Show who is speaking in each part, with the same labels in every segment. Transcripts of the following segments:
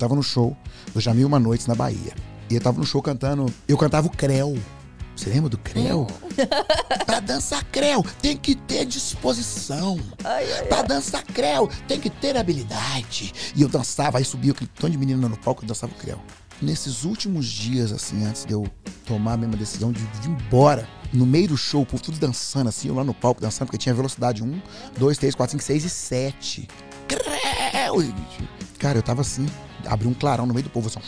Speaker 1: tava no show do Jamil Uma Noites na Bahia. E eu tava no show cantando. Eu cantava o Creu. Você lembra do Creu? pra dançar Creu, tem que ter disposição.
Speaker 2: Ai, ai,
Speaker 1: Pra dançar Creu, tem que ter habilidade. E eu dançava, aí subia aquele tanto de menina no palco, eu dançava o Creu. Nesses últimos dias, assim, antes de eu tomar a mesma decisão de, de ir embora, no meio do show, o povo tudo dançando, assim, eu lá no palco dançando, porque tinha velocidade 1, 2, 3, 4, 5, 6 e 7. Creu! Cara, eu tava assim, abri um clarão no meio do povo, assim,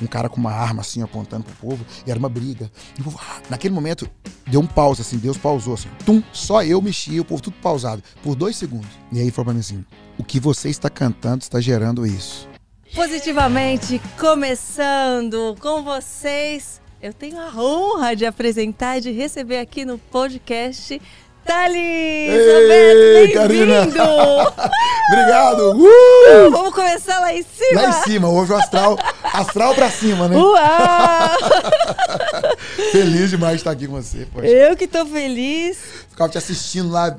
Speaker 1: um cara com uma arma assim apontando pro povo e era uma briga. Povo, ah, naquele momento deu um pause assim, Deus pausou assim. Tum, só eu mexi, o povo tudo pausado por dois segundos. E aí falou pra mim assim: "O que você está cantando está gerando isso".
Speaker 2: Positivamente, começando com vocês. Eu tenho a honra de apresentar e de receber aqui no podcast Thales
Speaker 1: Ei,
Speaker 2: Alberto, bem-vindo!
Speaker 1: Obrigado. Uh!
Speaker 2: Vamos começar lá em cima?
Speaker 1: Lá em cima, hoje o astral, astral pra cima, né?
Speaker 2: Uau!
Speaker 1: Feliz demais de estar aqui com você, poxa.
Speaker 2: Eu que tô feliz.
Speaker 1: Ficava te assistindo lá,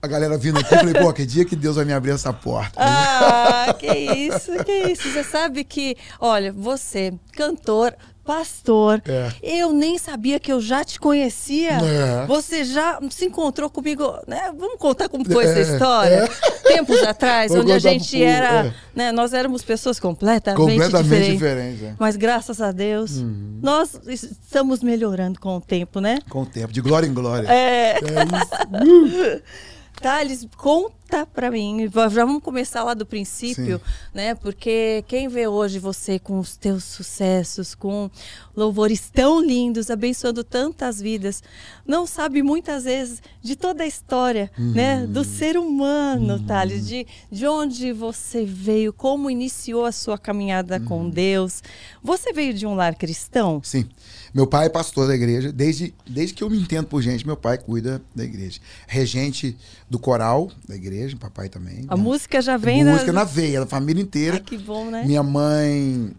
Speaker 1: a galera vindo aqui, falei, pô, que dia que Deus vai me abrir essa porta.
Speaker 2: Ah, que isso, que isso. Você sabe que, olha, você, cantor, pastor,
Speaker 1: É.
Speaker 2: eu nem sabia que eu já te conhecia.
Speaker 1: É.
Speaker 2: Você já se encontrou comigo, né? Vamos contar como foi
Speaker 1: É,
Speaker 2: essa história? Tempos atrás,
Speaker 1: Vou
Speaker 2: onde a gente era,
Speaker 1: é.
Speaker 2: né? Nós éramos pessoas completamente,
Speaker 1: Completamente
Speaker 2: diferentes.
Speaker 1: diferente, é.
Speaker 2: Mas graças a Deus,
Speaker 1: Uhum.
Speaker 2: nós estamos melhorando com o tempo, né?
Speaker 1: Com o tempo, de glória em glória.
Speaker 2: É.
Speaker 1: É isso.
Speaker 2: Thales, conta pra mim. Já vamos começar lá do princípio, né? Porque quem vê hoje você com os teus sucessos, com louvores tão lindos, abençoando tantas vidas, não sabe muitas vezes de toda a história, né? Do ser humano, Thales, de, de onde você veio, como iniciou a sua caminhada com Deus. Você veio de um lar cristão?
Speaker 1: Sim. Meu pai é pastor da igreja. Desde, desde que eu me entendo por gente, meu pai cuida da igreja. Regente do coral da igreja, papai também.
Speaker 2: A
Speaker 1: né?
Speaker 2: música já vem
Speaker 1: Música
Speaker 2: na...
Speaker 1: veia, da família inteira.
Speaker 2: Ai, que bom, né?
Speaker 1: Minha mãe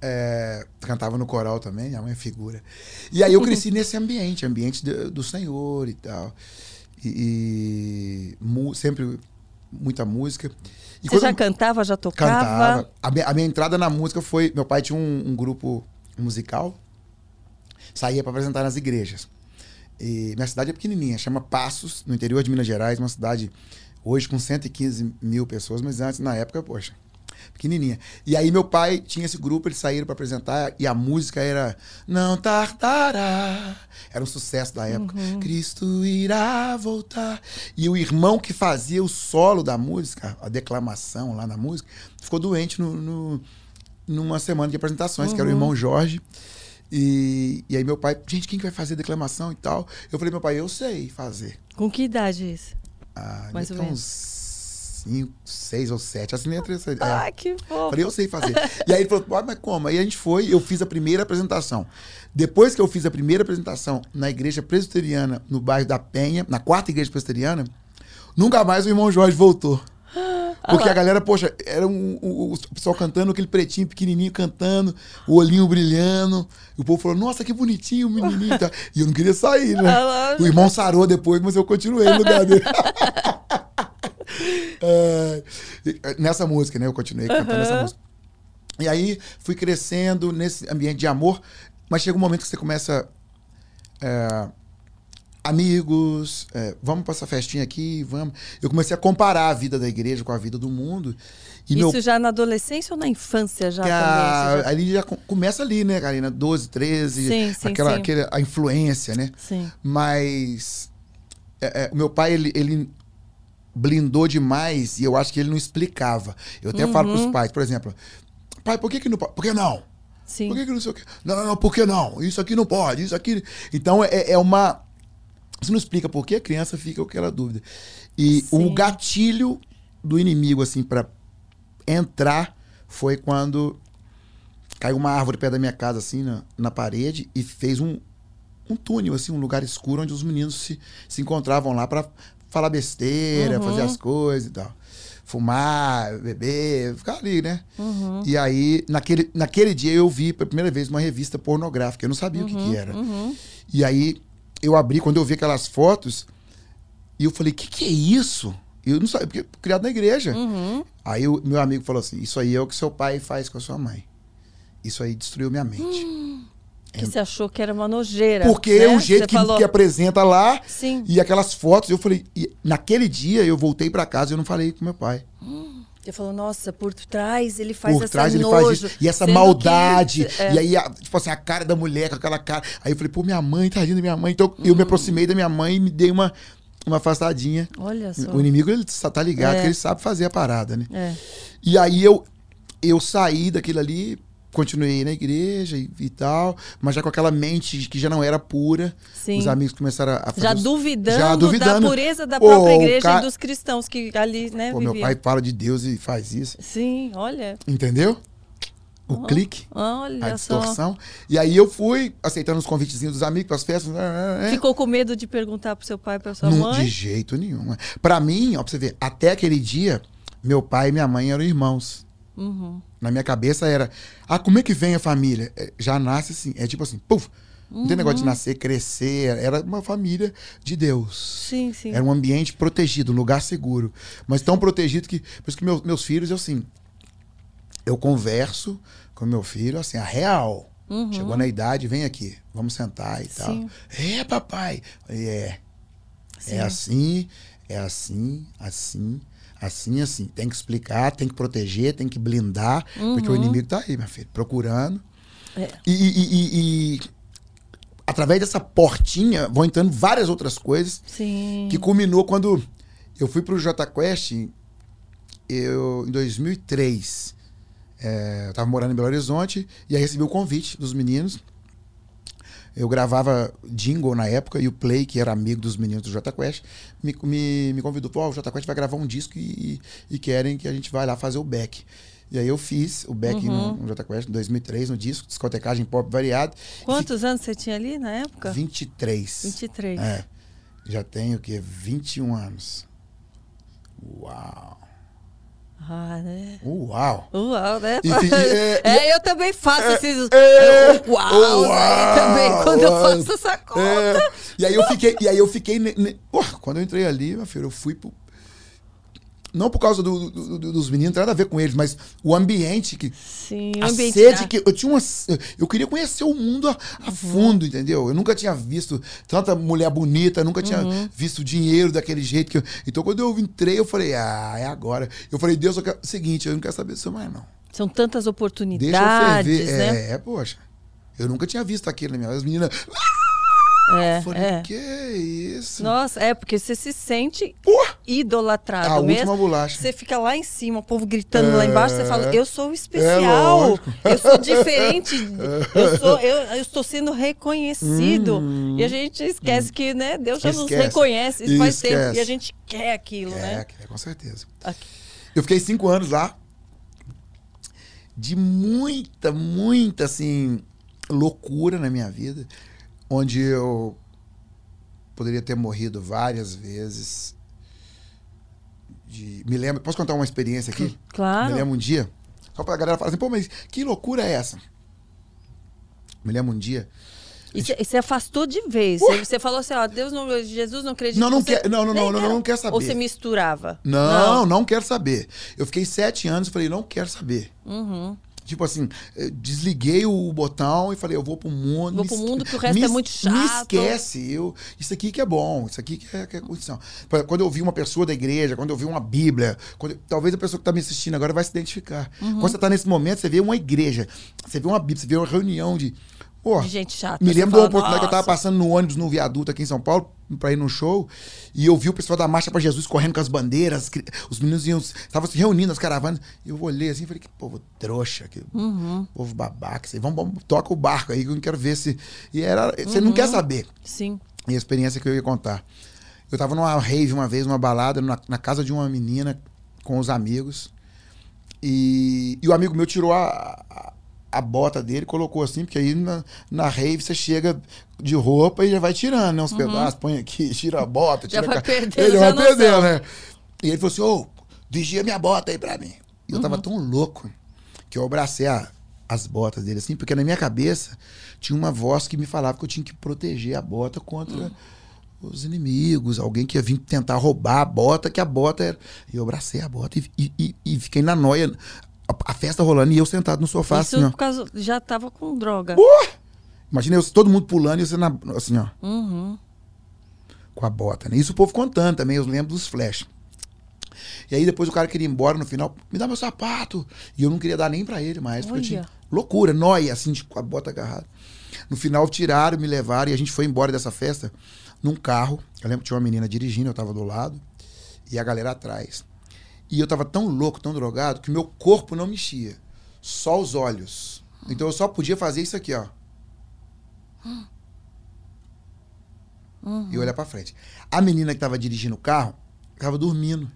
Speaker 1: é, cantava no coral também, minha mãe é figura. E aí eu cresci nesse ambiente, ambiente do, do Senhor e tal. E, e mu- sempre muita música. E
Speaker 2: Você já
Speaker 1: eu
Speaker 2: cantava, já tocava?
Speaker 1: cantava. A minha, a minha entrada na música foi. Meu pai tinha um, um grupo musical, saía para apresentar nas igrejas. E minha cidade é pequenininha, chama Passos, no interior de Minas Gerais, uma cidade hoje com 115 mil pessoas, mas antes, na época, poxa, pequenininha. E aí meu pai tinha esse grupo, eles saíram para apresentar e a música era Não tardará. Era um sucesso da época. Cristo irá voltar. E o irmão que fazia o solo da música, a declamação lá na música, ficou doente no, no- numa semana de apresentações, que era o irmão Jorge. E, e aí meu pai, gente, quem que vai fazer a declamação e tal? Eu falei, meu pai, eu sei fazer.
Speaker 2: Com que idade isso?
Speaker 1: Ah,
Speaker 2: Mais ou
Speaker 1: ter
Speaker 2: menos.
Speaker 1: cinco, seis ou sete, assim entre essa. é.
Speaker 2: Ai, que fofo.
Speaker 1: Falei, eu sei fazer. e aí ele falou, "Ah, mas como? Aí a gente foi, eu fiz a primeira apresentação. Depois que eu fiz a primeira apresentação na igreja presbiteriana, no bairro da Penha, na quarta igreja presbiteriana, nunca mais o irmão Jorge voltou. Porque a galera, poxa, era um, o, o pessoal cantando, aquele pretinho pequenininho cantando, o olhinho brilhando. E o povo falou, nossa, que bonitinho o menininho. e tal. E eu não queria sair, né?
Speaker 2: Ah.
Speaker 1: O irmão sarou depois, mas eu continuei no lugar dele. É, nessa música, né? Eu continuei cantando essa música. E aí fui crescendo nesse ambiente de amor, mas chega um momento que você começa. é, amigos, é, vamos pra essa festinha aqui, vamos. Eu comecei a comparar a vida da igreja com a vida do mundo.
Speaker 2: Isso
Speaker 1: meu
Speaker 2: já na adolescência ou na infância já
Speaker 1: a-
Speaker 2: já-
Speaker 1: ali já com- começa ali, né, Karina? 12, 13,
Speaker 2: Sim, sim,
Speaker 1: aquela,
Speaker 2: sim.
Speaker 1: aquele- a influência, né?
Speaker 2: Sim.
Speaker 1: Mas é, é, o meu pai, ele, ele blindou demais e eu acho que ele não explicava. Eu até falo
Speaker 2: Uhum.
Speaker 1: pros pais, por exemplo, pai, por que que não? Por que não?
Speaker 2: Sim.
Speaker 1: Por que que não sei o quê? Não, não, não, por que não? Isso aqui não pode, isso aqui... Então é, é uma... Você não explica por que a criança fica com aquela dúvida. E
Speaker 2: Sim.
Speaker 1: o gatilho do inimigo, assim, pra entrar foi quando caiu uma árvore perto da minha casa, assim, na, na parede, e fez um, um túnel, assim, um lugar escuro onde os meninos se, se encontravam lá pra falar besteira,
Speaker 2: Uhum.
Speaker 1: fazer as coisas e tal. Fumar, beber, ficar ali, né?
Speaker 2: Uhum.
Speaker 1: E aí, naquele, naquele dia, eu vi pela primeira vez uma revista pornográfica. Eu não sabia o que, que era.
Speaker 2: Uhum.
Speaker 1: E aí, eu abri, quando eu vi aquelas fotos, e eu falei, o que, que é isso? Eu não sabia, porque criado na igreja.
Speaker 2: Uhum.
Speaker 1: Aí o meu amigo falou assim: Isso aí é o que seu pai faz com a sua mãe. Isso aí destruiu minha mente.
Speaker 2: Hum, que você achou que era uma nojeira.
Speaker 1: Porque
Speaker 2: né?
Speaker 1: o jeito que, que apresenta lá
Speaker 2: Sim.
Speaker 1: e aquelas fotos, eu falei. naquele dia eu voltei pra casa e eu não falei com meu pai.
Speaker 2: Você falou, nossa, por trás ele faz
Speaker 1: Por
Speaker 2: essa
Speaker 1: trás ele
Speaker 2: nojo,
Speaker 1: faz isso. E essa maldade.
Speaker 2: que- é.
Speaker 1: E aí, a- tipo assim, a cara da mulher com aquela cara. Aí eu falei, pô, minha mãe, tá rindo da minha mãe. Então eu
Speaker 2: Hum.
Speaker 1: me aproximei da minha mãe e me dei uma, uma afastadinha.
Speaker 2: Olha só.
Speaker 1: O inimigo, ele tá ligado
Speaker 2: É.
Speaker 1: que ele sabe fazer a parada, né?
Speaker 2: É.
Speaker 1: E aí eu, eu saí daquilo ali, continuei na igreja e, e tal, mas já com aquela mente que já não era pura.
Speaker 2: Sim.
Speaker 1: Os amigos começaram a fazer
Speaker 2: Já
Speaker 1: os-
Speaker 2: duvidando,
Speaker 1: já duvidando.
Speaker 2: da pureza da própria
Speaker 1: o
Speaker 2: igreja
Speaker 1: ca-
Speaker 2: e dos cristãos que ali, né,
Speaker 1: Pô, meu pai fala de Deus e faz isso.
Speaker 2: Sim, olha.
Speaker 1: Entendeu? O clique,
Speaker 2: Olha
Speaker 1: a
Speaker 2: só.
Speaker 1: distorção. E aí eu fui aceitando os convitezinhos dos amigos para as festas. é, é, é.
Speaker 2: Ficou com medo de perguntar pro seu pai, pra sua
Speaker 1: Não,
Speaker 2: mãe?
Speaker 1: de jeito nenhum. Pra mim, ó, pra você ver, até aquele dia, meu pai e minha mãe eram irmãos.
Speaker 2: Uhum.
Speaker 1: Na minha cabeça era, ah, como é que vem a família? É, Já nasce assim, é tipo assim, puf. Não tem negócio de
Speaker 2: Uhum.
Speaker 1: nascer, crescer. Era uma família de Deus.
Speaker 2: Sim, sim.
Speaker 1: Era um ambiente protegido, um lugar seguro. Mas tão protegido que. Por isso que meus, meus filhos, eu assim. Eu converso com meu filho, assim, a real. Chegou na idade, vem aqui, vamos sentar e tal.
Speaker 2: Uhum. Sim.
Speaker 1: É, papai. E É.
Speaker 2: Sim.
Speaker 1: É assim, é assim, assim, assim, assim. Tem que explicar, tem que proteger, tem que blindar, porque o inimigo tá aí, minha filha, procurando.
Speaker 2: Uhum. É.
Speaker 1: E, e- e- e- através dessa portinha vão entrando várias outras coisas
Speaker 2: Sim.
Speaker 1: que culminou quando eu fui pro J Quest eu, em 2003. É, eu tava morando em Belo Horizonte e aí recebi o convite dos meninos. Eu gravava jingle na época e o Play, que era amigo dos meninos do J Quest, me, me, me convidou. Ó, o J Quest vai gravar um disco e, e querem que a gente vá lá fazer o back. E aí eu fiz o back no, no J Quest em 2003, no disco, discotecagem pop variado.
Speaker 2: Quantos anos você tinha ali na época?
Speaker 1: 23.
Speaker 2: 23.
Speaker 1: É. Já tenho o quê? 21 anos. Uau.
Speaker 2: Ah, né?
Speaker 1: Uau.
Speaker 2: Uau, né?
Speaker 1: E é,
Speaker 2: É, eu também faço esses.
Speaker 1: é,
Speaker 2: uau,
Speaker 1: uau,
Speaker 2: aí também, quando eu
Speaker 1: uau.
Speaker 2: faço essa conta.
Speaker 1: É. E aí eu fiquei, e aí eu fiquei. ne- ne- quando eu entrei ali, meu filho, eu fui pro. Não por causa do- do- do- dos meninos, não tem nada a ver com eles, mas o ambiente que.
Speaker 2: Sim,
Speaker 1: a
Speaker 2: ambiente.
Speaker 1: sede que eu tinha uma eu queria conhecer o mundo a, a
Speaker 2: Uhum.
Speaker 1: fundo entendeu eu nunca tinha visto tanta mulher bonita nunca tinha
Speaker 2: Uhum.
Speaker 1: visto dinheiro daquele jeito que eu, então quando eu entrei eu falei ah é agora eu falei Deus eu quero, seguinte eu não quero saber disso mais não
Speaker 2: São tantas
Speaker 1: deixa eu
Speaker 2: oportunidades,
Speaker 1: ferver
Speaker 2: né?
Speaker 1: é poxa eu nunca tinha visto aquilo na minha as meninas
Speaker 2: É,
Speaker 1: falei
Speaker 2: é.
Speaker 1: que isso
Speaker 2: Nossa, é, porque você se sente
Speaker 1: Porra,
Speaker 2: idolatrado
Speaker 1: a
Speaker 2: mesmo.
Speaker 1: última bolacha
Speaker 2: Você fica lá em cima, o povo gritando lá embaixo, você fala, eu sou
Speaker 1: É
Speaker 2: especial,
Speaker 1: lógico.
Speaker 2: eu sou diferente, eu, sou, eu, eu estou sendo reconhecido. E a gente esquece que, né, Deus já nos
Speaker 1: Hum. Esquece.
Speaker 2: reconhece, isso faz tempo,
Speaker 1: Esquece.
Speaker 2: e a gente quer aquilo,
Speaker 1: é,
Speaker 2: né?
Speaker 1: é, com certeza
Speaker 2: Aqui.
Speaker 1: Eu fiquei cinco anos lá. De muita, muita, assim, loucura na minha vida. Onde eu poderia ter morrido várias vezes. De, me lembro, posso contar uma experiência aqui?
Speaker 2: Claro.
Speaker 1: Me lembro um dia. Só pra galera falar assim, pô, mas que loucura é essa? Me lembro um dia.
Speaker 2: E você- afastou de vez.
Speaker 1: Ué.
Speaker 2: Você, falou assim, ó, Deus não, Jesus não acredita.
Speaker 1: Não, não
Speaker 2: você
Speaker 1: quer- não, não, não, não,
Speaker 2: quer-
Speaker 1: não quer saber.
Speaker 2: Ou você misturava?
Speaker 1: Não, não, quero saber. Eu fiquei sete anos e falei, não quero saber.
Speaker 2: Uhum.
Speaker 1: Tipo assim, eu desliguei o botão e falei, eu vou pro mundo.
Speaker 2: Vou pro mundo que o resto é muito chato.
Speaker 1: Me esquece. Eu, isso aqui que é bom, isso aqui que é, que é condição. Quando eu vi uma pessoa da igreja, quando eu vi uma Bíblia, quando- talvez a pessoa que tá me assistindo agora vai se identificar.
Speaker 2: Uhum.
Speaker 1: Quando você tá nesse momento, você vê uma igreja, você vê uma Bíblia, você vê uma reunião de. Pô,
Speaker 2: De gente chata.
Speaker 1: me lembro de uma oportunidade que eu tava passando no ônibus no viaduto aqui em São Paulo pra ir num show e eu vi o pessoal da Marcha pra Jesus correndo com as bandeiras, os meninos iam, estavam se reunindo as caravanas. E eu olhei assim e falei, que povo trouxa, que
Speaker 2: Uhum.
Speaker 1: povo babaca, vamos, vamos, toca o barco aí que eu não quero ver se. E era. Você
Speaker 2: Uhum.
Speaker 1: não quer saber.
Speaker 2: Sim.
Speaker 1: E a experiência que eu ia contar. Eu tava numa rave uma vez, numa balada, na, na casa de uma menina com os amigos. E, e o amigo meu tirou a, a, a bota dele, colocou assim, porque aí na, na rave você chega de roupa e já vai tirando, né? Uns pedaços, põe aqui, tira a bota,
Speaker 2: Uhum. Já
Speaker 1: tira
Speaker 2: vai
Speaker 1: a
Speaker 2: perdendo
Speaker 1: Ele vai perdendo, né? E ele falou assim: ô, vigia minha bota aí pra mim. E eu
Speaker 2: Uhum.
Speaker 1: tava tão louco que eu abracei a- as botas dele assim, porque na minha cabeça tinha uma voz que me falava que eu tinha que proteger a bota contra os inimigos, alguém que ia vir tentar roubar a bota, que a bota era. E eu abracei a bota e, e, e fiquei na noia. A, a, festa rolando e eu sentado no sofá
Speaker 2: Isso
Speaker 1: assim,
Speaker 2: por causa, já tava com droga.
Speaker 1: Uh! Imagina eu, todo mundo pulando e você na, assim, ó.
Speaker 2: Uhum.
Speaker 1: Com a bota, né? Isso o povo contando também, eu lembro dos flash. E aí depois o cara queria ir embora no final, me dá meu sapato. E eu não queria dar nem para ele mais, porque eu tinha loucura, noia, assim, de, com a bota agarrada. No final tiraram, me levaram e a gente foi embora dessa festa num carro. Eu lembro que tinha uma menina dirigindo, eu tava do lado, e a galera atrás. E eu tava tão louco, tão drogado, que meu corpo não mexia. Só os olhos. Então eu só podia fazer isso aqui, ó. Uhum. E olhar pra frente. A menina que tava dirigindo o carro tava dormindo.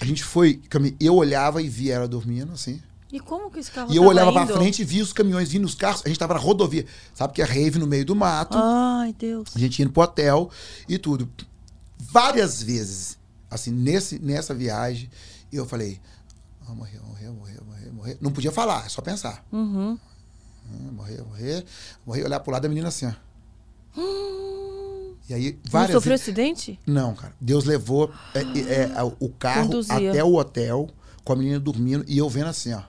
Speaker 1: A gente foi, eu olhava e via ela dormindo, assim.
Speaker 2: E como que esse carro
Speaker 1: E eu olhava pra frente e via os caminhões vindo, os carros. A gente tava na rodovia. Sabe que é rave no meio do mato.
Speaker 2: Ai, Deus.
Speaker 1: A gente indo pro hotel e tudo. Várias vezes, assim, nesse, nessa viagem, eu falei: ah, morrer, morrer, morrer, morrer, morrer. Não podia falar, é só pensar.
Speaker 2: Uhum.
Speaker 1: Ah, morrer, morrer. Morrer, olhar pro lado da menina assim, ó.
Speaker 2: Hum.
Speaker 1: E aí, várias
Speaker 2: Não sofreu
Speaker 1: vezes...
Speaker 2: acidente?
Speaker 1: Não, cara. Deus levou é, é, é, o carro Conduzia. até o hotel, com a menina dormindo, e eu vendo assim, ó.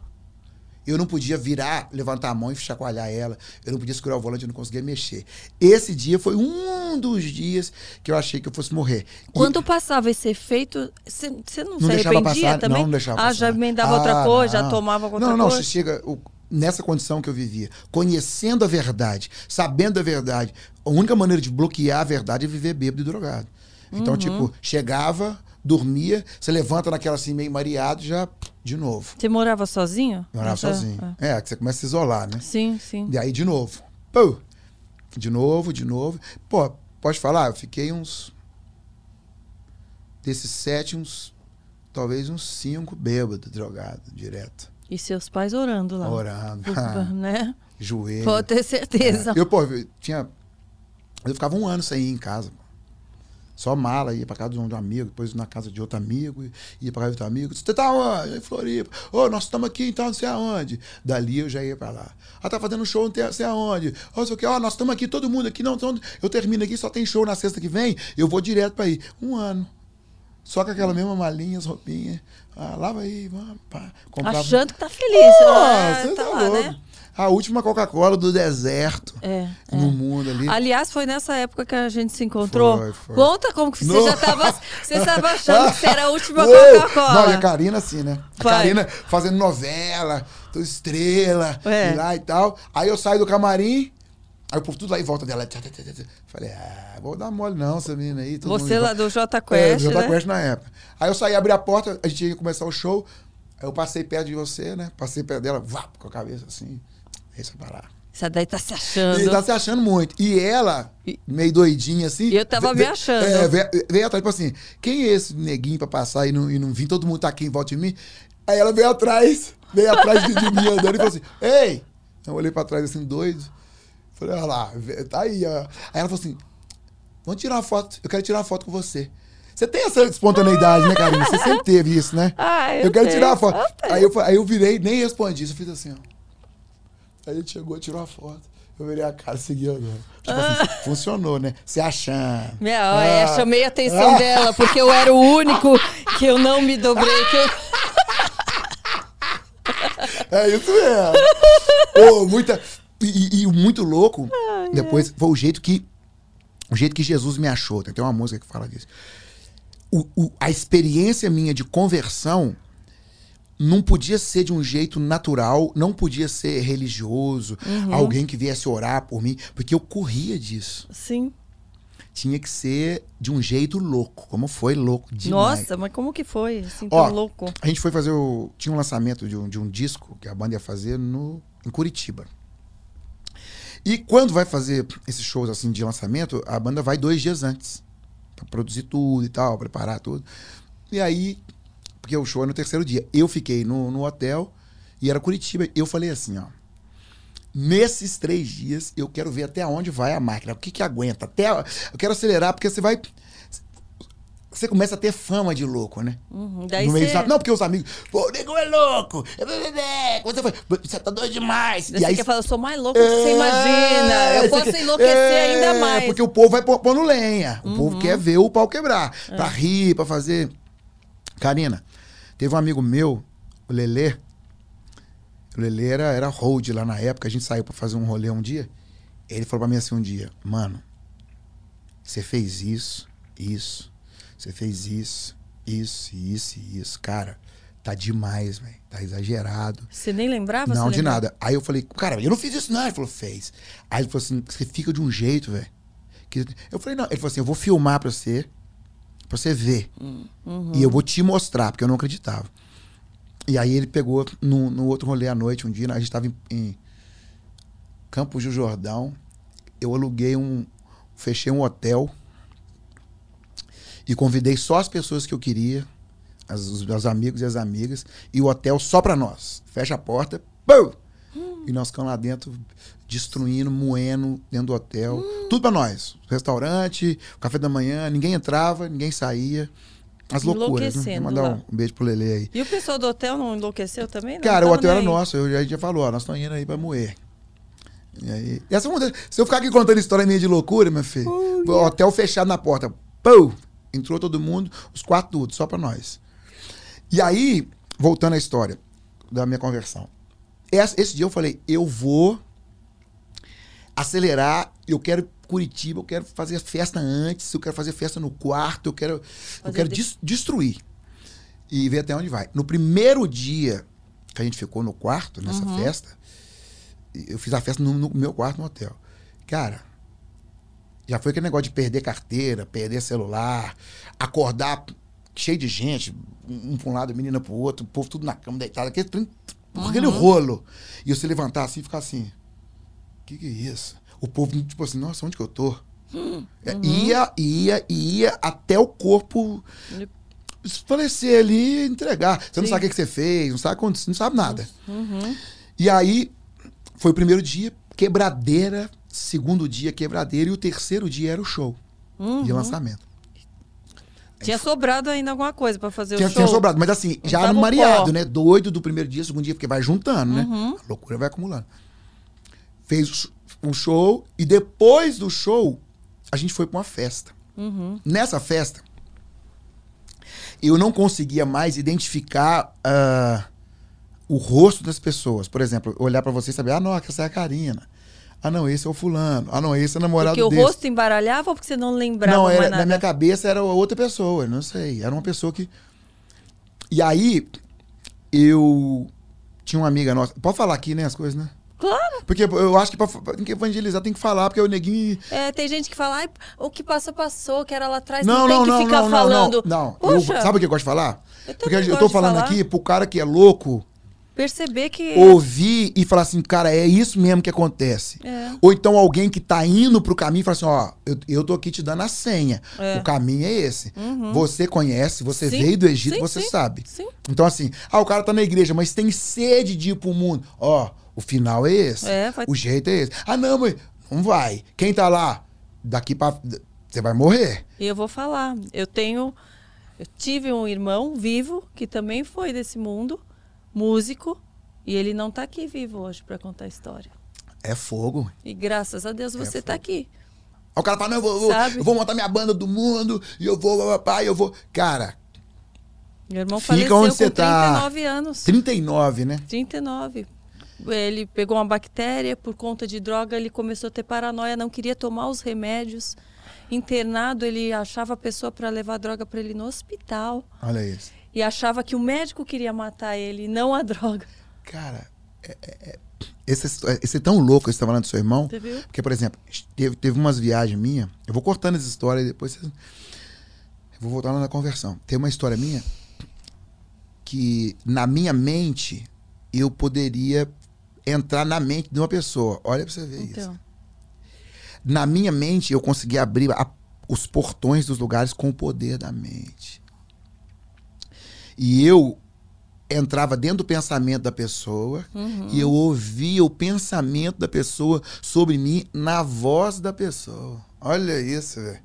Speaker 1: Eu não podia virar, levantar a mão e chacoalhar ela. Eu não podia segurar o volante, eu não conseguia mexer. Esse dia foi um dos dias que eu achei que eu fosse morrer.
Speaker 2: Quando e... passava esse efeito, você não, não se arrependia
Speaker 1: passar,
Speaker 2: também?
Speaker 1: Não, não deixava
Speaker 2: ah,
Speaker 1: passar.
Speaker 2: já emendava
Speaker 1: ah,
Speaker 2: outra coisa, não. já tomava outra
Speaker 1: não, não,
Speaker 2: coisa?
Speaker 1: Não, você chega... O, nessa condição que eu vivia, conhecendo a verdade, sabendo a verdade, a única maneira de bloquear a verdade é viver bêbado e drogado. Então, uhum. tipo, chegava, dormia, você levanta naquela assim, meio mareado, já de novo.
Speaker 2: Você morava sozinho?
Speaker 1: Morava Essa... sozinho. É. é, que você começa a se isolar, né?
Speaker 2: Sim, sim.
Speaker 1: E aí, de novo. Pô, de novo, de novo. Pô, pode falar? Eu fiquei uns. Desses sete, uns. Talvez uns cinco bêbados, drogado, direto.
Speaker 2: E seus pais orando lá.
Speaker 1: Orando.
Speaker 2: né?
Speaker 1: Joelho.
Speaker 2: Pode ter certeza.
Speaker 1: É. Eu, pô, eu tinha. Eu ficava um ano sem ir em casa. Só mala, ia pra casa de um, amigo, depois na casa de outro amigo, ia pra casa de outro amigo. Você tá onde? Em Floripa. Ô, oh, nós estamos aqui então, não sei aonde. Dali eu já ia pra lá. Ah, tá fazendo show não sei aonde. Ó, oh, sei o que, ó, nós estamos aqui, todo mundo aqui, não, eu termino aqui, só tem show na sexta que vem, eu vou direto pra ir. Um ano. Só com aquela mesma malinha, as roupinhas. Ah, lava aí, vamos, pá.
Speaker 2: Comprava... Achando que tá feliz.
Speaker 1: Oh, ah, você tá, tá lá, né? A última Coca-Cola do deserto
Speaker 2: é,
Speaker 1: no
Speaker 2: é.
Speaker 1: mundo ali.
Speaker 2: Aliás, foi nessa época que a gente se encontrou.
Speaker 1: Foi, foi.
Speaker 2: Conta como que você no... já estava. Você estava achando que era a última Coca-Cola.
Speaker 1: Não, e a Karina, assim, né? A. Karina fazendo novela, estrela, é. e lá e tal. Aí eu saio do camarim. Aí o povo tudo lá em volta dela. Falei, ah, vou dar mole não, essa menina aí.
Speaker 2: Você lá do J Quest.
Speaker 1: É, do J
Speaker 2: né?
Speaker 1: Quest na época. Aí eu saí, abri a porta, a gente ia começar o show. Aí eu passei perto de você, né? Passei perto dela, vá, com a cabeça assim. Deixa pra lá.
Speaker 2: Essa daí tá se achando.
Speaker 1: Ele tá se achando muito. E ela, meio doidinha assim.
Speaker 2: Eu tava me achando.
Speaker 1: É, veio, atrás, tipo assim, quem é esse neguinho pra passar e não, e não vir? Todo mundo tá aqui em volta de mim. Aí ela veio atrás, veio atrás de, de mim andando e falou assim: Ei! Eu olhei pra trás assim, doido. Falei, olha lá, tá aí, ó. Aí ela falou assim: Vamos tirar uma foto, eu quero tirar uma foto com você. Você tem essa espontaneidade, né, Karine? Você sempre teve isso, né?
Speaker 2: Ah, eu,
Speaker 1: eu quero
Speaker 2: tenho.
Speaker 1: tirar a foto. Eu aí, eu, aí eu virei, nem respondi. Só fiz assim, ó. Aí ele chegou, tirou a foto. Eu virei a cara, segui andando. Tipo assim, ah. assim, funcionou, né? Se achando.
Speaker 2: Meu, ah. é, chamei a atenção ah. dela, porque eu era o único que eu não me dobrei. Eu...
Speaker 1: É isso mesmo. oh, muita... E, e, muito louco, Ai, depois, é. foi o jeito que o jeito que Jesus me achou. Tem uma música que fala disso. O, o, a experiência minha de conversão não podia ser de um jeito natural, não podia ser religioso, uhum. alguém que viesse orar por mim, porque eu corria disso.
Speaker 2: Sim.
Speaker 1: Tinha que ser de um jeito louco, como foi louco demais.
Speaker 2: Nossa, mas como que foi assim, tão
Speaker 1: Ó,
Speaker 2: louco?
Speaker 1: A gente foi fazer o... Tinha um lançamento de um, de um disco que a banda ia fazer no, em Curitiba. E quando vai fazer esses shows assim de lançamento, a banda vai dois dias antes. Pra produzir tudo e tal, preparar tudo. E aí porque o show é no terceiro dia. Eu fiquei no, no hotel e era Curitiba. Eu falei assim, ó. Nesses três dias, eu quero ver até onde vai a máquina. O que que aguenta? Até, eu quero acelerar, porque você vai... você começa a ter fama de louco, né?
Speaker 2: Uhum. Daí
Speaker 1: No meio
Speaker 2: você,
Speaker 1: dos- Não, porque os amigos, pô, o nego é louco, é, é, é, você, foi, você tá doido demais.
Speaker 2: você quer falar, eu sou mais louco do que você imagina.
Speaker 1: É,
Speaker 2: Eu posso enlouquecer
Speaker 1: é,
Speaker 2: ainda mais. Uhum.
Speaker 1: Porque o povo vai pondo lenha. O povo quer ver o pau quebrar.
Speaker 2: É.
Speaker 1: Pra rir, pra fazer. Karina, teve um amigo meu, o Lelê. O Lelê era, era hold lá na época. A gente saiu pra fazer um rolê um dia. Ele falou pra mim assim um dia: Mano, você fez isso, isso. Você fez isso, isso, isso e isso. Cara, tá demais, velho. Tá exagerado.
Speaker 2: Você nem lembrava?
Speaker 1: Não, de
Speaker 2: lembrava?
Speaker 1: nada. Aí eu falei, cara, eu não fiz isso, não. Ele falou, fez. Aí ele falou assim, você fica de um jeito, velho. Eu falei, não. Ele falou assim, eu vou filmar pra você, pra você ver.
Speaker 2: Uhum.
Speaker 1: E eu vou te mostrar, porque eu não acreditava. E aí ele pegou no, no outro rolê à noite, um dia, a gente tava em, em Campos do Jordão. Eu aluguei um. Fechei um hotel. E convidei só as pessoas que eu queria, as- os meus amigos e as amigas, e o hotel só pra nós. Fecha a porta, pum! E nós ficamos lá dentro, destruindo, moendo dentro do hotel. Tudo pra nós. Restaurante, café da manhã, ninguém entrava, ninguém saía. As loucuras, né? Vou mandar
Speaker 2: lá.
Speaker 1: um beijo pro Lele aí.
Speaker 2: E o pessoal do hotel não enlouqueceu também? Não
Speaker 1: Cara, o hotel era
Speaker 2: aí.
Speaker 1: nosso, eu já, a gente já falou, ó, nós estamos indo aí pra moer. E aí, essa se eu ficar aqui contando história minha de loucura, meu filho, o hotel fechado na porta, pô, entrou todo mundo, os quatro tudo, só pra nós. E aí, voltando à história da minha conversão. Esse, esse dia eu falei, eu vou acelerar, eu quero Curitiba, eu quero fazer festa antes, eu quero fazer festa no quarto, eu quero, eu quero
Speaker 2: de-
Speaker 1: des- destruir. E ver até onde vai. No primeiro dia que a gente ficou no quarto, nessa
Speaker 2: Uhum.
Speaker 1: festa, eu fiz a festa no, no meu quarto no hotel. Cara, já foi aquele negócio de perder carteira, perder celular, acordar cheio de gente, um pra um lado, menina pro outro, o povo tudo na cama, deitado, aquele, aquele rolo. E você levantar assim e ficar assim, que, que é isso? O povo, tipo assim, nossa, onde que eu tô? É, Ia, ia, ia até o corpo falecer ali e entregar. Você não
Speaker 2: Sim.
Speaker 1: sabe o que, que você fez, não sabe, quando- não sabe nada.
Speaker 2: Uhum.
Speaker 1: E aí, foi o primeiro dia, quebradeira. Segundo dia, quebradeira. E o terceiro dia era o show
Speaker 2: Uhum.
Speaker 1: de lançamento.
Speaker 2: Tinha sobrado ainda alguma coisa pra fazer
Speaker 1: Tinha,
Speaker 2: o show.
Speaker 1: tinha sobrado, mas assim, já no mareado,
Speaker 2: pó.
Speaker 1: né? Doido do primeiro dia, segundo dia, porque vai juntando, né?
Speaker 2: Uhum.
Speaker 1: A loucura vai acumulando. Fez o o show e depois do show, a gente foi pra uma festa.
Speaker 2: Uhum.
Speaker 1: Nessa festa, eu não conseguia mais identificar ah, o rosto das pessoas. Por exemplo, olhar pra você e saber, ah, não, essa é a Karina. Ah, não, esse é o fulano. Ah, não, esse é o namorado
Speaker 2: Porque o
Speaker 1: desse.
Speaker 2: rosto embaralhava ou porque você não lembrava
Speaker 1: Não, era,
Speaker 2: nada?
Speaker 1: na minha cabeça era outra pessoa, não sei. Era uma pessoa que. E aí, eu tinha uma amiga nossa. Pode falar aqui, né, as coisas, né?
Speaker 2: Claro.
Speaker 1: Porque eu acho que pra, pra tem que evangelizar tem que falar, porque o neguinho.
Speaker 2: É, tem gente que fala, o que passou, passou, que era lá atrás,
Speaker 1: Não,
Speaker 2: não, tem
Speaker 1: não,
Speaker 2: que
Speaker 1: não,
Speaker 2: ficar
Speaker 1: não,
Speaker 2: falando.
Speaker 1: não, não. Eu- sabe o que eu gosto de falar?
Speaker 2: Eu
Speaker 1: porque eu tô falando
Speaker 2: falar.
Speaker 1: aqui pro cara que é louco
Speaker 2: perceber que.
Speaker 1: ouvir e falar assim, cara, é isso mesmo que acontece.
Speaker 2: É.
Speaker 1: Ou então alguém que tá indo pro caminho e fala assim, ó, eu, eu tô aqui te dando a senha.
Speaker 2: É.
Speaker 1: O caminho é esse. Você conhece, você
Speaker 2: Sim,
Speaker 1: veio do Egito,
Speaker 2: sim,
Speaker 1: você
Speaker 2: sim,
Speaker 1: sabe.
Speaker 2: sim.
Speaker 1: Então assim, ah, o cara tá na igreja, mas tem sede de ir pro mundo. Ó, o final é esse.
Speaker 2: É, vai-
Speaker 1: O jeito é esse. Ah, não, mas não vai. Quem tá lá, daqui pra... Você vai morrer.
Speaker 2: E eu vou falar, eu tenho. Eu tive um irmão vivo que também foi desse mundo, músico, e ele não tá aqui vivo hoje para contar a história.
Speaker 1: É fogo.
Speaker 2: E graças a Deus você tá aqui.
Speaker 1: Aí o cara fala, não, eu vou, eu vou- montar minha banda do mundo, e eu vou, papai, eu vou... Cara,
Speaker 2: Meu irmão
Speaker 1: Fica
Speaker 2: faleceu
Speaker 1: onde
Speaker 2: com
Speaker 1: você tá.
Speaker 2: 39 anos.
Speaker 1: 39, né?
Speaker 2: 39. Ele pegou uma bactéria por conta de droga, ele começou a ter paranoia, não queria tomar os remédios. Internado, ele achava a pessoa para levar droga para ele no hospital
Speaker 1: Olha isso.
Speaker 2: e achava que o médico queria matar ele, não a droga.
Speaker 1: Cara, é, é- é- esse, esse é tão louco você tá falando do seu irmão.
Speaker 2: Você viu?
Speaker 1: Porque, por exemplo, teve, teve umas viagens minhas. Eu vou cortando essa história e depois vocês- eu vou voltar lá na conversão. Tem uma história minha que, na minha mente, eu poderia entrar na mente de uma pessoa. Olha pra você ver isso.
Speaker 2: Então,
Speaker 1: Na minha mente, eu consegui abrir a- os portões dos lugares com o poder da mente. E eu entrava dentro do pensamento da pessoa e eu ouvia o pensamento da pessoa sobre mim na voz da pessoa. Olha isso, velho.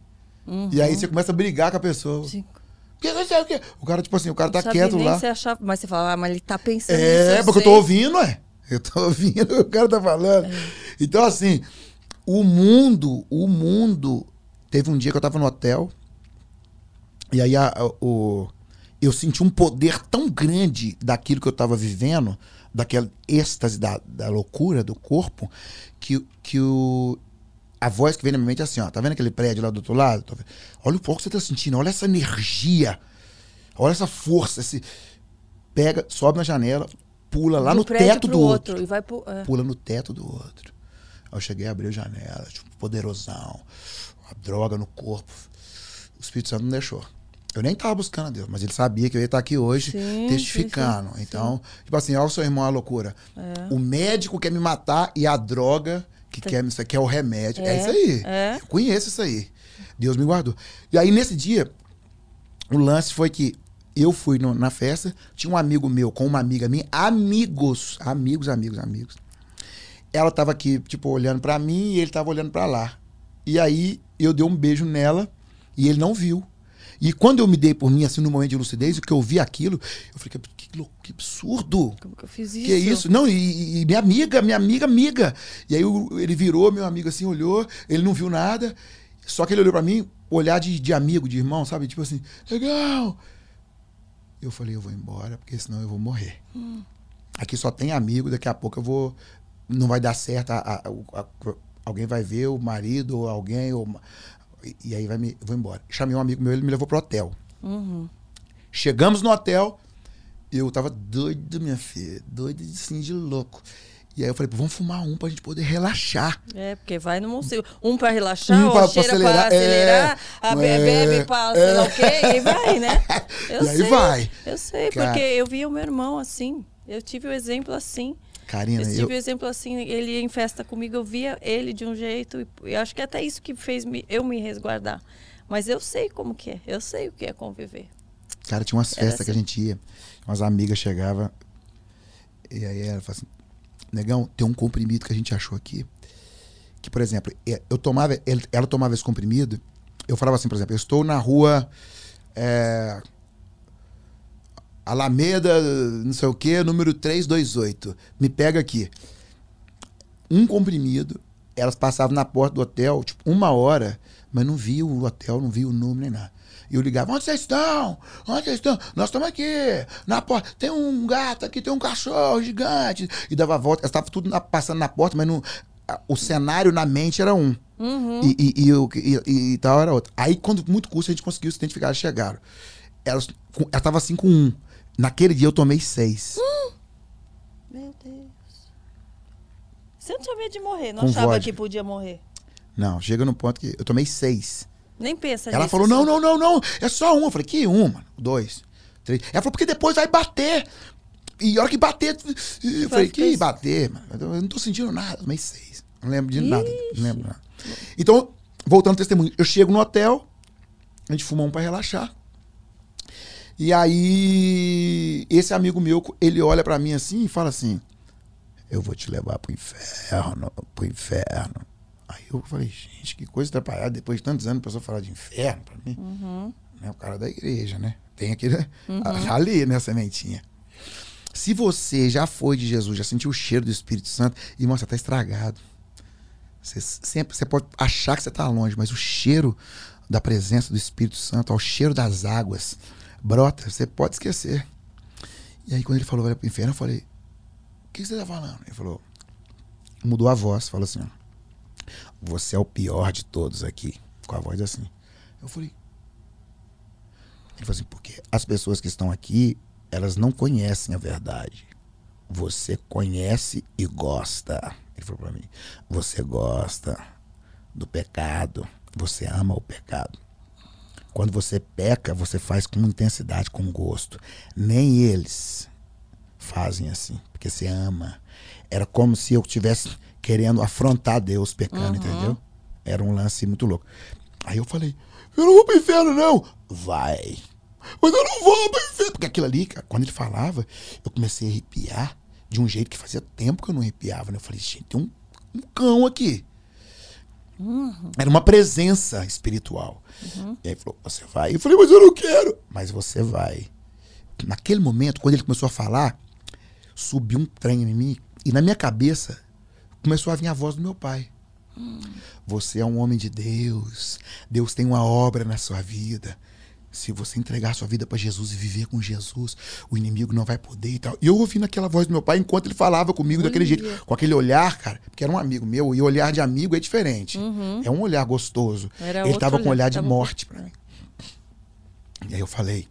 Speaker 1: E aí você começa a brigar com a pessoa.
Speaker 2: cinco.
Speaker 1: que o quê? O cara, tipo assim, o cara tá quieto lá.
Speaker 2: Você achava, mas você fala, ah, mas ele tá pensando
Speaker 1: É, porque eu tô ouvindo, é. Eu tô ouvindo o cara tá falando.
Speaker 2: É.
Speaker 1: Então, assim, o mundo, o mundo. Teve um dia que eu tava no hotel. E aí a- a- o, eu senti um poder tão grande daquilo que eu tava vivendo, daquela êxtase da, da loucura do corpo, que, que o, a voz que vem na minha mente é assim, ó. Tá vendo aquele prédio lá do outro lado? Olha o pouco que você tá sentindo, olha essa energia. Olha essa força, esse. Pega, sobe na janela, pula lá
Speaker 2: um
Speaker 1: no teto do outro.
Speaker 2: E vai pro, é.
Speaker 1: Pula no teto do outro. Aí eu cheguei a abrir a janela, tipo, poderosão, a droga no corpo. O Espírito Santo não deixou. Eu nem tava buscando a Deus, mas ele sabia que eu ia estar aqui hoje
Speaker 2: Sim,
Speaker 1: testificando.
Speaker 2: sim, sim,
Speaker 1: então, tipo assim, olha o seu irmão a loucura. O médico quer me matar e a droga que quer me quer o remédio. É,
Speaker 2: É,
Speaker 1: isso aí.
Speaker 2: é.
Speaker 1: Eu conheço isso aí. Deus me guardou. E aí, nesse dia, o lance foi que eu fui no- na festa, tinha um amigo meu com uma amiga minha, amigos, amigos, amigos, amigos. Ela tava aqui, tipo, olhando pra mim e ele tava olhando pra lá. E aí eu dei um beijo nela e ele não viu. E quando eu me dei por mim, assim, no momento de lucidez, que eu vi aquilo, eu falei, que, que, que absurdo.
Speaker 2: Como que eu fiz isso?
Speaker 1: Que isso? Não, e, e minha amiga, minha amiga, amiga. E aí o- ele virou, meu amigo assim, olhou, ele não viu nada. Só que ele olhou pra mim, olhar de, de amigo, de irmão, sabe? Tipo assim, legal. Eu falei, eu vou embora, porque senão eu vou morrer. Aqui só tem amigo, daqui a pouco eu vou. Não vai dar certo. a- a- a- alguém vai ver o marido, ou alguém, ou, e, e aí vai me, vou embora. Chamei um amigo meu, ele me levou pro hotel.
Speaker 2: Uhum.
Speaker 1: Chegamos no hotel, eu tava doido, minha filha, doido assim de louco. E aí eu falei, vamos fumar um pra gente poder relaxar.
Speaker 2: É, porque vai no museu. Um pra relaxar,
Speaker 1: Um
Speaker 2: um
Speaker 1: pra- pra
Speaker 2: cheira
Speaker 1: acelerar,
Speaker 2: pra acelerar,
Speaker 1: é,
Speaker 2: a be-
Speaker 1: é,
Speaker 2: bebe pra sei lá o quê, e vai, né? Eu
Speaker 1: E aí
Speaker 2: sei,
Speaker 1: vai.
Speaker 2: Eu sei,
Speaker 1: Cara.
Speaker 2: porque eu vi o meu irmão assim. Eu tive o exemplo assim.
Speaker 1: Karina,
Speaker 2: Eu tive
Speaker 1: eu,
Speaker 2: o exemplo assim, ele ia em festa comigo, eu via ele de um jeito, e acho que é até isso que fez me- eu me resguardar. Mas eu sei como que é, eu sei o que é conviver.
Speaker 1: cara, tinha umas
Speaker 2: Era
Speaker 1: festas que a
Speaker 2: assim.
Speaker 1: gente ia, umas amigas chegavam, e aí ela falava assim, negão, tem um comprimido que a gente achou aqui, que, por exemplo, é, eu tomava, ela tomava esse comprimido, eu falava assim, por exemplo, eu estou na rua é, Alameda, não sei o que, número 328. Me pega aqui. Um comprimido, elas passavam na porta do hotel, tipo, uma hora, mas não via o hotel, não via o número nem nada. E eu ligava, onde vocês estão? Onde vocês estão? Nós estamos aqui, na porta. Tem um gato aqui, tem um cachorro gigante. E dava a volta, elas estavam tudo na- passando na porta, mas não, o cenário na mente era um.
Speaker 2: Uhum.
Speaker 1: E, e, e, e- e- tal era outro. Aí, quando muito custo, a gente conseguiu se identificar, elas chegaram. Elas, ela tava assim com um. Naquele dia eu tomei seis.
Speaker 2: Meu Deus. Você não tinha medo de morrer, não
Speaker 1: Com
Speaker 2: achava
Speaker 1: vodka.
Speaker 2: que podia morrer.
Speaker 1: Não, chega no ponto que eu tomei seis.
Speaker 2: Nem pensa
Speaker 1: Ela falou: não, não, não, não. É só um. Eu falei: que um, mano? Dois. Três. Ela falou: porque depois vai bater. E a hora que bater. Eu falei: que bater, mano? Eu não tô sentindo nada. Tomei seis. Não lembro de nada. Não lembro nada. Então, voltando ao testemunho, eu chego no hotel, a gente fuma um pra relaxar. E aí, esse amigo meu, ele olha pra mim assim e fala assim: Eu vou te levar pro inferno, pro inferno. Aí eu falei: Gente, que coisa atrapalhada. Depois de tantos anos, a pessoa falar de inferno pra mim.
Speaker 2: Uhum.
Speaker 1: Né, o cara da igreja, né? Tem aquele. Ali, né, a sementinha. Se você já foi de Jesus, já sentiu o cheiro do Espírito Santo, irmão, você tá estragado. Você sempre você pode achar que você tá longe, mas o cheiro da presença do Espírito Santo, ao cheiro das águas, brota, você pode esquecer. E aí, quando ele falou, vai pro inferno, eu falei: O que você tá falando? Ele falou: Mudou a voz, falou assim: ó, Você é o pior de todos aqui. Com a voz assim. Eu falei: ele falou assim, porque as pessoas que estão aqui, elas não conhecem a verdade. Você conhece e gosta. Ele falou pra mim, você gosta do pecado, você ama o pecado. Quando você peca, você faz com intensidade, com gosto. Nem eles fazem assim, porque você ama. Era como se eu estivesse querendo afrontar Deus pecando, entendeu? Era um lance muito louco. Aí eu falei, eu não vou pro inferno, não. Vai. Mas eu não vou pro inferno. Porque aquilo ali, cara, quando ele falava, eu comecei a arrepiar de um jeito que fazia tempo que eu não arrepiava. Né? Eu falei, gente, tem um, um cão aqui. Uhum. Era uma presença espiritual. Uhum. E aí falou, você vai. Eu falei, mas eu não quero. Mas você vai. Naquele momento, quando ele começou a falar, subiu um trem em mim. E na minha cabeça, começou a vir a voz do meu pai. Hum. Você é um homem de Deus. Deus tem uma obra na sua vida. Se você entregar sua vida para Jesus e viver com Jesus, o inimigo não vai poder e tal. E eu ouvindo aquela voz do meu pai enquanto ele falava comigo daquele jeito, com aquele olhar, cara, porque era um amigo meu, e olhar de amigo é diferente. Uhum. É um olhar gostoso. Era ele tava com um olhar de morte para mim. E aí eu falei.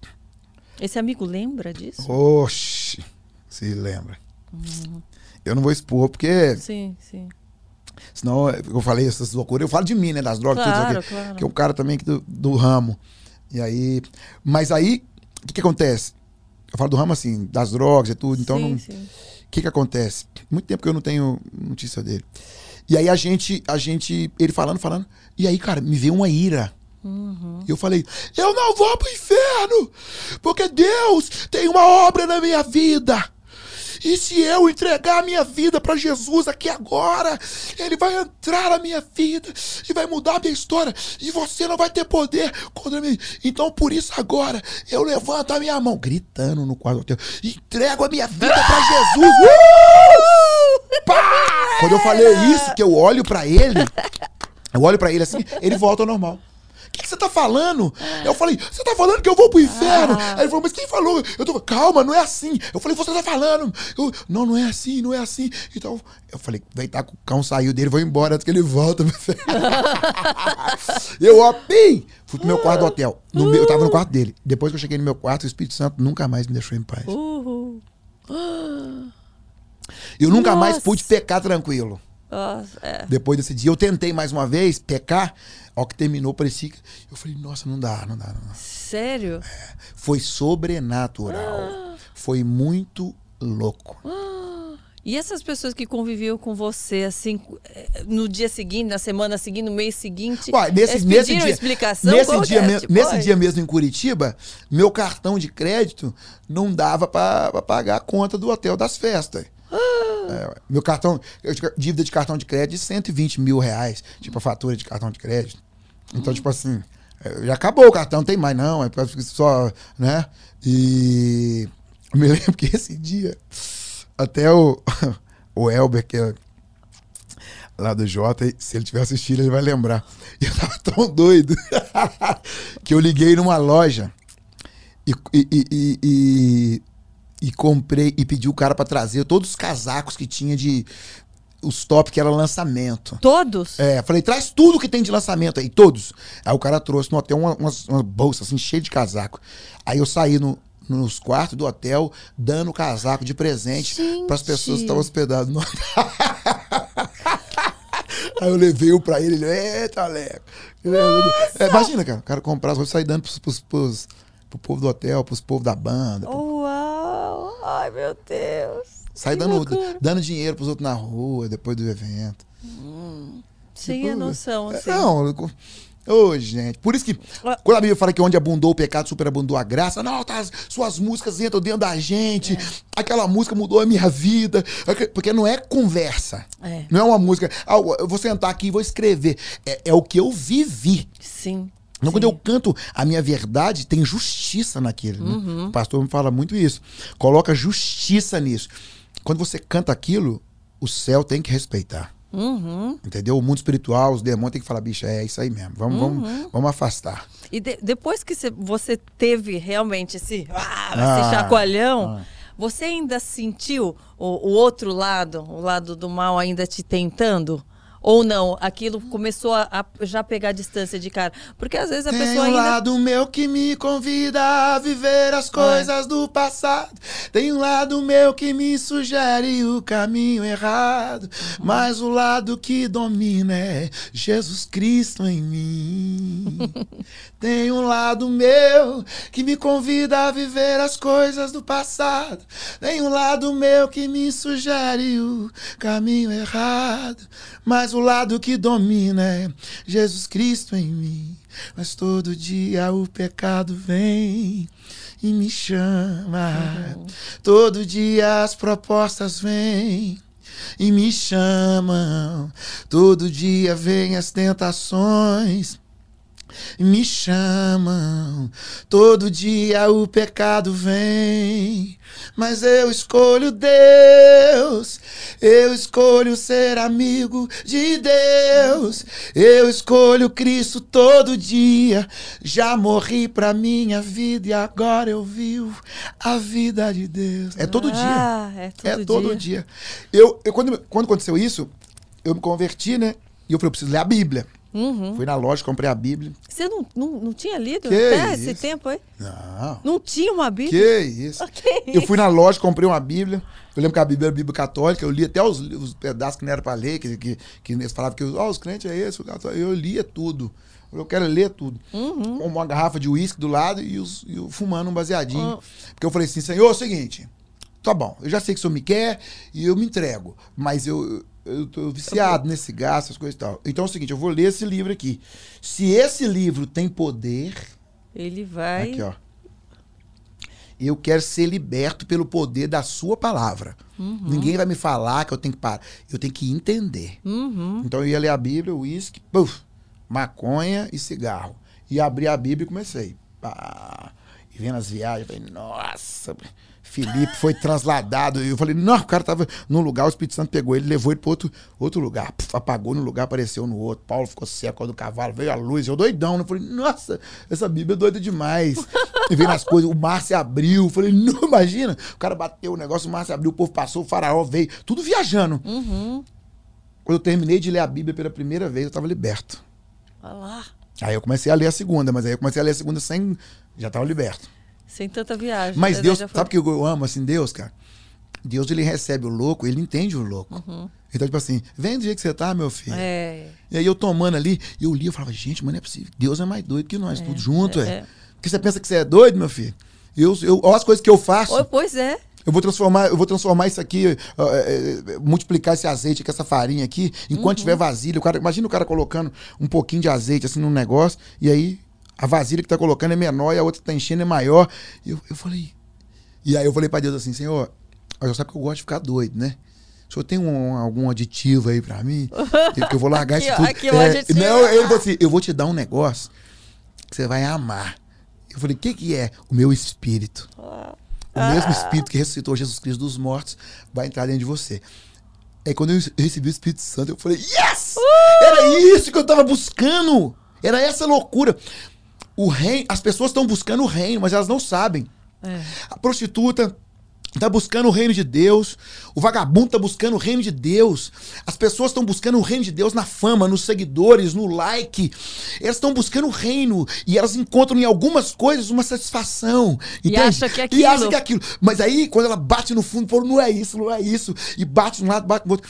Speaker 2: Esse amigo lembra disso?
Speaker 1: Oxe, se lembra. Uhum. Eu não vou expor, porque.
Speaker 2: Sim, sim.
Speaker 1: Senão, eu falei essas loucuras, eu falo de mim, né? Das drogas, claro, tudo claro. que é um cara também do, do ramo. E aí. Mas aí, o que, que, acontece? Eu falo do ramo assim, das drogas e tudo, então. O que, que acontece? Muito tempo que eu não tenho notícia dele. E aí a gente, a gente, ele falando, falando. E aí, cara, me veio uma ira. Uhum. E eu falei, eu não vou pro inferno, porque Deus tem uma obra na minha vida. E se eu entregar a minha vida para Jesus aqui agora, Ele vai entrar na minha vida e vai mudar a minha história. E você não vai ter poder contra mim. Então, por isso, agora, eu levanto a minha mão, gritando no quadro hotel, entrego a minha vida para Jesus. Uh! Pá! Quando eu falei isso, que eu olho para ele, eu olho para ele assim, ele volta ao normal que, que você tá falando? Eu falei, você tá falando que eu vou pro inferno? Ah. Aí ele falou, mas quem falou? Eu tô, calma, não é assim. Eu falei, você tá falando. Eu, não, não é assim, não é assim. Então, eu falei, vai tá, o cão saiu dele, vou embora antes que ele volta. eu, ó, pim, fui pro meu quarto do hotel. No meu, eu tava no quarto dele. Depois que eu cheguei no meu quarto, o Espírito Santo nunca mais me deixou em paz. Uhul. Eu nunca Nossa. mais pude pecar tranquilo. Nossa, é. Depois desse dia, eu tentei mais uma vez pecar. Ao que terminou, parecia que. Eu falei, nossa, não dá, não dá, não dá.
Speaker 2: Sério?
Speaker 1: É, foi sobrenatural. Ah. Foi muito louco.
Speaker 2: Ah. E essas pessoas que conviviam com você, assim, eh, no dia seguinte, na semana seguinte, no mês seguinte,
Speaker 1: Uai, nesse, nesse dia, explicação? Nesse, dia, é? tipo, nesse dia mesmo em Curitiba, meu cartão de crédito não dava para pagar a conta do hotel das festas. É, meu cartão, dívida de cartão de crédito de 120 mil reais, tipo a fatura de cartão de crédito. Então, tipo assim, é, já acabou o cartão, não tem mais não, é só, né? E eu me lembro que esse dia, até o, o Elber, que é lá do Jota, se ele tiver assistindo, ele vai lembrar. E eu tava tão doido que eu liguei numa loja e, e, e, e e comprei e pedi o cara para trazer todos os casacos que tinha de os top que era lançamento.
Speaker 2: Todos?
Speaker 1: É, falei, traz tudo que tem de lançamento aí, todos. Aí o cara trouxe no hotel uma, uma, uma bolsa assim, cheia de casaco. Aí eu saí no, nos quartos do hotel dando casaco de presente para as pessoas que estavam hospedadas no Aí eu levei o pra ele, ele, eita, Leco. É, imagina, cara, o cara comprar as coisas e sair dando pros, pros, pros, pro povo do hotel, pros povos da banda.
Speaker 2: Uau! Ai, meu Deus.
Speaker 1: Sai dando, dando dinheiro pros outros na rua depois do evento.
Speaker 2: Hum, sem tipo, a noção,
Speaker 1: assim. Não, Ô, oh, gente. Por isso que, quando a Bíblia fala que onde abundou o pecado, superabundou a graça, não, tá, suas músicas entram dentro da gente. É. Aquela música mudou a minha vida. Porque não é conversa. É. Não é uma música. Ah, eu vou sentar aqui e vou escrever. É, é o que eu vivi.
Speaker 2: Sim.
Speaker 1: Então, quando eu canto a minha verdade, tem justiça naquilo. Né? Uhum. O pastor me fala muito isso. Coloca justiça nisso. Quando você canta aquilo, o céu tem que respeitar. Uhum. Entendeu? O mundo espiritual, os demônios tem que falar, bicho, é isso aí mesmo. Vamos, uhum. vamos, vamos afastar.
Speaker 2: E de, depois que você teve realmente esse, ah, ah esse chacoalhão, ah. você ainda sentiu o, o outro lado, o lado do mal ainda te tentando? Ou não, aquilo começou a, a já pegar distância de cara. Porque às vezes a
Speaker 1: Tem
Speaker 2: pessoa
Speaker 1: um
Speaker 2: ainda.
Speaker 1: lado meu que me convida a viver as coisas é. do passado. Tem um lado meu que me sugere o caminho errado. Uhum. Mas o lado que domina é Jesus Cristo em mim. Tem um lado meu que me convida a viver as coisas do passado. Tem um lado meu que me sugere o caminho errado. Mas o lado que domina é Jesus Cristo em mim. Mas todo dia o pecado vem e me chama. Uhum. Todo dia as propostas vêm e me chamam. Todo dia vem as tentações me chamam. Todo dia o pecado vem, mas eu escolho Deus. Eu escolho ser amigo de Deus. Eu escolho Cristo todo dia. Já morri pra minha vida e agora eu vivo a vida de Deus. É todo
Speaker 2: Ah,
Speaker 1: dia.
Speaker 2: é todo
Speaker 1: É todo
Speaker 2: dia.
Speaker 1: dia. Eu, eu- quando, quando aconteceu isso, eu me converti, né? E eu falei, eu preciso ler a Bíblia.
Speaker 2: Uhum.
Speaker 1: Fui na loja, comprei a Bíblia.
Speaker 2: Você não, não, não tinha lido
Speaker 1: Que
Speaker 2: até esse
Speaker 1: isso?
Speaker 2: tempo aí?
Speaker 1: Não.
Speaker 2: Não tinha uma Bíblia?
Speaker 1: Que isso.
Speaker 2: Que
Speaker 1: Eu fui na loja, comprei uma Bíblia. Eu lembro que a Bíblia era a Bíblia católica. Eu li até os, os pedaços que não era para ler, que, que, que eles falavam que ó, os crentes é esse. Eu lia tudo. Eu quero ler tudo.
Speaker 2: Uhum.
Speaker 1: Com uma garrafa de uísque do lado e, os, e eu fumando um baseadinho.
Speaker 2: Uhum.
Speaker 1: Porque eu falei assim, Senhor, é o seguinte. Tá bom, eu já sei que o senhor me quer e eu me entrego. Mas eu, eu tô viciado nesse gasto, essas coisas e tal. Então é o seguinte, eu vou ler esse livro aqui. Se esse livro tem poder,
Speaker 2: Ele vai.
Speaker 1: Aqui, ó. Eu quero ser liberto pelo poder da sua palavra. Ninguém vai me falar que eu tenho que parar. Eu tenho que entender.
Speaker 2: Uhum.
Speaker 1: Então eu ia ler a Bíblia, uísque, puf, maconha e cigarro. E abri a Bíblia e comecei. Pá. E vendo as viagens, eu falei, nossa, Felipe foi transladado. E eu falei, não, o cara tava num lugar, o Espírito Santo pegou ele, levou ele para outro, outro lugar. Puf, apagou no lugar, apareceu no outro. Paulo ficou seco do cavalo, veio a luz. Eu doidão, né? Eu falei, nossa, essa Bíblia é doida demais. E vendo as coisas, o mar se abriu. Eu falei, não, imagina. O cara bateu o negócio, o mar se abriu, o povo passou, o faraó veio. Tudo viajando.
Speaker 2: Uhum.
Speaker 1: Quando eu terminei de ler a Bíblia pela primeira vez, eu tava liberto.
Speaker 2: Olha lá.
Speaker 1: Aí eu comecei a ler a segunda, mas aí eu comecei a ler a segunda sem. Já tava liberto.
Speaker 2: Sem tanta viagem.
Speaker 1: Mas
Speaker 2: né?
Speaker 1: Deus,
Speaker 2: foi-
Speaker 1: sabe o que eu amo assim, Deus, cara? Deus, ele recebe o louco, ele entende o louco. Então, tipo assim, vem do jeito que você tá, meu filho.
Speaker 2: Uhum. É.
Speaker 1: E aí eu tomando ali, eu li, eu falava, gente, mas não é possível. Deus é mais doido que nós, tudo junto, é.
Speaker 2: é.
Speaker 1: Porque você pensa que você é doido, meu filho? Eu, eu, olha as coisas que eu faço.
Speaker 2: Oh, pois é.
Speaker 1: Eu vou transformar, eu vou transformar isso aqui, é, é, multiplicar esse azeite com essa farinha aqui, enquanto tiver vasilha. O cara, imagina o cara colocando um pouquinho de azeite assim num negócio, e aí a vasilha que tá colocando é menor e a outra que tá enchendo é maior. E eu, eu falei. E aí eu falei pra Deus assim, Senhor, eu sabe que eu gosto de ficar doido, né? O senhor tem um- algum aditivo aí pra mim? Porque eu vou largar
Speaker 2: Aqui,
Speaker 1: isso tudo.
Speaker 2: aqui
Speaker 1: É,
Speaker 2: aditivo.
Speaker 1: não, ele falou assim, eu vou te dar um negócio que você vai amar. Eu falei, o que que é? O meu espírito. O mesmo Espírito que ressuscitou Jesus Cristo dos mortos vai entrar dentro de você. Aí quando eu recebi o Espírito Santo, eu falei, yes! Era isso que eu tava buscando! Era essa loucura. O reino, as pessoas estão buscando o reino, mas elas não sabem.
Speaker 2: É.
Speaker 1: A prostituta tá buscando o reino de Deus. O vagabundo tá buscando o reino de Deus. As pessoas estão buscando o reino de Deus na fama, nos seguidores, no like. Elas estão buscando o reino e elas encontram em algumas coisas uma satisfação.
Speaker 2: E
Speaker 1: entende?
Speaker 2: acha que é
Speaker 1: E
Speaker 2: aquilo.
Speaker 1: acha que é aquilo. Mas aí, quando ela bate no fundo, fala, não é isso, não é isso. E bate de um lado, bate do outro.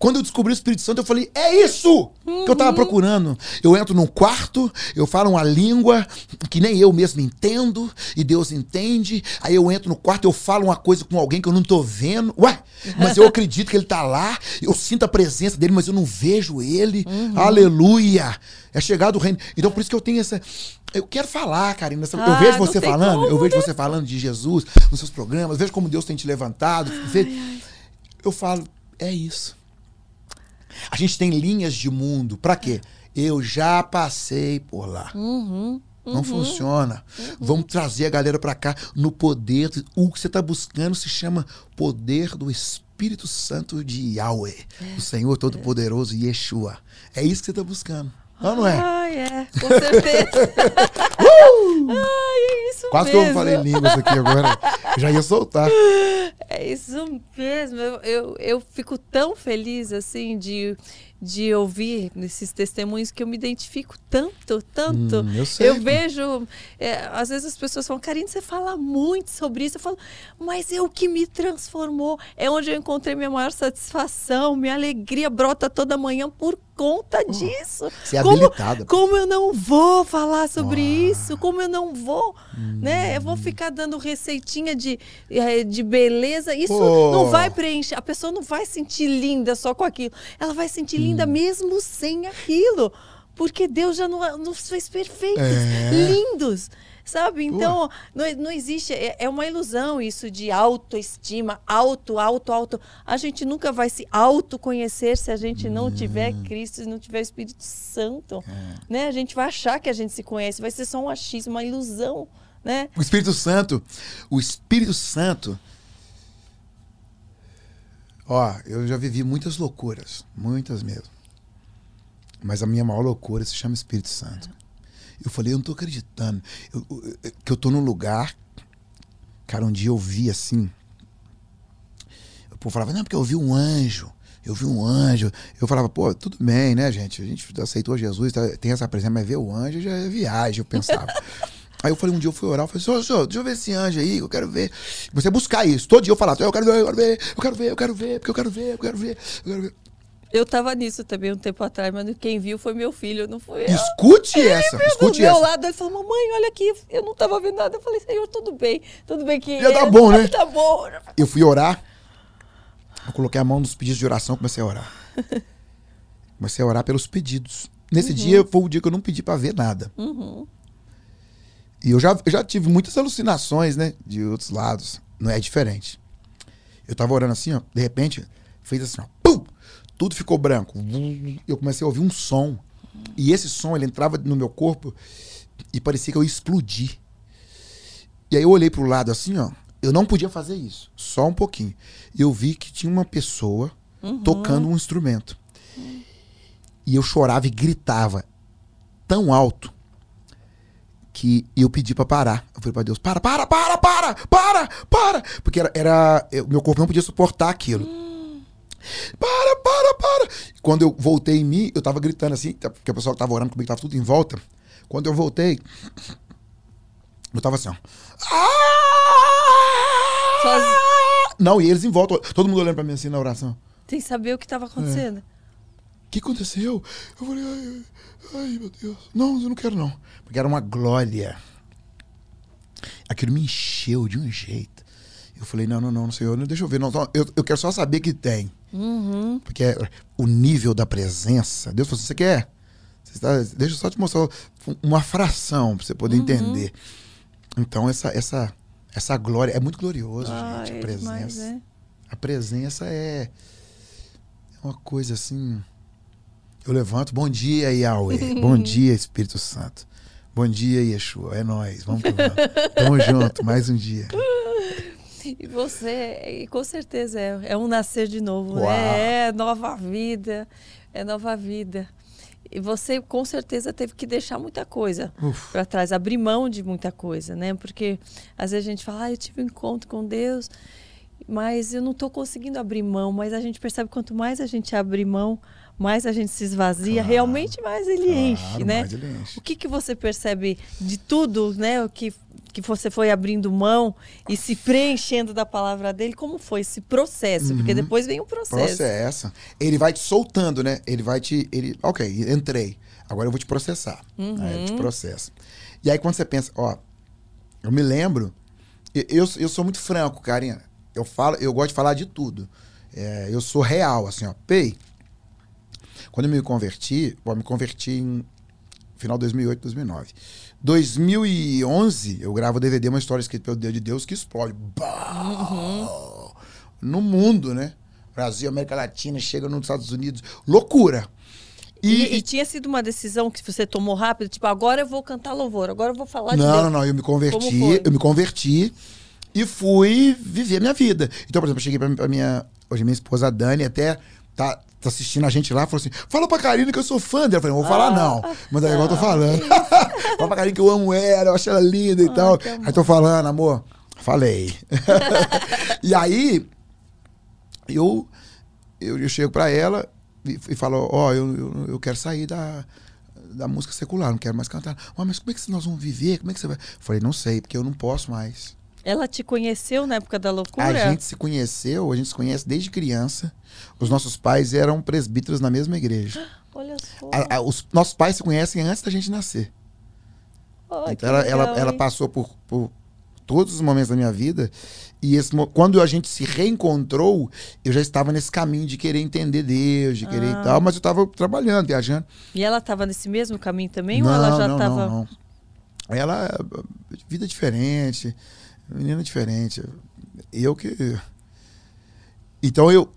Speaker 1: Quando eu descobri o Espírito Santo, eu falei, é isso que eu tava procurando. Eu entro num quarto, eu falo uma língua que nem eu mesmo entendo, e Deus entende. Aí eu entro no quarto, eu falo uma coisa com alguém que eu não tô vendo. Ué, mas eu acredito que ele tá lá, eu sinto a presença dele, mas eu não vejo ele. Aleluia! É chegado o reino. Então por isso que eu tenho essa. Eu quero falar, Karina. essa- eu
Speaker 2: Ah,
Speaker 1: vejo
Speaker 2: não
Speaker 1: você falando, eu
Speaker 2: como,
Speaker 1: vejo
Speaker 2: né?
Speaker 1: você falando de Jesus nos seus programas, vejo como Deus tem te levantado. vejo- Eu falo, é isso. A gente tem linhas de mundo. Pra quê? Eu já passei por lá.
Speaker 2: Uhum.
Speaker 1: Não funciona. Vamos trazer a galera pra cá no poder. O que você tá buscando se chama poder do Espírito Santo de Yahweh, o Senhor Todo-Poderoso Yeshua. É isso que você tá buscando. Não, não é?
Speaker 2: Ai, é, com certeza. Ai, é isso
Speaker 1: Quase que eu
Speaker 2: mesmo.
Speaker 1: falei línguas aqui agora. Já ia soltar.
Speaker 2: É isso mesmo. Eu, eu, eu fico tão feliz assim de, de ouvir esses testemunhos que eu me identifico tanto, tanto.
Speaker 1: Hum, eu sei, pô.
Speaker 2: vejo, é, às vezes as pessoas falam, Karine, você fala muito sobre isso. Eu falo, mas é o que me transformou. É onde eu encontrei minha maior satisfação, minha alegria brota toda manhã por conta disso.
Speaker 1: Você é
Speaker 2: como,
Speaker 1: habilitada.
Speaker 2: como eu não vou falar sobre isso? Como eu não vou,
Speaker 1: Hum.
Speaker 2: né? Eu vou ficar dando receitinha de, eh, de beleza. Isso
Speaker 1: Pô.
Speaker 2: não vai preencher. A pessoa não vai sentir linda só com aquilo. Ela vai sentir linda
Speaker 1: Hum.
Speaker 2: mesmo sem aquilo. Porque Deus já não- nos fez perfeitos,
Speaker 1: É.
Speaker 2: lindos. Sabe? Então, não, não existe. É, é uma ilusão isso de autoestima, auto, auto, auto. A gente nunca vai se autoconhecer se a gente não hum. tiver Cristo, se não tiver Espírito Santo. É. Né? A gente vai achar que a gente se conhece, vai ser só um achismo, uma ilusão. Né?
Speaker 1: O Espírito Santo, o Espírito Santo. Ó, eu já vivi muitas loucuras, muitas mesmo. Mas a minha maior loucura se chama Espírito Santo. Eu falei, eu não tô acreditando. Eu, eu, que eu tô num lugar. Cara, um dia eu vi assim. O povo falava, não, porque eu vi um anjo. Eu vi um anjo. Eu falava, pô, tudo bem, né, gente? A gente aceitou Jesus, tá, tem essa presença, mas ver o anjo já é viagem, eu pensava. Aí eu falei, um dia eu fui orar, eu falei, senhor, senhor, deixa eu ver esse anjo aí, eu quero ver. Você buscar isso. Todo dia eu falava, eu quero ver, eu quero ver, eu quero ver, eu quero ver, porque eu quero ver, eu quero ver, eu quero ver.
Speaker 2: Eu tava nisso também um tempo atrás, mas quem viu foi meu filho, não foi eu.
Speaker 1: Escute ele essa, escute
Speaker 2: do
Speaker 1: essa.
Speaker 2: meu lado, ele falou, mamãe, olha aqui, eu não tava vendo nada. Eu falei, senhor, tudo bem, tudo bem que...
Speaker 1: Já tá bom, né?
Speaker 2: Tá bom.
Speaker 1: Eu fui orar, eu coloquei a mão nos pedidos de oração, comecei a orar. comecei a orar pelos pedidos. Nesse uhum. dia foi o dia que eu não pedi para ver nada.
Speaker 2: Uhum.
Speaker 1: E eu já, eu já tive muitas alucinações, né? De outros lados. Não é diferente. Eu tava orando assim, ó, de repente, fez assim, ó! Tudo ficou branco. Eu comecei a ouvir um som. E esse som, ele entrava no meu corpo e parecia que eu ia explodir. E aí eu olhei pro lado assim, ó. Eu não podia fazer isso. Só um pouquinho. E eu vi que tinha uma pessoa uhum. tocando um instrumento. E eu chorava e gritava tão alto que eu pedi para parar. Eu falei para Deus: para, para, para, para, para, para. Porque era, era. meu corpo não podia suportar aquilo. Para, para. Quando eu voltei em mim, eu tava gritando assim, tá, porque o pessoal que tava orando comigo tava tudo em volta. Quando eu voltei, eu tava assim, ó. Não, e eles em volta, todo mundo olhando pra mim assim na oração.
Speaker 2: Sem saber o que tava acontecendo. O é.
Speaker 1: que aconteceu? Eu falei, ai, ai, meu Deus. Não, eu não quero não. Porque era uma glória. Aquilo me encheu de um jeito. Eu falei, não, não, não, senhor, deixa eu ver. Não, eu, eu quero só saber que tem.
Speaker 2: Uhum.
Speaker 1: Porque é o nível da presença. Deus falou assim, você quer? Você está, deixa eu só te mostrar uma fração para você poder uhum. entender. Então, essa, essa, essa glória é muito glorioso, gente, a presença. É. A presença é, é uma coisa assim. Eu levanto, bom dia, Yahweh. bom dia, Espírito Santo. Bom dia, Yeshua. É nós. Vamos que vamos. Tamo junto, mais um dia.
Speaker 2: E você, e com certeza é, é um nascer de novo, né? É nova vida, é nova vida. E você com certeza teve que deixar muita coisa para trás, abrir mão de muita coisa, né? Porque às vezes a gente fala, ah, eu tive um encontro com Deus, mas eu não estou conseguindo abrir mão. Mas a gente percebe quanto mais a gente abre mão, mais a gente se esvazia, claro, realmente mais ele claro, enche, né?
Speaker 1: Ele enche.
Speaker 2: O que, que você percebe de tudo, né? O que que você foi abrindo mão e se preenchendo da palavra dele, como foi esse processo? Uhum. Porque depois vem um processo.
Speaker 1: Processo. Ele vai te soltando, né? Ele vai te. Ele, ok, entrei. Agora eu vou te processar.
Speaker 2: Uhum.
Speaker 1: Aí ele te processa. E aí quando você pensa, ó, eu me lembro, eu, eu, eu sou muito franco, Karina. Eu falo, eu gosto de falar de tudo. É, eu sou real, assim, ó. Pei. Quando eu me converti, eu me converti em final de 2008, 2009. 2011, eu gravo DVD, uma história escrita pelo Deus de Deus que explode. Uhum. No mundo, né? Brasil, América Latina, chega nos Estados Unidos. Loucura.
Speaker 2: E, e, e, tinha sido uma decisão que você tomou rápido, tipo, agora eu vou cantar louvor, agora eu vou falar
Speaker 1: não,
Speaker 2: de
Speaker 1: Deus. Não, não, não, eu me converti, eu me converti e fui viver a minha vida. Então, por exemplo, eu cheguei pra, pra minha, hoje minha esposa Dani, até tá, tá assistindo a gente lá, falou assim: fala pra Karine que eu sou fã dela. Eu falei, não vou falar ah, não. Mas aí agora eu tô falando. fala pra Karine que eu amo ela, eu acho ela linda e ah, tal. Aí tô falando, amor. Falei. e aí, eu, eu, eu chego pra ela e, e falo: Ó, oh, eu, eu, eu, quero sair da, da música secular, não quero mais cantar. Oh, mas como é que nós vamos viver? Como é que você vai? Eu falei: Não sei, porque eu não posso mais.
Speaker 2: Ela te conheceu na época da loucura?
Speaker 1: A gente se conheceu, a gente se conhece desde criança. Os nossos pais eram presbíteros na mesma igreja.
Speaker 2: Olha só.
Speaker 1: A, a, os nossos pais se conhecem antes da gente nascer.
Speaker 2: Oh,
Speaker 1: então ela, legal, ela, ela, passou por, por, todos os momentos da minha vida. E esse, quando a gente se reencontrou, eu já estava nesse caminho de querer entender Deus, de querer ah. e tal, mas eu estava trabalhando, viajando.
Speaker 2: E ela estava nesse mesmo caminho também? Não, ou ela já estava.
Speaker 1: Não, não. Ela, vida diferente, menina diferente. Eu que. Então eu.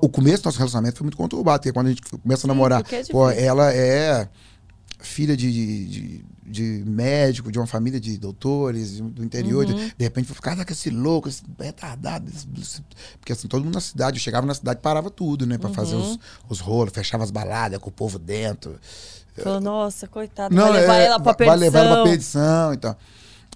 Speaker 1: O começo do nosso relacionamento foi muito conturbado, porque quando a gente começa a namorar,
Speaker 2: é
Speaker 1: pô, ela é filha de, de, de, médico, de uma família de doutores do interior. Uhum. De, de repente, cara, que esse louco, esse retardado. Esse, porque assim, todo mundo na cidade, eu chegava na cidade parava tudo, né? Pra uhum. fazer os, os rolos, fechava as baladas com o povo dentro.
Speaker 2: Falou, nossa, coitado, não, vai levar é, ela pra perdição.
Speaker 1: Vai levar ela pra perdição e tal.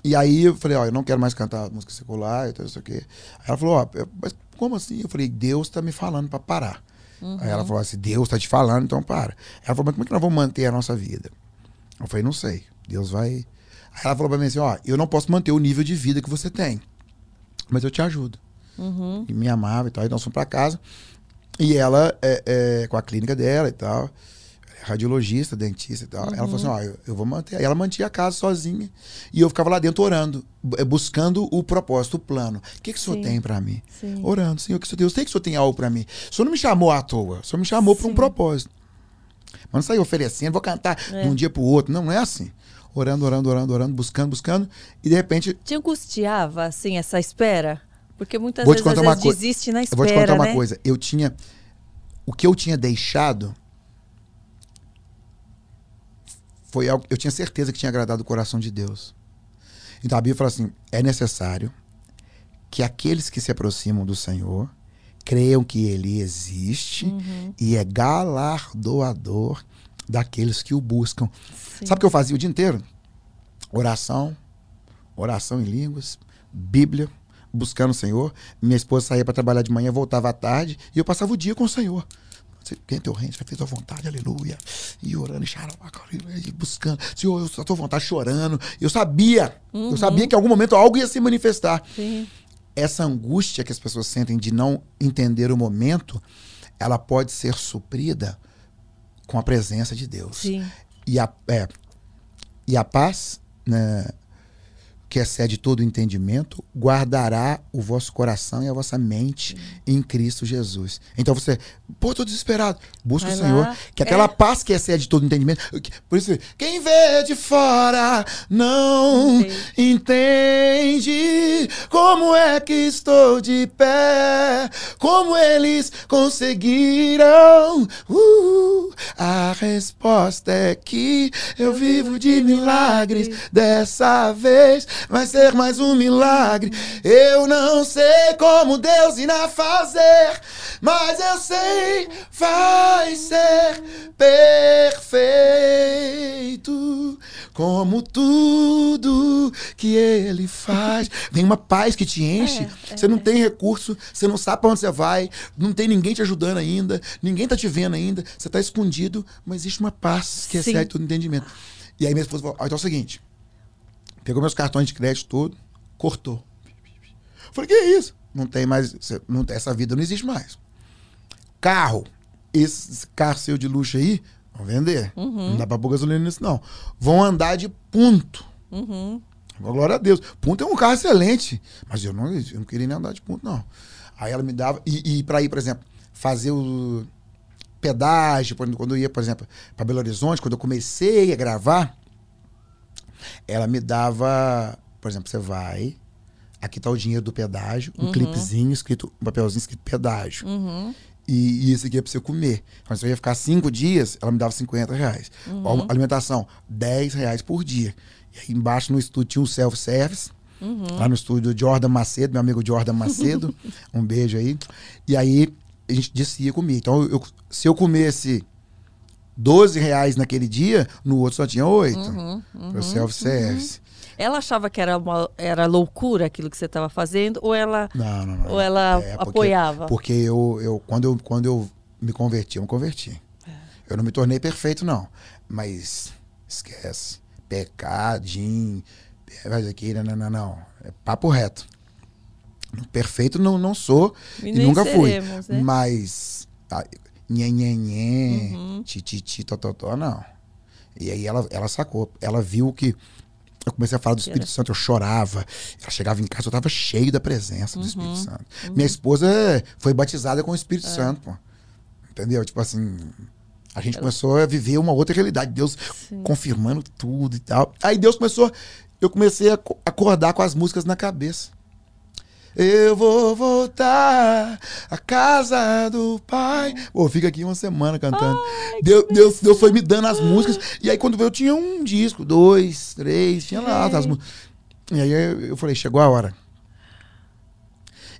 Speaker 1: E aí eu falei, ó, eu não quero mais cantar música secular e tal, isso aqui. Aí ela falou, ó, mas como assim? Eu falei, Deus tá me falando pra parar. Uhum. Aí ela falou assim, Deus tá te falando, então para. Ela falou, mas como é que nós vamos manter a nossa vida? Eu falei, não sei. Deus vai. Aí ela falou pra mim assim, ó, eu não posso manter o nível de vida que você tem. Mas eu te ajudo.
Speaker 2: Uhum.
Speaker 1: E me amava e tal. Então nós fomos pra casa. E ela, é, é, com a clínica dela e tal radiologista, dentista e tal. Uhum. Ela falou assim: ó, eu, eu, vou manter. Aí ela mantinha a casa sozinha. E eu ficava lá dentro orando, eh, buscando o propósito, o plano. O que, que o senhor tem para mim?
Speaker 2: Sim.
Speaker 1: Orando, Senhor, que Deus tem que o senhor tem algo para mim. O senhor não me chamou à toa, o senhor me chamou para um propósito. Mas não sair oferecendo, vou cantar é. de um dia pro outro. Não, não é assim. Orando, orando, orando, orando, buscando, buscando. E de repente.
Speaker 2: Te angustiava, assim, essa espera? Porque muitas vou vezes, às vezes desiste na espera.
Speaker 1: Eu vou te contar
Speaker 2: né?
Speaker 1: uma coisa. Eu tinha. O que eu tinha deixado foi algo eu tinha certeza que tinha agradado o coração de Deus. Então a Bíblia fala assim: é necessário que aqueles que se aproximam do Senhor creiam que Ele existe uhum. e é galardoador daqueles que o buscam. Sim. Sabe o que eu fazia o dia inteiro? Oração, oração em línguas, Bíblia, buscando o Senhor. Minha esposa saía para trabalhar de manhã, voltava à tarde e eu passava o dia com o Senhor quem teu reino, vai ter a vontade, aleluia. E orando, e buscando. Senhor, eu só tô vontade chorando. Eu sabia, uhum. eu sabia que em algum momento algo ia se manifestar.
Speaker 2: Sim.
Speaker 1: Essa angústia que as pessoas sentem de não entender o momento, ela pode ser suprida com a presença de Deus.
Speaker 2: Sim.
Speaker 1: E a, é, e a paz, né, que excede todo entendimento, guardará o vosso coração e a vossa mente em Cristo Jesus. Então você, pô, tô desesperado. Busca Vai o Senhor, lá. que aquela é. paz que excede todo entendimento. Por isso, quem vê de fora não entende como é que estou de pé, como eles conseguiram. Uh, a resposta é que eu vivo de milagres dessa vez vai ser mais um milagre. Eu não sei como Deus irá fazer, mas eu sei, vai ser perfeito. Como tudo que ele faz. Vem uma paz que te enche. É, você não é. tem recurso, você não sabe para onde você vai, não tem ninguém te ajudando ainda, ninguém tá te vendo ainda, você tá escondido, mas existe uma paz que excede todo entendimento. E aí minha esposa falou: ah, então é o seguinte Pegou meus cartões de crédito todo, cortou. Falei, que é isso? Não tem mais. Não, essa vida não existe mais. Carro. Esse carro seu de luxo aí, vão vender.
Speaker 2: Uhum.
Speaker 1: Não dá pra pôr gasolina nisso, não. Vão andar de ponto.
Speaker 2: Uhum.
Speaker 1: Glória a Deus. Ponto é um carro excelente. Mas eu não, eu não queria nem andar de ponto, não. Aí ela me dava. E, e para ir, por exemplo, fazer o pedágio, quando eu ia, por exemplo, para Belo Horizonte, quando eu comecei a gravar, ela me dava, por exemplo, você vai, aqui tá o dinheiro do pedágio, um uhum. clipezinho escrito, um papelzinho escrito pedágio.
Speaker 2: Uhum.
Speaker 1: E, e esse aqui é pra você comer. Então, se eu ia ficar cinco dias, ela me dava 50 reais.
Speaker 2: Uhum.
Speaker 1: Alimentação, 10 reais por dia. E aí embaixo no estúdio tinha um self-service.
Speaker 2: Uhum.
Speaker 1: Lá no estúdio Jordan Macedo, meu amigo Jordan Macedo. um beijo aí. E aí a gente descia comer. Então, eu, se eu comesse 12 reais naquele dia, no outro só tinha 8.
Speaker 2: Uhum, uhum,
Speaker 1: o self-service. Uhum.
Speaker 2: Ela achava que era, uma, era loucura aquilo que você estava fazendo ou ela,
Speaker 1: não, não, não.
Speaker 2: Ou ela é, porque, apoiava?
Speaker 1: Porque eu, eu, quando eu, quando eu me converti, eu me converti. É. Eu não me tornei perfeito, não. Mas esquece. Pecadinho, faz aqui, não, não, não, não. É papo reto. Perfeito não, não sou e, e nunca seremos, fui. Né? Mas nhenhenhen, uhum. tititi, tototó, não. E aí ela, ela sacou. Ela viu que eu comecei a falar do Espírito Santo, eu chorava. Ela chegava em casa, eu tava cheio da presença do uhum. Espírito Santo. Uhum. Minha esposa foi batizada com o Espírito é. Santo, pô. Entendeu? Tipo assim. A gente começou a viver uma outra realidade. Deus Sim. confirmando tudo e tal. Aí Deus começou. Eu comecei a acordar com as músicas na cabeça. Eu vou voltar à casa do pai. Pô, fica aqui uma semana cantando. Ai, Deus, Deus, Deus foi me dando as músicas. E aí, quando eu tinha um disco, dois, três, tinha lá as músicas. E aí eu falei, chegou a hora.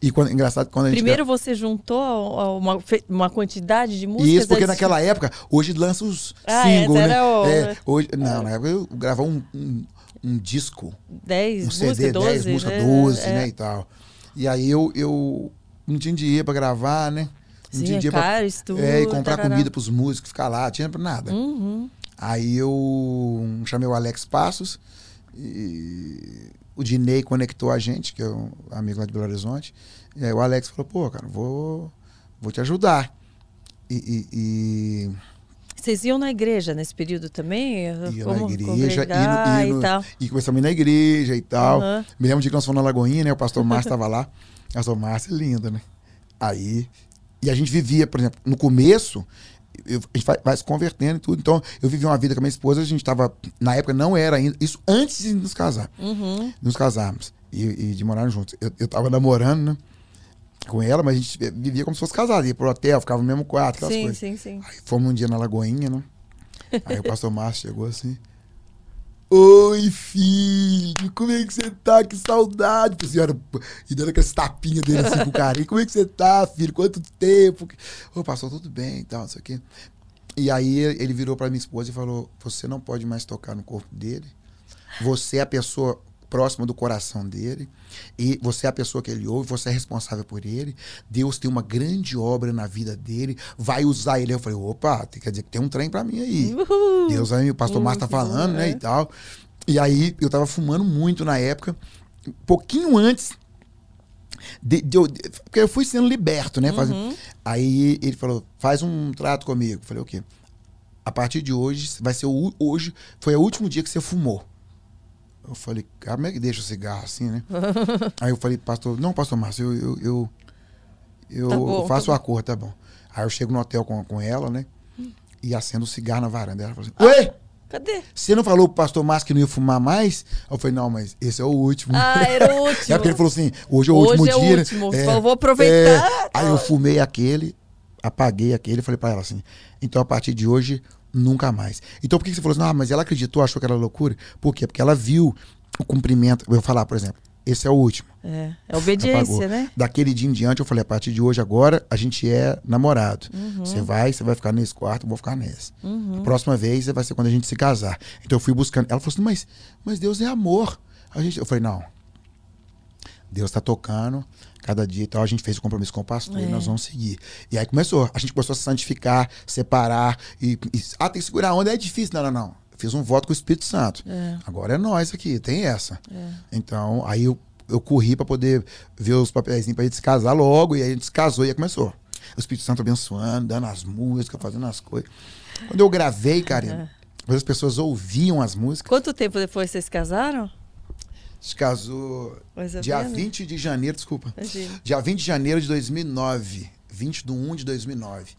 Speaker 1: E quando, engraçado quando a
Speaker 2: gente. Primeiro você juntou uma, uma quantidade de músicas.
Speaker 1: Isso, porque naquela época, hoje lança os ah, singles, né? O... É, hoje, não, na época eu gravava um, um, um disco.
Speaker 2: 10 um
Speaker 1: CD, 10 músicas, né? 12, é. né? E tal. E aí eu, eu não tinha dinheiro pra gravar, né? Não
Speaker 2: Sim,
Speaker 1: tinha
Speaker 2: é
Speaker 1: dinheiro
Speaker 2: caro,
Speaker 1: pra
Speaker 2: estudo,
Speaker 1: é, e comprar tarará. comida pros músicos, ficar lá, tinha pra nada.
Speaker 2: Uhum.
Speaker 1: Aí eu chamei o Alex Passos e o Dinei conectou a gente, que é um amigo lá de Belo Horizonte. E aí o Alex falou, pô, cara, vou, vou te ajudar. E, e, e...
Speaker 2: Vocês iam na igreja nesse período também?
Speaker 1: Ia Como na igreja, e, no, e, tal. e começamos a ir na igreja e tal. Uhum. Me lembro de que nós fomos na Lagoinha, né? O pastor Márcio estava lá. O pastor Márcio é linda, né? Aí. E a gente vivia, por exemplo, no começo, eu, a gente vai, vai, se convertendo e tudo. Então, eu vivi uma vida com a minha esposa, a gente estava. Na época não era ainda. Isso antes de nos casar.
Speaker 2: Uhum.
Speaker 1: Nos casarmos. E, e de morar juntos. Eu, eu tava namorando, né? Com ela, mas a gente vivia como se fosse casado. Ia pro hotel, ficava no mesmo quarto, aquelas
Speaker 2: sim,
Speaker 1: coisas.
Speaker 2: Sim, sim,
Speaker 1: Aí fomos um dia na Lagoinha, né? Aí o pastor Márcio chegou assim. Oi, filho, como é que você tá? Que saudade. A senhora, e dando aquelas tapinhas dele assim com o carinho. Como é que você tá, filho? Quanto tempo? Ô, passou tudo bem e tal, não sei o quê. E aí ele virou para minha esposa e falou: Você não pode mais tocar no corpo dele. Você é a pessoa próxima do coração dele. E você é a pessoa que ele ouve, você é responsável por ele. Deus tem uma grande obra na vida dele, vai usar ele. Eu falei, opa, quer dizer que tem um trem para mim aí. Uhul. Deus aí, o pastor Márcio tá falando, né, e tal. E aí eu tava fumando muito na época, um pouquinho antes de, de, de, porque eu fui sendo liberto, né? Uhum. Aí ele falou: faz um trato comigo. Eu falei, o quê? A partir de hoje, vai ser o hoje, foi o último dia que você fumou. Eu falei, como é que deixa o cigarro assim, né? Aí eu falei, pastor, não, pastor Márcio, eu, eu, eu, eu tá bom, faço tá o acordo, tá bom. Aí eu chego no hotel com, com ela, né? E acendo o cigarro na varanda. Ela falou assim, ué?
Speaker 2: Cadê?
Speaker 1: Você não falou pro pastor Márcio que não ia fumar mais? Eu falei, não, mas esse é o último.
Speaker 2: Ah, era o último.
Speaker 1: é porque ele falou assim, hoje é o hoje último é dia. O
Speaker 2: né? último. Né? É, vou aproveitar.
Speaker 1: É. Aí eu fumei aquele, apaguei aquele falei pra ela assim, então a partir de hoje Nunca mais. Então por que você falou assim, ah, mas ela acreditou, achou que era loucura? Por quê? Porque ela viu o cumprimento. Eu vou falar, por exemplo, esse é o último.
Speaker 2: É, é obediência, né?
Speaker 1: Daquele dia em diante, eu falei, a partir de hoje, agora, a gente é namorado. Uhum. Você vai, você vai ficar nesse quarto, eu vou ficar nesse.
Speaker 2: Uhum.
Speaker 1: próxima vez vai ser quando a gente se casar. Então eu fui buscando. Ela falou assim, mas, mas Deus é amor. A gente, eu falei, não. Deus está tocando cada dia e tal. A gente fez o compromisso com o pastor é. e nós vamos seguir. E aí começou. A gente começou a se santificar, separar. E, e ah, tem que segurar a onda, é difícil. Não, não, não. Fiz um voto com o Espírito Santo.
Speaker 2: É.
Speaker 1: Agora é nós aqui, tem essa.
Speaker 2: É.
Speaker 1: Então, aí eu, eu corri para poder ver os papéis para gente se casar logo. E aí a gente se casou e aí começou. O Espírito Santo abençoando, dando as músicas, fazendo as coisas. Quando eu gravei, cara, as pessoas ouviam as músicas.
Speaker 2: Quanto tempo depois vocês se casaram?
Speaker 1: Se casou dia 20 de janeiro, desculpa. Imagina. Dia 20 de janeiro de 2009. 20 de 1 de 2009.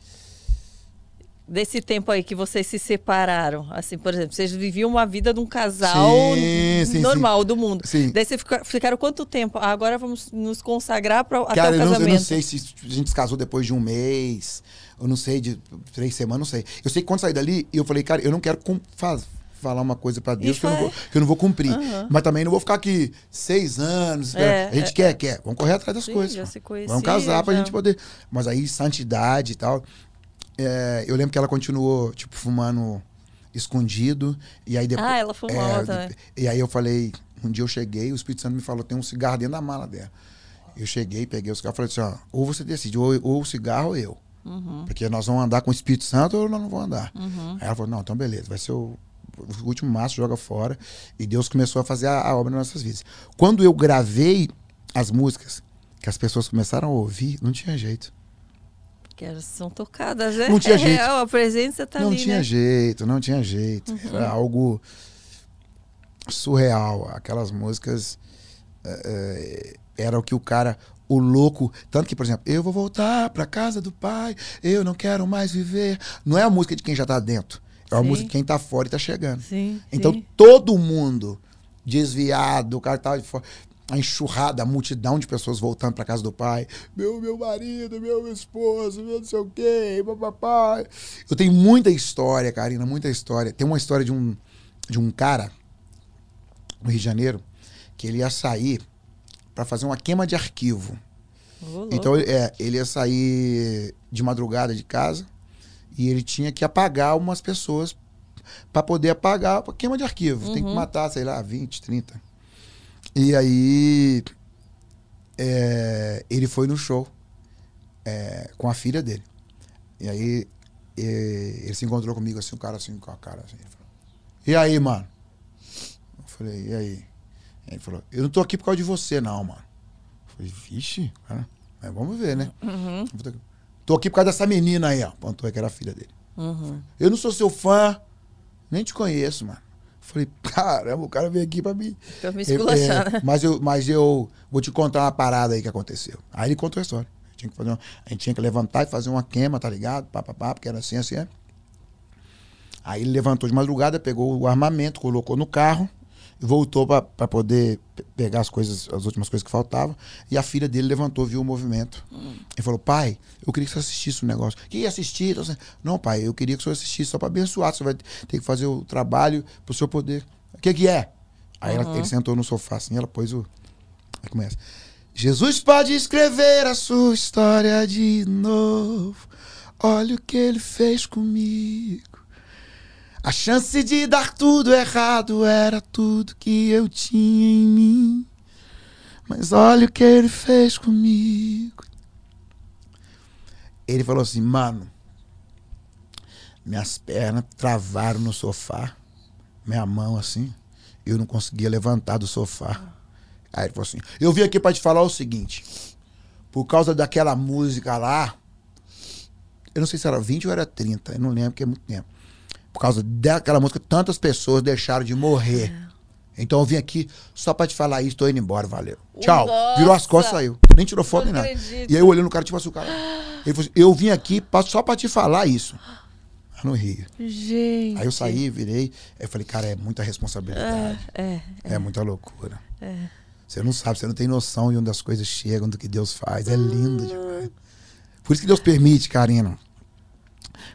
Speaker 2: Desse tempo aí que vocês se separaram, assim, por exemplo, vocês viviam uma vida de um casal sim, sim, normal sim. do mundo.
Speaker 1: Sim.
Speaker 2: Daí vocês ficaram quanto tempo? Ah, agora vamos nos consagrar para até o
Speaker 1: casamento.
Speaker 2: Eu
Speaker 1: não, eu não sei se a gente se casou depois de um mês, eu não sei, de três semanas, não sei. Eu sei que quando saí dali, eu falei, cara, eu não quero fazer falar uma coisa para Deus que eu, não vou, que eu não vou cumprir. Uhum. Mas também não vou ficar aqui seis anos. É, a gente é, quer, quer. Vamos correr atrás das sim, coisas.
Speaker 2: Conhecia,
Speaker 1: Vamos casar já. pra gente poder. Mas aí, santidade e tal. É, eu lembro que ela continuou, tipo, fumando escondido. E aí depois.
Speaker 2: Ah, ela fumava é, também.
Speaker 1: E aí eu falei, um dia eu cheguei, o Espírito Santo me falou: tem um cigarro dentro da mala dela. Eu cheguei, peguei o cigarro e falei assim: ó, ou você decide, ou, ou o cigarro ou eu.
Speaker 2: Uhum.
Speaker 1: Porque nós vamos andar com o Espírito Santo ou nós não vamos andar.
Speaker 2: Uhum.
Speaker 1: Aí ela falou: não, então beleza, vai ser o o último maço joga fora. E Deus começou a fazer a, a, obra nas nossas vidas. Quando eu gravei as músicas, que as pessoas começaram a ouvir, não tinha jeito.
Speaker 2: Que elas são tocadas, né?
Speaker 1: Não tinha
Speaker 2: é
Speaker 1: jeito.
Speaker 2: Real, a presença tá
Speaker 1: não
Speaker 2: ali,
Speaker 1: tinha
Speaker 2: né?
Speaker 1: jeito, não tinha jeito. Uhum. Era algo surreal. Aquelas músicas é, era o que o cara o louco. Tanto que, por exemplo, eu vou voltar pra casa do pai, eu não quero mais viver. Não é a música de quem já tá dentro. É a
Speaker 2: Sim.
Speaker 1: música de quem tá fora e tá chegando.
Speaker 2: Sim,
Speaker 1: Então
Speaker 2: sim.
Speaker 1: todo mundo desviado, o cara tá de fora. A enxurrada, a multidão de pessoas voltando pra casa do pai. Meu, meu marido, meu esposo, meu não sei o quê, papapá. Eu tenho muita história, Karina, muita história. Tem uma história de um, de um cara no Rio de Janeiro que ele ia sair pra fazer uma queima de arquivo.
Speaker 2: Louco.
Speaker 1: Então, é, ele ia sair de madrugada de casa e ele tinha que apagar umas pessoas para poder apagar a queima de arquivo. Tem que matar, sei lá, 20, 30. E aí é, ele foi no show é, com a filha dele. E aí é, ele se encontrou comigo assim, o cara assim, com a cara assim. Ele falou, e aí, mano? Eu falei, e aí? Ele falou, eu não tô aqui por causa de você, não, mano. Eu falei, vixe, cara, mas vamos ver, né?
Speaker 2: Uhum,
Speaker 1: Tô aqui por causa dessa menina aí, ó. Apontou que era a filha dele.
Speaker 2: uhum.
Speaker 1: Eu não sou seu fã, nem te conheço, mano. Falei, caramba, o cara veio aqui pra mim.
Speaker 2: Pra me
Speaker 1: É,
Speaker 2: esculachar,
Speaker 1: é,
Speaker 2: né?
Speaker 1: mas, eu, mas eu vou te contar uma parada aí que aconteceu. Aí ele contou a história. Tinha que fazer uma- a gente tinha que levantar e fazer uma queima, tá ligado? Pá, pá, pá, porque era assim, assim, é. Aí ele levantou de madrugada, pegou o armamento, colocou no carro voltou pra poder pe- pegar as coisas, as últimas coisas que faltavam. E a filha dele levantou, viu o movimento. E falou: pai, eu queria que você assistisse o negócio. Que assistir? Não, pai, eu queria que o senhor assistisse só pra abençoar. Você vai ter que fazer o trabalho pro senhor poder. O que que é? Aí ela- ele sentou no sofá assim, ela pôs o. Aí começa. Jesus pode escrever a sua história de novo. Olha o que ele fez comigo. A chance de dar tudo errado era tudo que eu tinha em mim. Mas olha o que ele fez comigo. Ele falou assim, mano. Minhas pernas travaram no sofá. Minha mão assim. Eu não conseguia levantar do sofá. Aí ele falou assim: Eu vim aqui pra te falar o seguinte. Por causa daquela música lá. Eu não sei se era 20 ou era 30, eu não lembro, porque é muito tempo. Por causa daquela música, tantas pessoas deixaram de morrer. Então eu vim aqui só pra te falar isso, tô indo embora, valeu. Tchau.
Speaker 2: Nossa!
Speaker 1: Virou as costas, saiu. Nem tirou foto nem
Speaker 2: Não
Speaker 1: nada.
Speaker 2: acredito.
Speaker 1: E aí eu olhando no cara, tipo assim, o cara. Ele falou assim, eu vim aqui só pra te falar isso. Lá no Rio.
Speaker 2: Gente.
Speaker 1: Aí eu saí, virei. Aí eu falei, cara, é muita responsabilidade.
Speaker 2: É,
Speaker 1: É, muita loucura. Você não sabe, você não tem noção de onde as coisas chegam, do que Deus faz. É lindo demais. Por isso que Deus permite, Karina.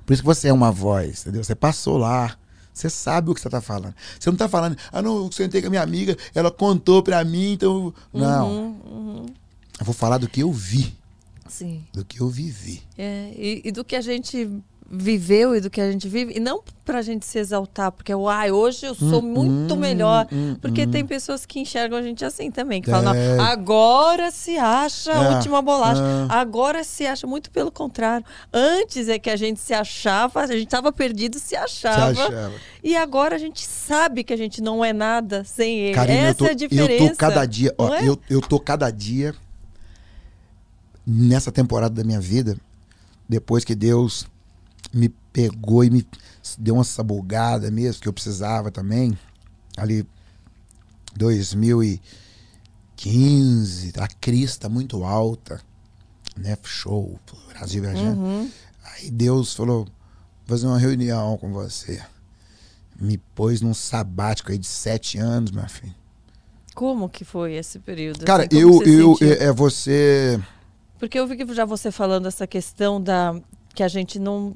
Speaker 1: Por isso que você é uma voz, entendeu? Você passou lá. Você sabe o que você tá falando. Você não tá falando, ah, não, eu sentei com a minha amiga, ela contou pra mim, então. Não.
Speaker 2: Uhum,
Speaker 1: Eu vou falar do que eu vi,
Speaker 2: Sim.
Speaker 1: do que eu vivi.
Speaker 2: É, e, e do que a gente viveu e do que a gente vive, e não pra gente se exaltar, porque uai, hoje eu sou muito melhor. porque tem pessoas que enxergam a gente assim também, que falam,
Speaker 1: É.
Speaker 2: "Não, agora se acha a
Speaker 1: É,
Speaker 2: última bolacha.
Speaker 1: é.
Speaker 2: Agora se acha muito pelo contrário. Antes é que a gente se achava, a gente estava perdido, se achava.
Speaker 1: Você achava?
Speaker 2: E agora a gente sabe que a gente não é nada sem ele. Essa
Speaker 1: eu tô,
Speaker 2: é a diferença.
Speaker 1: eu tô cada dia, ó,
Speaker 2: é?
Speaker 1: eu, eu tô cada dia nessa temporada da minha vida, depois que Deus me pegou e me deu uma sabugada mesmo, que eu precisava também, ali 2015, a crista muito alta, né? Show, Brasil viajando.
Speaker 2: Uhum.
Speaker 1: Aí Deus falou: vou fazer uma reunião com você. Me pôs num sabático aí de sete anos, meu filho.
Speaker 2: Como que foi esse período?
Speaker 1: Cara,
Speaker 2: assim?
Speaker 1: Eu, eu,
Speaker 2: sentiu?
Speaker 1: é, é você.
Speaker 2: Porque eu vi que já você falando essa questão da que a gente não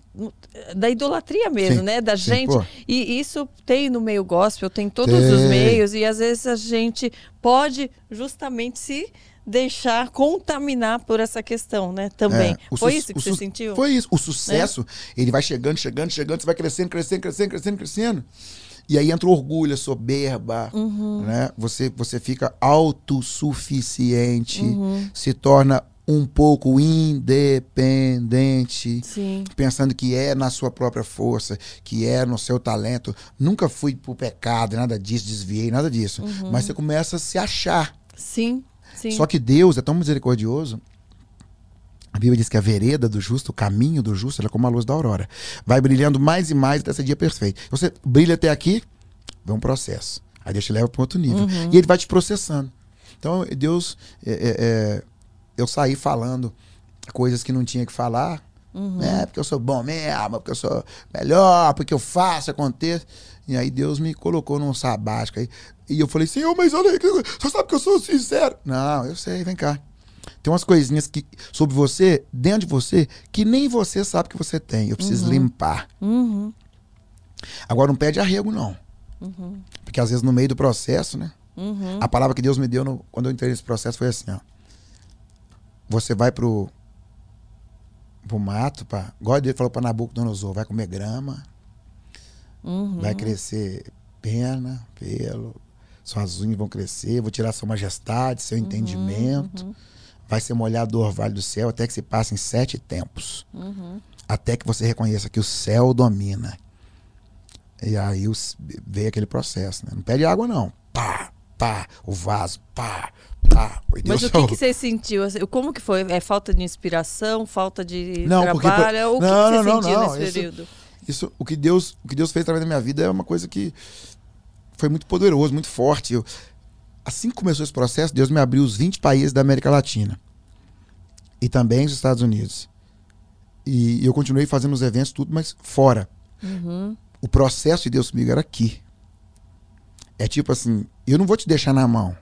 Speaker 2: da idolatria mesmo,
Speaker 1: Sim,
Speaker 2: né? Da
Speaker 1: sim,
Speaker 2: gente.
Speaker 1: pô.
Speaker 2: E isso tem no meio gospel, tem em todos
Speaker 1: Tem.
Speaker 2: os meios e às vezes a gente pode justamente se deixar contaminar por essa questão, né? Também.
Speaker 1: É,
Speaker 2: Foi
Speaker 1: su-
Speaker 2: isso que você sentiu?
Speaker 1: Foi isso. O sucesso, ele vai chegando, chegando, chegando, você vai crescendo, crescendo, crescendo, crescendo, crescendo. E aí entra o orgulho, a soberba,
Speaker 2: Uhum.
Speaker 1: né? Você, você fica autossuficiente,
Speaker 2: Uhum.
Speaker 1: se torna um pouco independente.
Speaker 2: Sim.
Speaker 1: pensando que é na sua própria força, que é no seu talento. Nunca fui pro pecado, nada disso, desviei, nada disso.
Speaker 2: Uhum.
Speaker 1: Mas você começa a se achar.
Speaker 2: Sim. Sim.
Speaker 1: Só que Deus é tão misericordioso. A Bíblia diz que a vereda do justo, o caminho do justo, ela é como a luz da aurora. Vai brilhando mais e mais até esse dia perfeito. Você brilha até aqui, vem um processo. Aí Deus te leva para outro nível.
Speaker 2: Uhum.
Speaker 1: E ele vai te processando. Então, Deus. é, é, é, eu saí falando coisas que não tinha que falar. Uhum. É, porque eu sou bom mesmo, porque eu sou melhor, porque eu faço, aconteça. E aí Deus me colocou num sabático aí. E eu falei, Senhor, mas olha aí, você sabe que eu sou sincero. Não, eu sei, vem cá. Tem umas coisinhas que, sobre você, dentro de você, que nem você sabe que você tem. Eu preciso uhum. limpar.
Speaker 2: Uhum.
Speaker 1: Agora não pede arrego, não.
Speaker 2: Uhum.
Speaker 1: Porque às vezes no meio do processo, né?
Speaker 2: Uhum.
Speaker 1: A palavra que Deus me deu no, quando eu entrei nesse processo foi assim, ó. Você vai pro, pro mato, pra, igual ele falou pra Nabucodonosor, vai comer grama,
Speaker 2: uhum.
Speaker 1: vai crescer pena, pelo, suas unhas vão crescer, vou tirar sua majestade, seu uhum, entendimento.
Speaker 2: Uhum.
Speaker 1: Vai ser molhado do orvalho do céu até que se passem sete tempos.
Speaker 2: Uhum.
Speaker 1: Até que você reconheça que o céu domina. E aí os, veio aquele processo, né? Não pede água, não. Pá, pá, o vaso, pá, pá.
Speaker 2: Mas o que, que você sentiu? Assim, como que foi? É falta de inspiração, falta de
Speaker 1: não,
Speaker 2: trabalho?
Speaker 1: Porque,
Speaker 2: o
Speaker 1: não,
Speaker 2: que, você
Speaker 1: não,
Speaker 2: sentiu
Speaker 1: não,
Speaker 2: nesse
Speaker 1: isso,
Speaker 2: período?
Speaker 1: Isso, o que Deus, o que Deus fez através da minha vida é uma coisa que foi muito poderoso, muito forte. Eu, assim que começou esse processo, Deus me abriu os 20 países da América Latina. E também os Estados Unidos. E eu continuei fazendo os eventos, tudo, mas fora.
Speaker 2: Uhum.
Speaker 1: O processo de Deus comigo era aqui. É tipo assim, eu não vou te deixar na mão,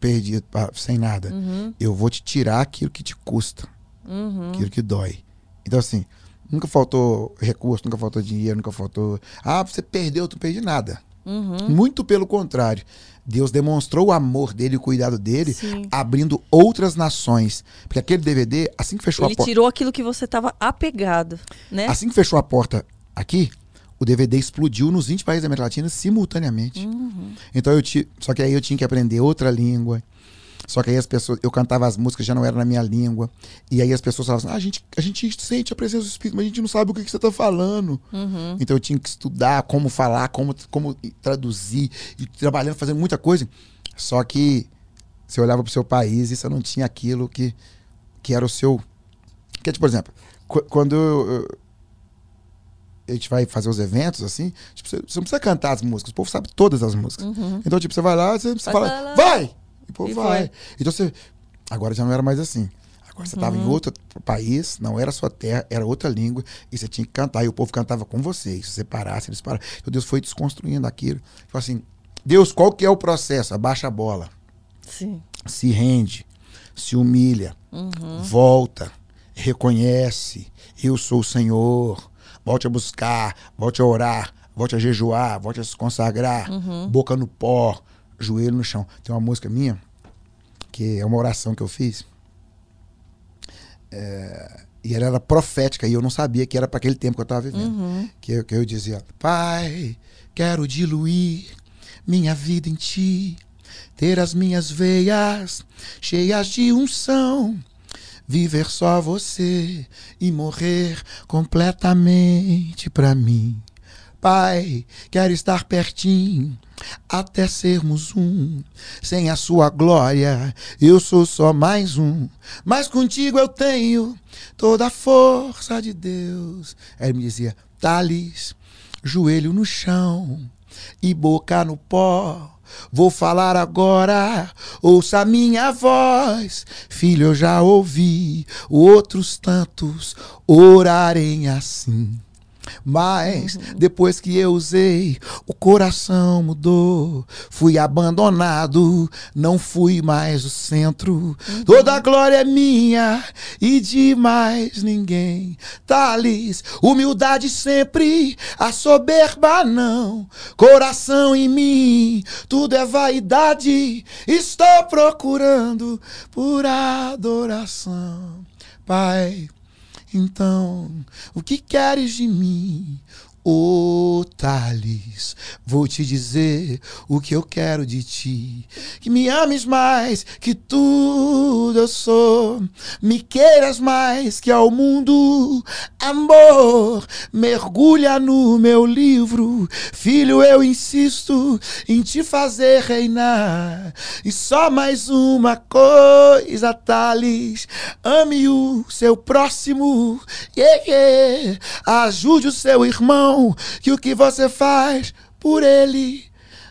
Speaker 1: perdido, sem nada.
Speaker 2: Uhum.
Speaker 1: Eu vou te tirar aquilo que te custa,
Speaker 2: uhum.
Speaker 1: aquilo que dói. Então, assim, nunca faltou recurso, nunca faltou dinheiro, nunca faltou. Ah, você perdeu, tu perdi nada.
Speaker 2: Uhum.
Speaker 1: Muito pelo contrário. Deus demonstrou o amor dele o cuidado dele,
Speaker 2: Sim.
Speaker 1: abrindo outras nações. Porque aquele DVD, assim que fechou
Speaker 2: Ele
Speaker 1: a porta.
Speaker 2: tirou aquilo que você estava apegado, né?
Speaker 1: Assim que fechou a porta aqui, o DVD explodiu nos 20 países da América Latina simultaneamente.
Speaker 2: Uhum.
Speaker 1: Então eu ti... Só que aí eu tinha que aprender outra língua. Só que aí as pessoas, eu cantava as músicas, já não era na minha língua. E aí as pessoas falavam assim: ah, a, gente, a gente sente a presença do Espírito, mas a gente não sabe o que, que você está falando.
Speaker 2: Uhum.
Speaker 1: Então eu tinha que estudar como falar, como, como traduzir, e trabalhando, fazendo muita coisa. Só que você olhava para o seu país e você não tinha aquilo que, que era o seu. Que, tipo, por exemplo, quando eu, a gente vai fazer os eventos, assim, tipo, você, você, não precisa cantar as músicas, o povo sabe todas as músicas.
Speaker 2: Uhum.
Speaker 1: Então, tipo, você vai lá, você, você fala, lá. vai! E o povo e vai. Foi. Então você. Agora já não era mais assim. Agora você estava uhum. em outro país, não era sua terra, era outra língua, e você tinha que cantar, e o povo cantava com você. E se você parasse, eles pararam. Então Deus foi desconstruindo aquilo. Tipo assim, Deus, qual que é o processo? Abaixa a bola.
Speaker 2: Sim.
Speaker 1: Se rende, se humilha,
Speaker 2: uhum.
Speaker 1: volta, reconhece, eu sou o Senhor. Volte a buscar, volte a orar, volte a jejuar, volte a se consagrar,
Speaker 2: uhum.
Speaker 1: boca no pó, joelho no chão. Tem uma música minha, que é uma oração que eu fiz. É, e ela era profética, e eu não sabia que era para aquele tempo que eu estava vivendo.
Speaker 2: Uhum.
Speaker 1: Que, que eu dizia: Pai, quero diluir minha vida em ti, ter as minhas veias cheias de unção, viver só você e morrer completamente para mim. Pai, quero estar pertinho até sermos um. Sem a sua glória, eu sou só mais um. Mas contigo eu tenho toda a força de Deus. Aí ele me dizia: Thales, joelho no chão e boca no pó. Vou falar agora, ouça minha voz. Filho, eu já ouvi outros tantos orarem assim. Mas uhum. depois que eu usei, o coração mudou. Fui abandonado, não fui mais o centro. Uhum. Toda a glória é minha e de mais ninguém. Thales, humildade sempre, a soberba não. Coração em mim, tudo é vaidade. Estou procurando por adoração. Pai, então, o que queres de mim? Ô oh, Thales, vou te dizer o que eu quero de ti. Que me ames mais que tudo eu sou. Me queiras mais que ao mundo. Amor, mergulha no meu livro. Filho, eu insisto em te fazer reinar. E só mais uma coisa, Thales. Ame o seu próximo. Yeah, yeah. Ajude o seu irmão que o que você faz por ele,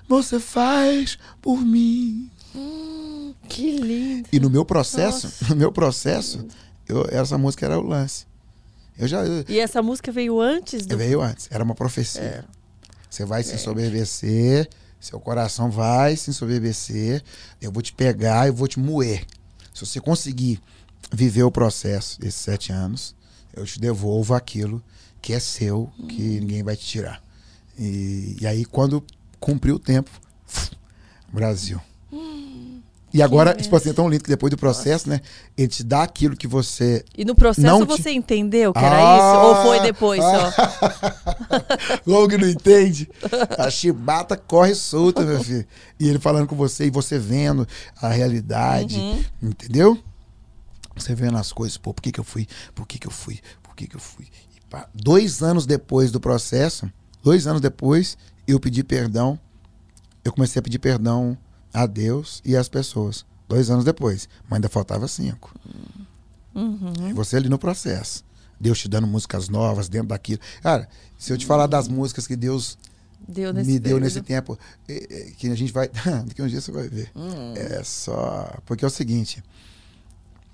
Speaker 1: você faz por mim.
Speaker 2: Hum, Que lindo.
Speaker 1: E no meu processo, Nossa. no meu processo, eu, essa música era o lance. Eu já. Eu,
Speaker 2: e essa música veio antes do.
Speaker 1: Veio antes. Era uma profecia. É. Você vai se ensoberbecer, seu coração vai se ensoberbecer, eu vou te pegar e vou te moer. Se você conseguir viver o processo desses sete anos, eu te devolvo aquilo que é seu, que ninguém vai te tirar. E, e aí, quando cumpriu o tempo, Brasil. E agora, tipo assim, é tão lindo que depois do processo, Nossa. né? Ele te dá aquilo que você.
Speaker 2: E no processo você te... entendeu que era ah, isso? Ou foi depois ah,
Speaker 1: só? Como que não entende? A chibata corre solta, meu filho. E ele falando com você e você vendo a realidade, uhum. entendeu? Você vendo as coisas, pô, por que, que eu fui? Por que, que eu fui? Por que, que eu fui? Dois anos depois do processo, dois anos depois, eu pedi perdão. Eu comecei a pedir perdão a Deus e às pessoas. Dois anos depois. Mas ainda faltava cinco. Uhum. Você ali no processo. Deus te dando músicas novas dentro daquilo. Cara, se eu te falar das músicas que Deus deu me deu nesse tempo, que a gente vai. Daqui um dia você vai ver. Uhum. É só. Porque é o seguinte.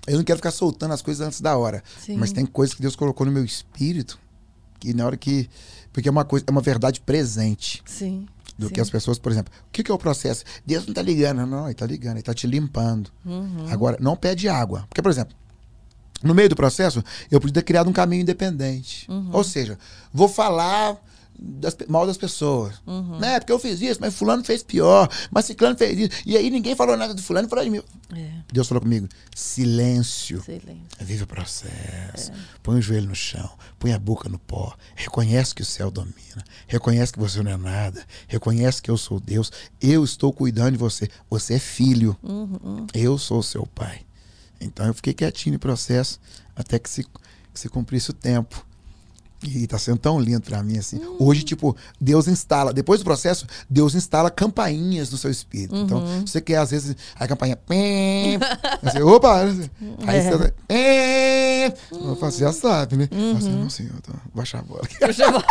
Speaker 1: Eu não quero ficar soltando as coisas antes da hora. Sim. Mas tem coisas que Deus colocou no meu espírito que na hora que. Porque é uma coisa, é uma verdade presente.
Speaker 2: Sim
Speaker 1: do Sim. que as pessoas, por exemplo, o que, que é o processo? Deus não está ligando, não, ele está ligando, ele está te limpando. Uhum. Agora, não pede água. Porque, por exemplo, no meio do processo, eu podia ter criado um caminho independente. Uhum. Ou seja, vou falar das, mal das pessoas. Uhum. Né? Porque eu fiz isso, mas fulano fez pior, mas ciclano fez isso. E aí ninguém falou nada de fulano falou de mim. É. Deus falou comigo, silêncio. silêncio. Vive o processo. É. Põe o joelho no chão, põe a boca no pó. Reconhece que o céu domina. Reconhece que você não é nada. Reconhece que eu sou Deus. Eu estou cuidando de você. Você é filho. Uhum. Eu sou seu pai. Então eu fiquei quietinho no processo até que se, que se cumprisse o tempo. E tá sendo tão lindo para mim, assim. Uhum. Hoje, tipo, Deus instala, depois do processo, Deus instala campainhas no seu espírito. Então, uhum. Então, você quer, às vezes, a campainha. Você, opa! Aí é. você. É, uhum. Você já sabe, né? Uhum. Assim, não, senhor, tô, baixa a bola. Baixa a bola.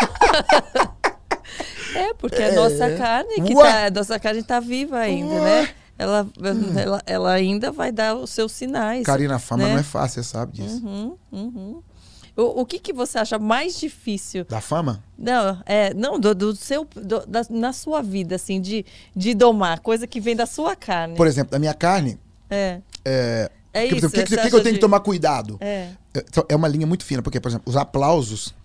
Speaker 2: é, porque a nossa é. carne que tá, a nossa carne tá viva ainda, Ué. né? Ela, ela, ela ainda vai dar os seus sinais.
Speaker 1: Karina, a fama né? não é fácil, você sabe disso.
Speaker 2: Uhum, uhum. O, o que, que você acha mais difícil?
Speaker 1: Da fama?
Speaker 2: Não, é, não do, do seu, do, da, na sua vida, assim, de, de domar, coisa que vem da sua carne.
Speaker 1: Por exemplo, da minha carne.
Speaker 2: É.
Speaker 1: É, é isso. O que, que, que, que, eu tenho de... que tomar cuidado? É. é. É uma linha muito fina, porque, por exemplo, os aplausos,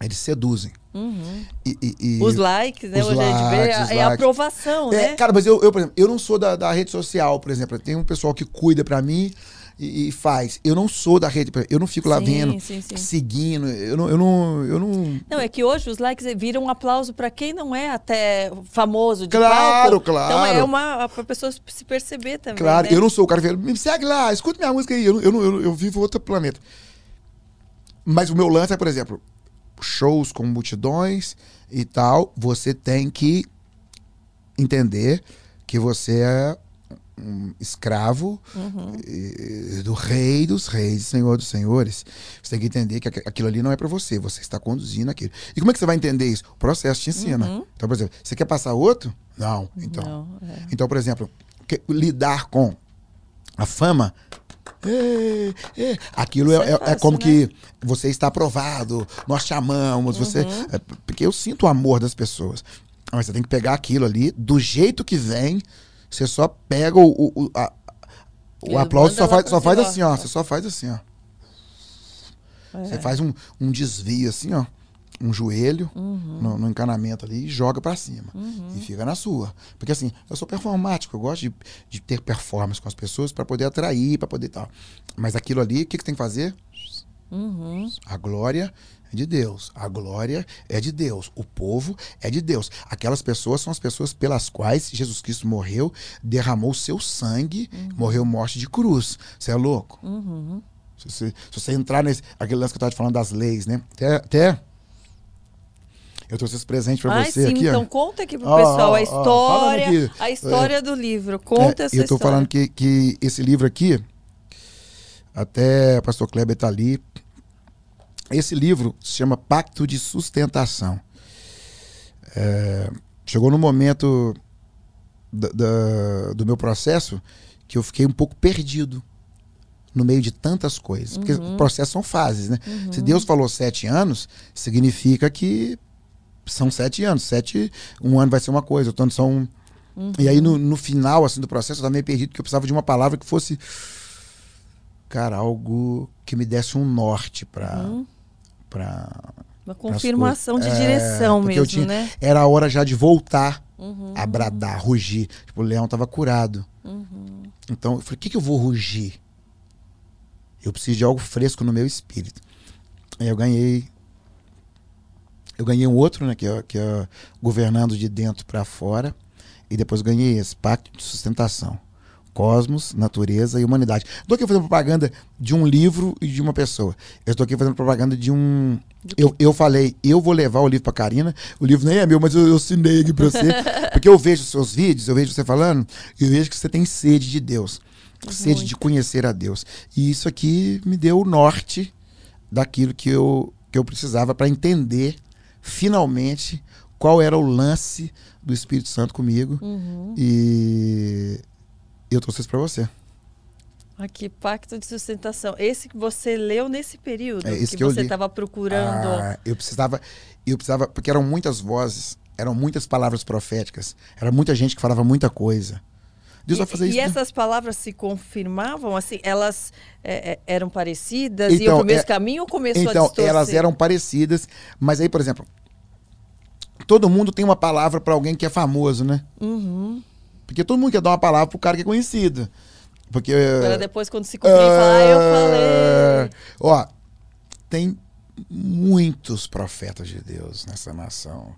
Speaker 1: eles seduzem.
Speaker 2: Uhum. E, e, e, os likes, né? Os Hoje likes, a gente vê é a aprovação, é,
Speaker 1: né? Cara, mas eu, eu, por exemplo, eu não sou da, da rede social, por exemplo. Tem um pessoal que cuida pra mim e, e, faz. Eu não sou da rede, eu não fico lá sim, vendo, sim, sim. seguindo. Eu não, eu não, eu não.
Speaker 2: Não é que hoje os likes viram um aplauso para quem não é até famoso de
Speaker 1: Claro,
Speaker 2: palco.
Speaker 1: claro.
Speaker 2: Então é uma para pessoa se perceber também.
Speaker 1: Claro,
Speaker 2: né?
Speaker 1: eu não sou o cara que me segue lá, escuta minha música aí. Eu, eu, eu, eu vivo outro planeta. Mas o meu lance é, por exemplo, shows com multidões e tal. Você tem que entender que você é um escravo uhum. do rei dos reis, senhor dos senhores. Você tem que entender que aquilo ali não é para você, você está conduzindo aquilo. E como é que você vai entender isso? O processo te ensina. Uhum. Então, por exemplo, você quer passar outro? Não. Então, não, é. então por exemplo, que, lidar com a fama é, é. Aquilo é, é, é, fácil, é, como né? que você está aprovado, nós te amamos, uhum. você. É, porque eu sinto o amor das pessoas. Mas você tem que pegar aquilo ali do jeito que vem, você só pega o, o, a, o aplauso só faz, só faz assim, ó. Você só faz assim, ó. É. Você faz um, um desvio assim, ó. Um joelho uhum. no, no, encanamento ali e joga para cima. Uhum. E fica na sua. Porque assim, eu sou performático, eu gosto de, de ter performance com as pessoas para poder atrair, para poder tal. Mas aquilo ali, o que, que tem que fazer? Uhum. A glória de Deus. A glória é de Deus. O povo é de Deus. Aquelas pessoas são as pessoas pelas quais Jesus Cristo morreu, derramou seu sangue, uhum. morreu morte de cruz. Você é louco? Uhum. Se, você, se, você, entrar nesse. Aquele lance que eu estava te falando das leis, né? Até. até eu trouxe esse presente para você sim, aqui.
Speaker 2: Então
Speaker 1: ó.
Speaker 2: conta aqui pro pessoal a história, a história é, do livro. Conta é, essa
Speaker 1: eu tô
Speaker 2: história.
Speaker 1: falando que, que esse livro aqui, até o pastor Kleber tá ali, esse livro se chama Pacto de Sustentação. É, chegou no momento da, da, do meu processo que eu fiquei um pouco perdido no meio de tantas coisas. Porque
Speaker 2: Uhum.
Speaker 1: o processo são fases, né? Se Deus falou sete anos, significa que são sete anos. Sete, um ano vai ser uma coisa, outro ano são. E aí, no, no final assim, do processo, eu estava meio perdido, porque eu precisava de uma palavra que fosse. Cara, algo que me desse um norte para.
Speaker 2: Uhum.
Speaker 1: Pra
Speaker 2: Uma confirmação de
Speaker 1: É,
Speaker 2: direção
Speaker 1: eu
Speaker 2: mesmo,
Speaker 1: tinha-
Speaker 2: né?
Speaker 1: Era a hora já de voltar
Speaker 2: Uhum.
Speaker 1: a bradar, rugir. Tipo, o leão tava curado.
Speaker 2: Uhum.
Speaker 1: Então, eu falei, o que, que eu vou rugir? Eu preciso de algo fresco no meu espírito. Aí eu ganhei. Eu ganhei um outro, né? Que é, que é governando de dentro para fora. E depois ganhei esse, Pacto de Sustentação. Cosmos, natureza e humanidade. Não estou aqui fazendo propaganda de um livro e de uma pessoa. Eu estou aqui fazendo propaganda de um. Eu, eu falei, eu vou levar o livro para Karina. O livro nem é meu, mas eu, eu assinei aqui para você. porque eu vejo os seus vídeos, eu vejo você falando, e eu vejo que você tem sede de Deus. Sede de conhecer a Deus. E isso aqui me deu o norte daquilo que eu, que eu precisava para entender finalmente qual era o lance do Espírito Santo comigo.
Speaker 2: Uhum.
Speaker 1: E eu trouxe isso para você.
Speaker 2: Aqui, Pacto de Sustentação. Esse que você leu nesse período
Speaker 1: É,
Speaker 2: que,
Speaker 1: que eu
Speaker 2: você estava procurando.
Speaker 1: Ah, eu precisava, eu precisava, porque eram muitas vozes, eram muitas palavras proféticas, era muita gente que falava muita coisa. Deus
Speaker 2: e,
Speaker 1: vai fazer
Speaker 2: e
Speaker 1: isso. né?
Speaker 2: essas palavras se confirmavam, assim, elas é, é, eram parecidas,
Speaker 1: Então,
Speaker 2: pro mesmo
Speaker 1: é-
Speaker 2: caminho ou começou a
Speaker 1: Então,
Speaker 2: distorcer?
Speaker 1: elas eram parecidas, mas aí, por exemplo, todo mundo tem uma palavra para alguém que é famoso, né?
Speaker 2: Uhum.
Speaker 1: Porque todo mundo quer dar uma palavra pro cara que é conhecido. Porque
Speaker 2: Para depois, quando se cumprir, falar, ah, eu falei.
Speaker 1: Ó, tem muitos profetas de Deus nessa nação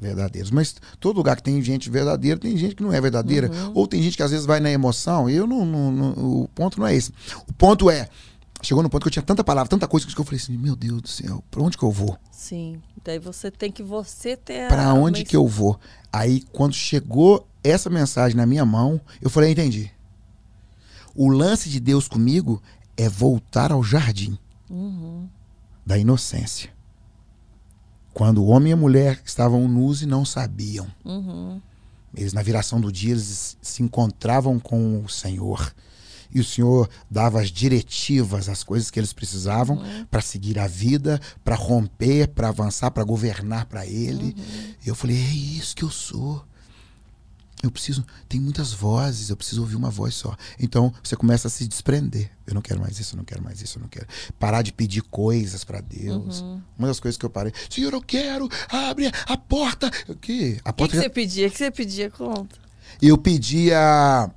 Speaker 1: verdadeiros. Mas todo lugar que tem gente verdadeira, tem gente que não é verdadeira.
Speaker 2: Uhum.
Speaker 1: Ou tem gente que às vezes vai na emoção. E eu não, não- não- O ponto não é esse. O ponto é. Chegou no ponto que eu tinha tanta palavra, tanta coisa que eu falei assim: meu Deus do céu, pra onde que eu vou?
Speaker 2: Sim. Daí você tem que você ter.
Speaker 1: Pra onde
Speaker 2: mens-
Speaker 1: que eu vou? Aí, quando chegou essa mensagem na minha mão, eu falei: entendi. O lance de Deus comigo é voltar ao jardim
Speaker 2: Uhum.
Speaker 1: da inocência. Quando o homem e a mulher estavam nus e não sabiam.
Speaker 2: Uhum.
Speaker 1: Eles, na viração do dia, eles se encontravam com o Senhor. E o Senhor dava as diretivas, as coisas que eles precisavam para seguir a vida, para romper, para avançar, para governar para Ele. E eu falei: é isso que eu sou. Eu preciso. Tem muitas vozes, eu preciso ouvir uma voz só. Então você começa a se desprender. Eu não quero mais isso, eu não quero mais isso, eu não quero. Parar de pedir coisas para Deus. Uma das coisas que eu parei: Senhor, eu quero, abre a porta. O quê? A
Speaker 2: O que,
Speaker 1: porta
Speaker 2: que
Speaker 1: já-
Speaker 2: você pedia? O que você pedia? Conta.
Speaker 1: eu pedia,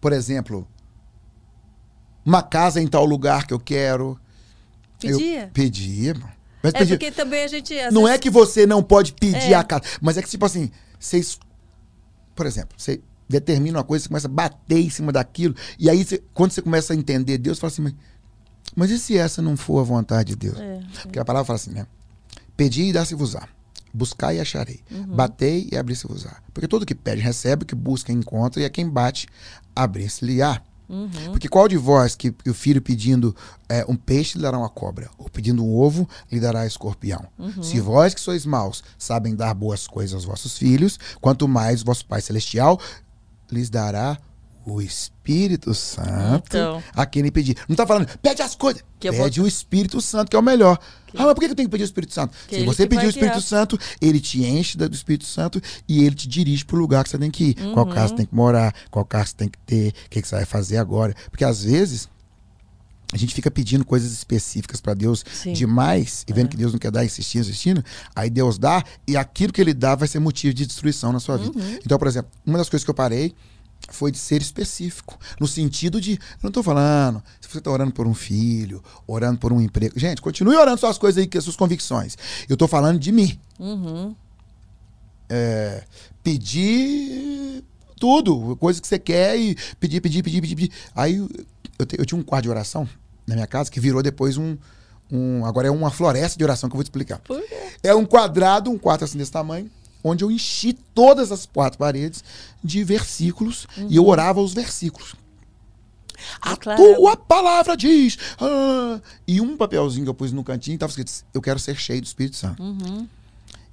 Speaker 1: por exemplo, uma casa em tal lugar que eu quero.
Speaker 2: Pedia?
Speaker 1: Eu pedia. Mas
Speaker 2: É
Speaker 1: pedia.
Speaker 2: porque também a gente.
Speaker 1: Não é
Speaker 2: vezes-
Speaker 1: que você não pode pedir
Speaker 2: É.
Speaker 1: a casa, mas é que, tipo assim, vocês. Por exemplo, você determina uma coisa, você começa a bater em cima daquilo, e aí, você- quando você começa a entender Deus, você fala assim, mas, mas e se essa não for a vontade de Deus?
Speaker 2: É,
Speaker 1: Porque a palavra fala assim, né? Pedi e dá-se-vos-á. Buscar e acharei.
Speaker 2: Uhum.
Speaker 1: Batei e abri-se-vos-á. Porque todo que pede, recebe, o que busca, encontra, e a quem bate, abrir-se-lhe-á.
Speaker 2: Uhum.
Speaker 1: Porque qual de vós que, que o filho pedindo é, um peixe lhe dará uma cobra, ou pedindo um ovo lhe dará escorpião?
Speaker 2: Uhum.
Speaker 1: Se vós que sois maus sabem dar boas coisas aos vossos filhos, quanto mais vosso Pai Celestial lhes dará o Espírito Santo
Speaker 2: Então.
Speaker 1: a quem lhe pedir. Não está falando, pede as coisas.
Speaker 2: Que
Speaker 1: pede
Speaker 2: vou-
Speaker 1: o Espírito Santo, que é o melhor. Ah, mas por que eu tenho que pedir o Espírito Santo?
Speaker 2: Que
Speaker 1: Se
Speaker 2: ele
Speaker 1: você
Speaker 2: que
Speaker 1: pedir o Espírito
Speaker 2: guiar.
Speaker 1: Santo, ele te enche do Espírito Santo e ele te dirige para o lugar que você tem que ir. Qual casa você tem que morar, qual carro você tem que ter, o que, que você vai fazer agora. Porque às vezes a gente fica pedindo coisas específicas para Deus
Speaker 2: Sim.
Speaker 1: demais e vendo que Deus não quer dar, insistindo, insistindo. Aí Deus dá e aquilo que ele dá vai ser motivo de destruição na sua vida. Então, por exemplo, uma das coisas que eu parei foi de ser específico. No sentido de. Eu não estou falando. Se você está orando por um filho, orando por um emprego. Gente, continue orando suas coisas aí, que as suas convicções. Eu estou falando de mim.
Speaker 2: Uhum.
Speaker 1: É, pedir tudo, coisa que você quer e pedir, pedir, pedir, pedir, pedir. Aí eu, te- eu tinha um quarto de oração na minha casa que virou depois um. um agora é uma floresta de oração que eu vou te explicar. É um quadrado, um quarto assim desse tamanho, onde eu enchi todas as quatro paredes de versículos e eu orava os versículos. A
Speaker 2: Declarando.
Speaker 1: tua palavra diz. ah, e um papelzinho que eu pus no cantinho estava escrito: Eu quero ser cheio do Espírito Santo.
Speaker 2: Uhum.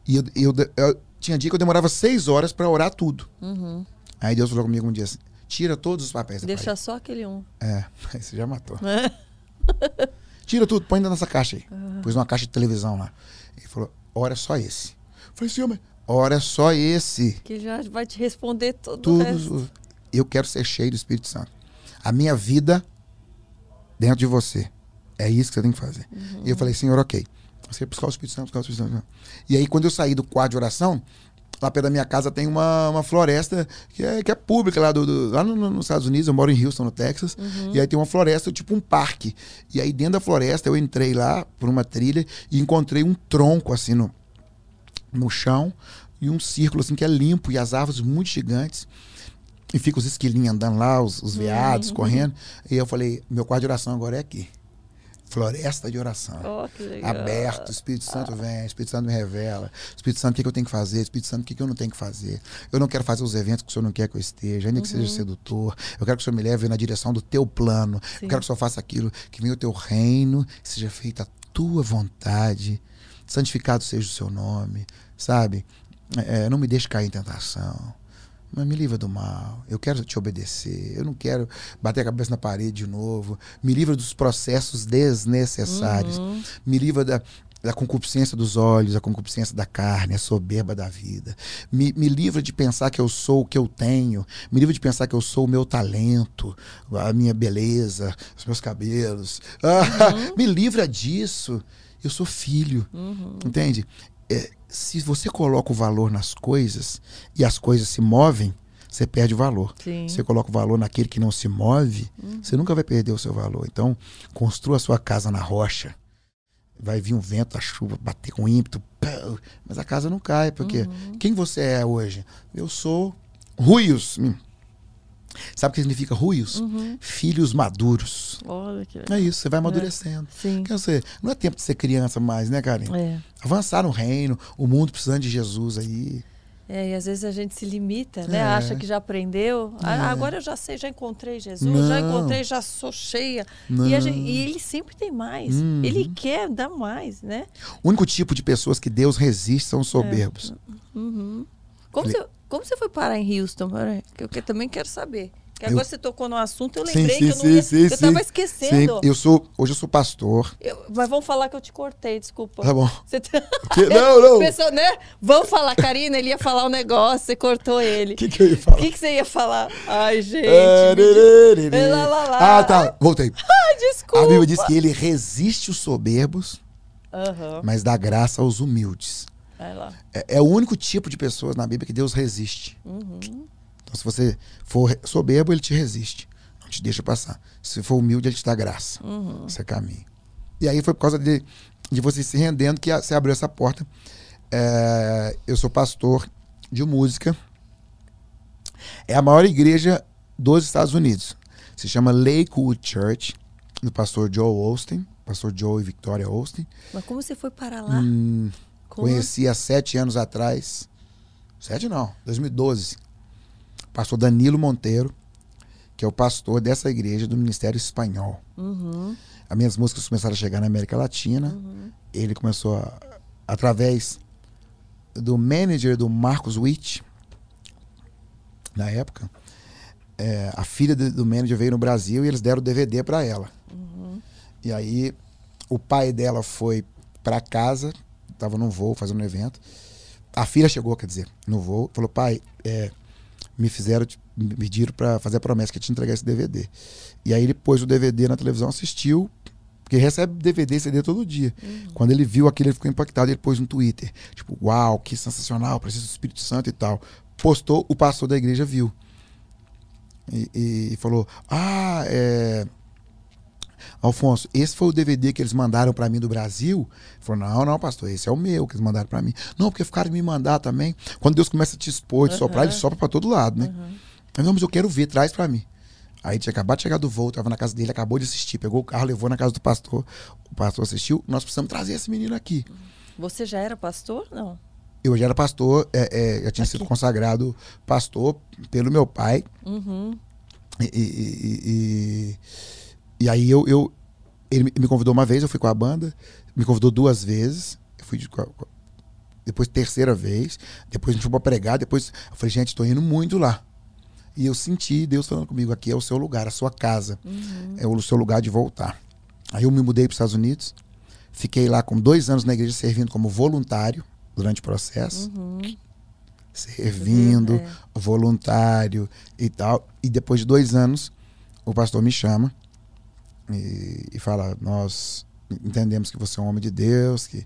Speaker 1: E eu, eu- eu- tinha dia que eu demorava seis horas para orar tudo.
Speaker 2: Uhum.
Speaker 1: Aí Deus falou comigo um dia assim: tira todos os papéis.
Speaker 2: Deixa
Speaker 1: parede."
Speaker 2: só aquele um.
Speaker 1: É, aí você já matou. Tira tudo, põe dentro dessa caixa aí. Pus uma caixa de televisão lá. Ele falou: ora só esse. Eu falei, senhor, mas ora só esse.
Speaker 2: Que já vai te responder todo o
Speaker 1: Tudo.
Speaker 2: resto.
Speaker 1: Eu quero ser cheio do Espírito Santo. A minha vida dentro de você. É isso que você tem que fazer. E eu falei, Senhor, ok. Você buscar o Espírito Santo, buscar o Espírito Santo. E aí, quando eu saí do quarto de oração, lá perto da minha casa tem uma, uma floresta que é, que é pública lá, do, do- lá no- no- nos Estados Unidos. Eu moro em Houston, no Texas. E aí tem uma floresta, tipo um parque. E aí, dentro da floresta, eu entrei lá por uma trilha e encontrei um tronco assim no, no chão e um círculo assim que é limpo e as árvores muito gigantes. E fica os esquilinhos andando lá, os, os veados correndo. E eu falei, meu quarto de oração agora é aqui. Floresta de oração.
Speaker 2: Legal.
Speaker 1: Aberto, o Espírito Santo vem, o Espírito Santo me revela. Espírito Santo, o que, que eu tenho que fazer? Espírito Santo, o que, que eu não tenho que fazer? Eu não quero fazer os eventos que o Senhor não quer que eu esteja, ainda que seja sedutor. Eu quero que o Senhor me leve na direção do teu plano.
Speaker 2: Sim.
Speaker 1: Eu quero que o Senhor faça aquilo, que venha o teu reino, seja feita a tua vontade. Santificado seja o seu nome, sabe? É, não me deixe cair em tentação. Mas me livra do mal. Eu quero te obedecer. Eu não quero bater a cabeça na parede de novo. Me livra dos processos desnecessários. Me livra da, da concupiscência dos olhos, a concupiscência da carne, a soberba da vida. Me, me livra de pensar que eu sou o que eu tenho. Me livra de pensar que eu sou o meu talento, a minha beleza, os meus cabelos. Ah, me livra disso. Eu sou filho. Entende? É, se você coloca o valor nas coisas e as coisas se movem, você perde o valor.
Speaker 2: Sim.
Speaker 1: Você coloca o valor naquele que não se move, você nunca vai perder o seu valor. Então, construa a sua casa na rocha. Vai vir um vento, a chuva, bater com ímpeto, mas a casa não cai, porque quem você é hoje? Eu sou Ruios. Sabe o que significa Ruios? Filhos maduros.
Speaker 2: Olha que legal.
Speaker 1: É isso, você vai amadurecendo.
Speaker 2: Sim.
Speaker 1: Quer dizer, não é tempo de ser criança mais, né, Karen?
Speaker 2: É.
Speaker 1: Avançar no reino, o mundo precisando de Jesus aí.
Speaker 2: É, e às vezes a gente se limita, né?
Speaker 1: É.
Speaker 2: Acha que já aprendeu. Ah,
Speaker 1: É.
Speaker 2: agora eu já sei, já encontrei Jesus, já
Speaker 1: Não.
Speaker 2: encontrei, já sou cheia. E, gente- e ele sempre tem mais.
Speaker 1: Uhum.
Speaker 2: Ele quer dar mais, né?
Speaker 1: O único tipo de pessoas que Deus resiste são os soberbos.
Speaker 2: Uhum. Como,
Speaker 1: Falei-
Speaker 2: você, como você foi parar em Houston? Que eu que- também quero saber. Que
Speaker 1: Eu-
Speaker 2: agora você tocou no assunto, eu lembrei
Speaker 1: sim,
Speaker 2: que eu não
Speaker 1: sim,
Speaker 2: ia.
Speaker 1: sim,
Speaker 2: eu
Speaker 1: sim.
Speaker 2: tava
Speaker 1: Sim,
Speaker 2: esquecendo.
Speaker 1: eu sou, hoje eu sou pastor.
Speaker 2: Eu- mas vamos falar que eu te cortei, desculpa.
Speaker 1: Tá bom.
Speaker 2: Você tá-
Speaker 1: não, não.
Speaker 2: Pessoal, né? Vamos falar, Karina, ele ia falar um negócio, você cortou ele.
Speaker 1: O que, que eu ia falar?
Speaker 2: O que, que você ia falar? Ai, gente.
Speaker 1: É,
Speaker 2: me des-
Speaker 1: lê, lê, lê.
Speaker 2: Lá, lá, lá.
Speaker 1: Ah, tá. Voltei.
Speaker 2: Ai, desculpa.
Speaker 1: A Bíblia diz que ele resiste os soberbos,
Speaker 2: Aham.
Speaker 1: mas dá graça aos humildes. É, é o único tipo de pessoas na Bíblia que Deus resiste.
Speaker 2: Uhum.
Speaker 1: Então, se você for soberbo, ele te resiste. Não te deixa passar. Se for humilde, ele te dá graça.
Speaker 2: Uhum.
Speaker 1: Você caminha. E aí foi por causa de, de você se rendendo que você abriu essa porta. É, eu sou pastor de música. É a maior igreja dos Estados Unidos. Se chama Lakewood Church, do pastor Joe Austin. Pastor Joe e Victoria Austin.
Speaker 2: Mas como você foi parar lá?
Speaker 1: Hum,
Speaker 2: Como?
Speaker 1: Conheci há sete anos atrás. Sete não, 2012. Pastor Danilo Monteiro, que é o pastor dessa igreja do Ministério Espanhol.
Speaker 2: Uhum.
Speaker 1: As minhas músicas começaram a chegar na América Latina. Ele começou a, através do manager do Marcos Witt, na época. é, a filha do, do manager veio no Brasil e eles deram o DVD para ela. E aí o pai dela foi para casa, estava num voo fazendo um evento. A filha chegou, quer dizer, no voo, falou: pai, é, me fizeram, me pediram para fazer a promessa que ia te entregar esse DVD. E aí ele pôs o DVD na televisão, assistiu, porque recebe DVD e CD todo dia. Quando ele viu aquilo, ele ficou impactado, ele pôs no Twitter, tipo, uau, que sensacional, preciso do Espírito Santo e tal. Postou, o pastor da igreja viu. E, e falou, ah, é... Alfonso, esse foi o DVD que eles mandaram para mim do Brasil? Ele falou, não, não, pastor, esse é o meu que eles mandaram para mim. Não, porque ficaram de me mandar também. Quando Deus começa a te expor, te soprar, ele sopra para todo lado, né? Eu, não, mas eu quero ver, traz para mim. Aí tinha acabado de chegar do voo, tava na casa dele, acabou de assistir, pegou o carro, levou na casa do pastor. O pastor assistiu, nós precisamos trazer esse menino aqui.
Speaker 2: Você já era pastor? Não.
Speaker 1: Eu já era pastor, é, é, já tinha sido consagrado pastor pelo meu pai.
Speaker 2: Uhum.
Speaker 1: E, e- e- e- e aí eu, eu- ele me- convidou uma vez, eu fui com a banda, me convidou duas vezes. Eu fui de- depois terceira vez, depois a gente foi pra pregar, depois eu falei, gente, tô indo muito lá. E eu senti Deus falando comigo, aqui é o seu lugar, a sua casa. Uhum. É o seu lugar de voltar. Aí eu me mudei para os Estados Unidos, fiquei lá com dois anos na igreja servindo como voluntário durante o processo. Uhum. Servindo, é. voluntário e tal. E depois de dois anos, o pastor me chama e, e fala: Nós entendemos que você é um homem de Deus, que,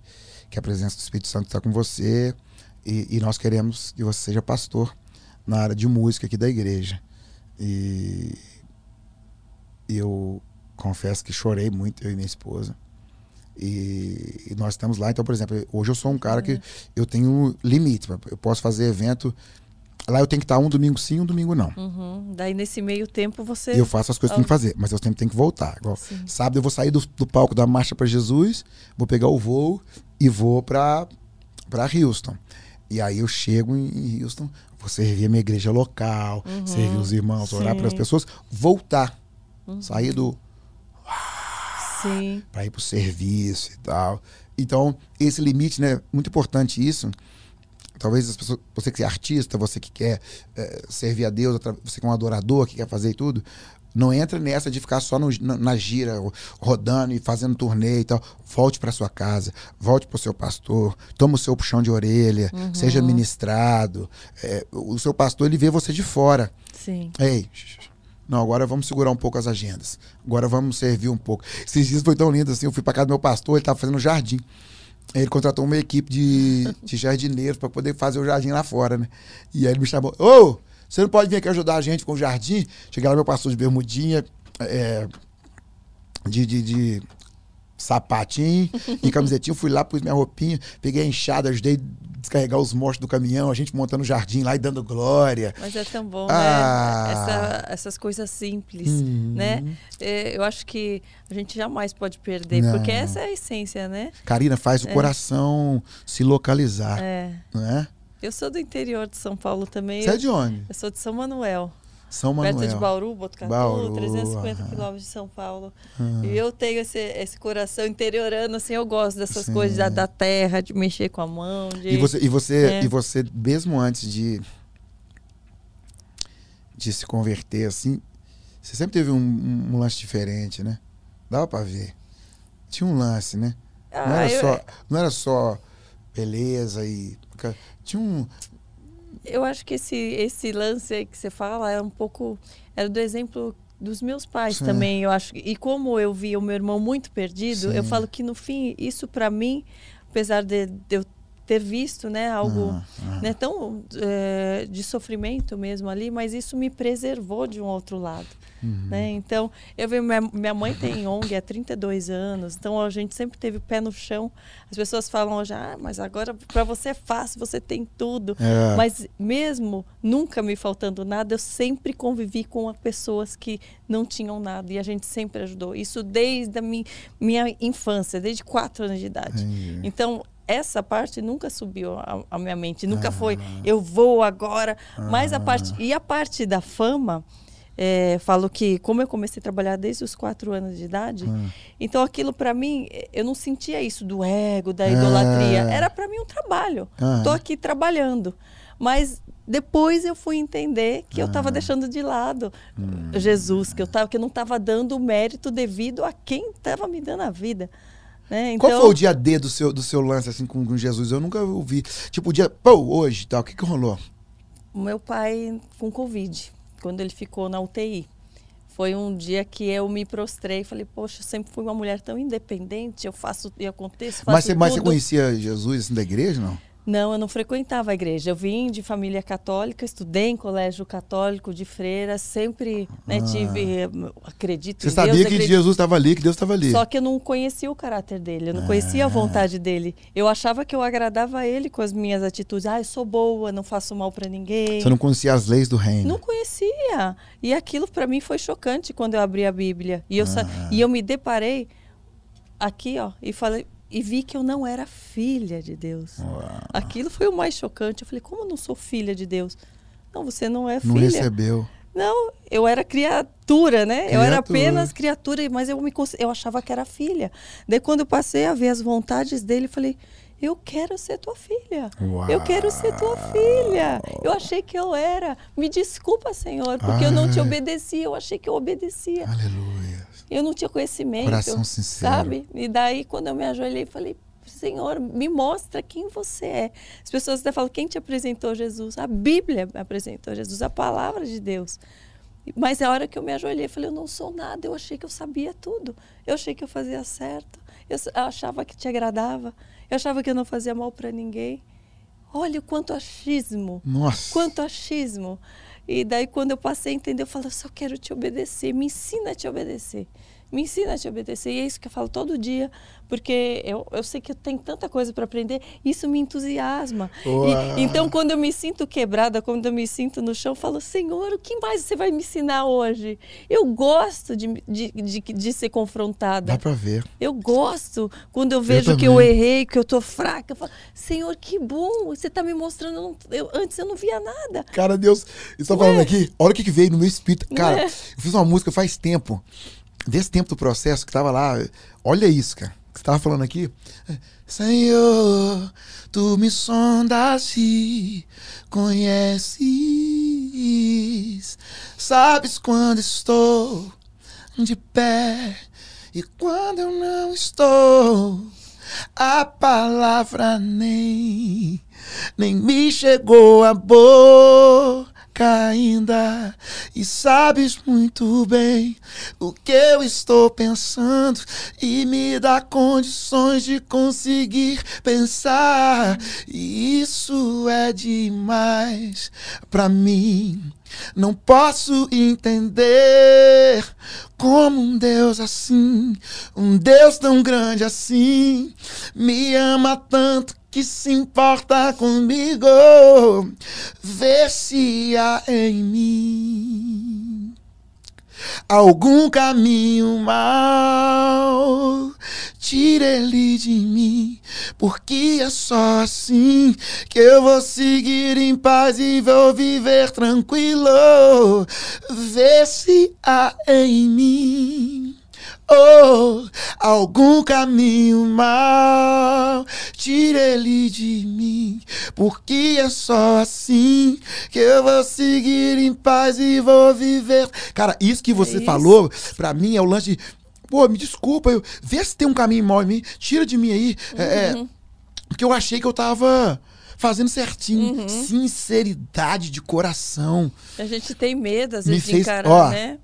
Speaker 1: que a presença do Espírito Santo está com você e, e, nós queremos que você seja pastor na área de música aqui da igreja. E eu confesso que chorei muito, eu e minha esposa. E, e, nós estamos lá. Então, por exemplo, hoje eu sou um cara que é. eu tenho limite. Eu posso fazer evento. Lá eu tenho que estar um domingo sim, um domingo não.
Speaker 2: Uhum. Daí nesse meio tempo você.
Speaker 1: Eu faço as coisas que tenho que fazer, mas eu sempre tenho que voltar. Igual, sábado eu vou sair do, do palco da Marcha para Jesus, vou pegar o voo e vou para Houston. E aí eu chego em Houston, vou servir a minha igreja local, uhum. servir os irmãos, Sim. orar para as pessoas, voltar. Uhum. Sair do. Para ir para o serviço e tal. Então, esse limite, né? Muito importante isso. Talvez as pessoas, você que é artista, você que quer é, servir a Deus, você que é um adorador, que quer fazer tudo, não entra nessa de ficar só no, na, na, gira, rodando e fazendo turnê e tal. Volte para sua casa, volte para o seu pastor, toma o seu puxão de orelha, uhum. seja ministrado. É, o seu pastor, ele vê você de fora.
Speaker 2: Sim.
Speaker 1: Ei, não, agora vamos segurar um pouco as agendas. Agora vamos servir um pouco. Esses dias foi tão lindo assim, eu fui para casa do meu pastor, ele estava fazendo jardim. Ele contratou uma equipe de, de jardineiros para poder fazer o jardim lá fora, né? E aí ele me chamou, ô! Você não pode vir aqui ajudar a gente com o jardim? Cheguei lá, meu pastor de bermudinha, é, de, de, de sapatinho e camisetinha. Fui lá, pus minha roupinha, peguei a enxada, ajudei descarregar os mortos do caminhão, a gente montando o jardim lá e dando glória.
Speaker 2: Mas é tão bom, ah. né? Essa, essas coisas simples, uhum. né? É, eu acho que a gente jamais pode perder, Não. porque essa é a essência, né?
Speaker 1: Karina, faz o é. coração se localizar, é. não é?
Speaker 2: Eu sou do interior de São Paulo também.
Speaker 1: Você é de onde?
Speaker 2: Eu sou de São Manuel.
Speaker 1: São Manuel.
Speaker 2: Perto de Bauru, Botucatu, Bauru, 350 quilômetros de São Paulo. E eu tenho esse, esse coração interiorano, assim, eu gosto dessas Sim. coisas da, da, terra, de mexer com a mão. De,
Speaker 1: e, você, e, você, é. e você, mesmo antes de, de se converter, assim, você sempre teve um, um, um lance diferente, né? Dava pra ver. Tinha um lance, né? Ah, não, era eu... só, não era só beleza e tinha um.
Speaker 2: Eu acho que esse, esse lance aí que você fala é um pouco. Era do exemplo dos meus pais Sim. também, eu acho. E como eu vi o meu irmão muito perdido, Sim. eu falo que no fim, isso para mim, apesar de, de eu ter visto né algo ah, ah. Né, tão é, de sofrimento mesmo ali mas isso me preservou de um outro lado uhum. né então eu vi minha, minha mãe tem ONG há 32 anos então a gente sempre teve o pé no chão as pessoas falam hoje ah mas agora para você é fácil você tem tudo é. mas mesmo nunca me faltando nada eu sempre convivi com pessoas que não tinham nada e a gente sempre ajudou isso desde a minha, minha infância desde quatro anos de idade então essa parte nunca subiu à minha mente, nunca ah. foi eu vou agora. Ah. Mas a parte e a parte da fama, é, falo que como eu comecei a trabalhar desde os quatro anos de idade, ah. então aquilo para mim eu não sentia isso do ego, da idolatria. Era para mim um trabalho. Estou aqui trabalhando, mas depois eu fui entender que eu estava deixando de lado hum. Jesus, que eu tava, que eu não estava dando o mérito devido a quem estava me dando a vida. Né?
Speaker 1: Então... Qual foi o dia D do seu, do seu lance assim com, com Jesus? Eu nunca ouvi. Tipo, o dia, pô, hoje tal, o que, que rolou?
Speaker 2: O meu pai com Covid, quando ele ficou na UTI. Foi um dia que eu me prostrei e falei, poxa, eu sempre fui uma mulher tão independente, eu faço e aconteço, faço
Speaker 1: mas você, Mas você conhecia Jesus assim, da igreja, não?
Speaker 2: Não, eu não frequentava a igreja. Eu vim de família católica, estudei em colégio católico de freira, sempre né, ah. tive, acredito
Speaker 1: Você sabia
Speaker 2: Deus,
Speaker 1: que
Speaker 2: acredito...
Speaker 1: Jesus estava ali, que Deus estava ali.
Speaker 2: Só que eu não conhecia o caráter dele, eu não conhecia a ah. vontade dele. Eu achava que eu agradava a ele com as minhas atitudes. Ah, eu sou boa, não faço mal para ninguém.
Speaker 1: Você não conhecia as leis do reino?
Speaker 2: Não conhecia. E aquilo para mim foi chocante quando eu abri a Bíblia. E eu, ah. e eu me deparei aqui, ó, e falei, e vi que eu não era filha de Deus. Uau. Aquilo foi o mais chocante. Eu falei, como eu não sou filha de Deus? Não, você não é filha.
Speaker 1: Não recebeu.
Speaker 2: Não, eu era criatura, né? Criatura. Eu era apenas criatura, mas eu, me, eu achava que era filha. Daí, quando eu passei a ver as vontades dele, eu falei, eu quero ser tua filha. Uau. Eu quero ser tua filha. Eu achei que eu era. Me desculpa, Senhor, porque Ai. eu não te obedeci. Eu achei que eu obedecia.
Speaker 1: Aleluia.
Speaker 2: Eu não tinha conhecimento.
Speaker 1: Coração sincero.
Speaker 2: Sabe? E daí, quando eu me ajoelhei, falei, Senhor, me mostra quem você é. As pessoas até falam, quem te apresentou Jesus? A Bíblia apresentou Jesus, a palavra de Deus. Mas a hora que eu me ajoelhei, falei, eu não sou nada. Eu achei que eu sabia tudo. Eu achei que eu fazia certo. Eu achava que te agradava. Eu achava que eu não fazia mal para ninguém. Olha o quanto achismo.
Speaker 1: Nossa.
Speaker 2: Quanto achismo. E daí, quando eu passei a entender, eu falei, eu só quero te obedecer. Me ensina a te obedecer me ensina a te obedecer. E é isso que eu falo todo dia, porque eu, eu sei que eu tenho tanta coisa para aprender, isso me entusiasma. E, então, quando eu me sinto quebrada, quando eu me sinto no chão, eu falo, Senhor, o que mais você vai me ensinar hoje? Eu gosto de, de, de, de ser confrontada.
Speaker 1: Dá para ver.
Speaker 2: Eu gosto quando eu vejo eu que eu errei, que eu tô fraca. Eu falo, Senhor, que bom, você tá me mostrando. Eu, antes eu não via nada.
Speaker 1: Cara, Deus, estou falando aqui, olha o que veio no meu espírito. Cara, é? eu fiz uma música faz tempo desse tempo do processo que tava lá, olha isso, cara. Que você tava falando aqui. Senhor, tu me sondas e conheces. Sabes quando estou de pé e quando eu não estou. A palavra nem, nem me chegou a boca ainda. E sabes muito bem o que eu estou pensando. E me dá condições de conseguir pensar. E isso é demais para mim. Não posso entender como um Deus assim, um Deus tão grande assim, me ama tanto que se importa comigo, vê se há em mim algum caminho mal. Tira ele de mim, porque é só assim que eu vou seguir em paz e vou viver tranquilo. Vê se há em mim oh, algum caminho mal, tira ele de mim, porque é só assim que eu vou seguir em paz e vou viver. Cara, isso que você é falou, para mim é o lance de, pô, me desculpa, eu, vê se tem um caminho mal em mim, tira de mim aí, uhum. é, é, uhum. porque eu achei que eu tava fazendo certinho. Uhum. Sinceridade de coração.
Speaker 2: A gente tem medo, às vezes, fez, de encarar, ó, né?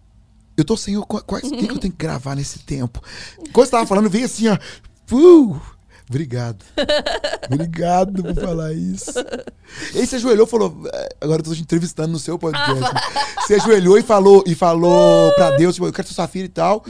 Speaker 1: Eu tô sem o. Que, que eu tenho que gravar nesse tempo? Quando você tava falando, veio assim, ó. Uh, obrigado. obrigado por falar isso. E aí você ajoelhou e falou. É, agora eu tô te entrevistando no seu podcast. você ajoelhou e falou, e falou pra Deus, tipo, eu quero ser sua filha e tal.